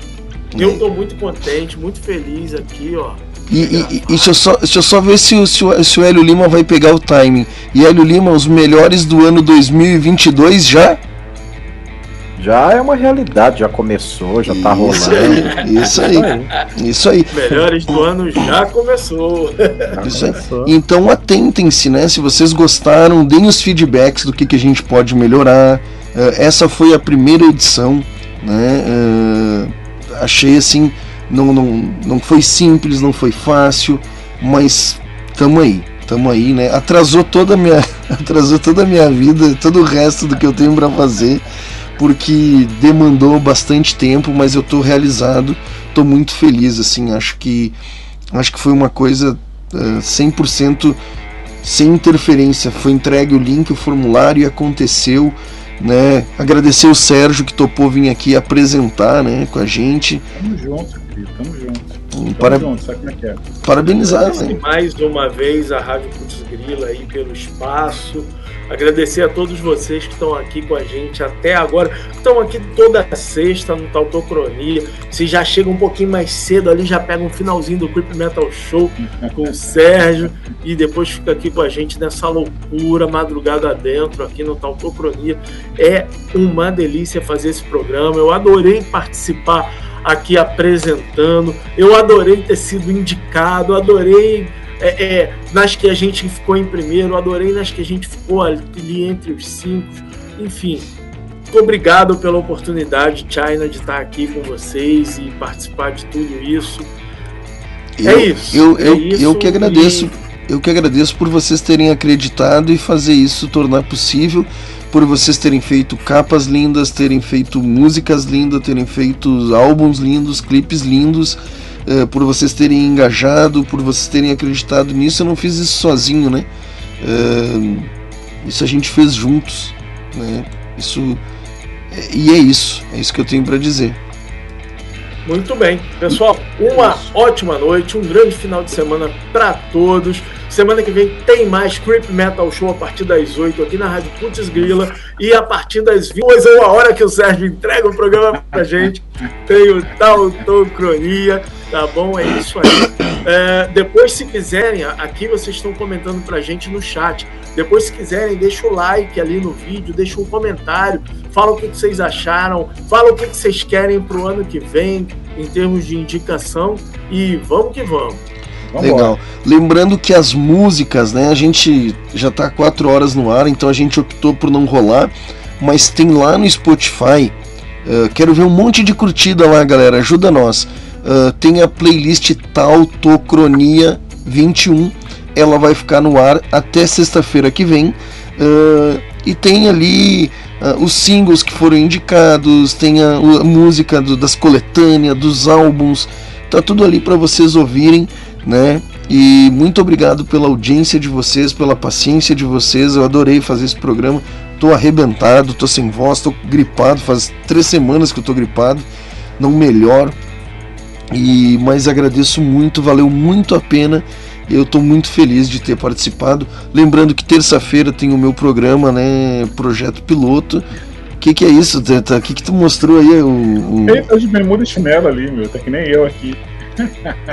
Eu tô muito contente, muito feliz aqui, ó. E, e- e- deixa, eu só, deixa eu só ver se o, se, o, se o Hélio Lima vai pegar o timing. E Hélio Lima, os melhores do ano 2022 já? Já é uma realidade, já começou, já tá Isso rolando. aí, isso aí. Isso aí. Melhores do ano já começou. Já Isso aí. começou. Então atentem-se, né? Se vocês gostaram, deem os feedbacks do que, que a gente pode melhorar. Eh, essa foi a primeira edição, né? Eh, achei assim, não, não, não foi simples, não foi fácil, mas tamo aí, tamo aí, né? Atrasou toda a minha, atrasou toda a minha vida, todo o resto do que eu tenho para fazer, porque demandou bastante tempo, mas eu tô realizado, tô muito feliz, assim, acho que acho que foi uma coisa eh, 100% sem interferência. Foi entregue o link, o formulário e aconteceu. Né? Agradecer o Sérgio que topou vir aqui apresentar né, com a gente. Tamo junto, querido. Tamo junto. Tamo Para- junto, sabe como é que é? Parabenizar. Né? mais uma vez a Rádio Putz Grila aí pelo espaço. Agradecer a todos vocês que estão aqui com a gente até agora. que Estão aqui toda sexta no Tautocronia. Se já chega um pouquinho mais cedo ali, já pega um finalzinho do Creep Metal Show com o Sérgio e depois fica aqui com a gente nessa loucura, madrugada dentro, aqui no Tautocronia. É uma delícia fazer esse programa. Eu adorei participar aqui apresentando. Eu adorei ter sido indicado, adorei é, é, nas que a gente ficou em primeiro, adorei nas que a gente ficou ali entre os cinco. Enfim, obrigado pela oportunidade, China, de estar aqui com vocês e participar de tudo isso. Eu, é isso. Eu, é eu, isso eu que agradeço. e- Eu que agradeço por vocês terem acreditado e fazer isso tornar possível, por vocês terem feito capas lindas, terem feito músicas lindas, terem feito álbuns lindos, clipes lindos, eh, por vocês terem engajado, por vocês terem acreditado nisso. Eu não fiz isso sozinho, né? Eh, isso a gente fez juntos, né? Isso e é isso, é isso que eu tenho para dizer. Muito bem. Pessoal, uma ótima noite, um grande final de semana para todos. Semana que vem tem mais Creep Metal Show a partir das 8 aqui na Rádio Putz Grila. E a partir das 20 ou a hora que o Sérgio entrega o programa pra gente, tem o Tautocronia, tá bom? É isso aí. É, depois, se quiserem, aqui vocês estão comentando pra gente no chat. Depois, se quiserem, deixa o like ali no vídeo, deixa um comentário, fala o que, que vocês acharam, fala o que, que vocês querem pro ano que vem, em termos de indicação, e vamos que vamos. Vambora. Legal. Lembrando que as músicas, né? A gente já tá quatro horas no ar, então a gente optou por não rolar, mas tem lá no Spotify. eh, quero ver um monte de curtida lá, galera. Ajuda nós. Eh, tem a playlist Tautocronia 21. Ela vai ficar no ar até sexta-feira que vem. Eh, e tem ali ah, os singles que foram indicados, tem a, a música do- das coletâneas, dos álbuns, tá tudo ali para vocês ouvirem, né? E muito obrigado pela audiência de vocês, pela paciência de vocês. Eu adorei fazer esse programa. Tô arrebentado, tô sem voz, tô gripado. Faz três semanas que eu tô gripado, não melhoro. E mas agradeço muito, valeu muito a pena. Eu tô muito feliz de ter participado. Lembrando que terça-feira tem o meu programa, né? Projeto Piloto. O que, que é isso, Teta? O que, que tu mostrou aí? O, o... Ele tá de bermuda e chinelo ali, meu. Tá que nem eu aqui.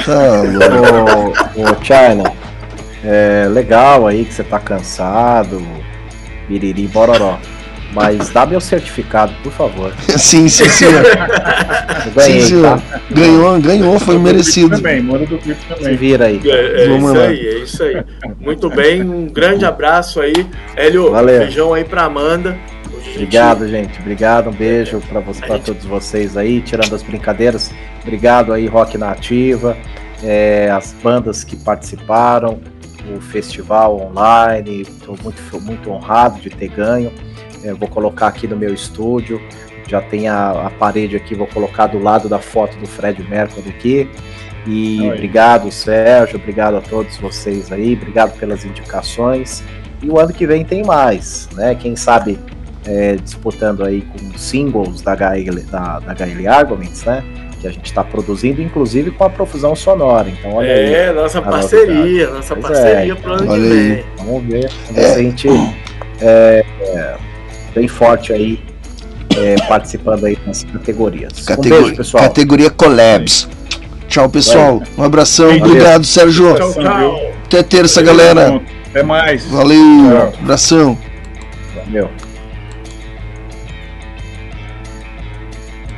Tá. Ô, ô China, é legal aí que você tá cansado, biriri bororó. Mas dá meu certificado, por favor. sim, sim, senhor. Ganhei, sim, senhor. tá? Ganhou, ganhou, foi merecido. Também, manda do clipe Se também. vira aí. É, é Vamos isso lá. aí, é isso aí. Muito bem, um grande abraço aí. Hélio, Valeu. beijão aí pra Amanda. Gente- Obrigado, gente. Obrigado, um beijo pra, você, pra gente- todos vocês aí, tirando as brincadeiras. Obrigado aí, Rock Nativa, é, as bandas que participaram, o festival online. Estou muito, muito honrado de ter ganho. É, vou colocar aqui no meu estúdio. Já tem a, a parede aqui, vou colocar do lado da foto do Fred Mercury aqui. E Oi. obrigado, Sérgio. Obrigado a todos vocês aí. Obrigado pelas indicações. E o ano que vem tem mais, né? Quem sabe é, disputando aí com singles da HL, da, da HL Arguments, né? Que a gente está produzindo, inclusive com a profusão sonora. Então, olha aí. É, nossa a parceria, nossa Pois parceria é, pro ano que aí. vem. Vamos ver. Vamos É. ver se a gente é, é, bem forte aí, é, participando aí nas categorias. Um Categoria, beijo, pessoal. categoria Collabs. Tchau, pessoal. Um abração. Valeu. Obrigado, Sérgio. Tchau, tchau. Até terça, galera. Até mais. Valeu. Tchau. Abração. Valeu.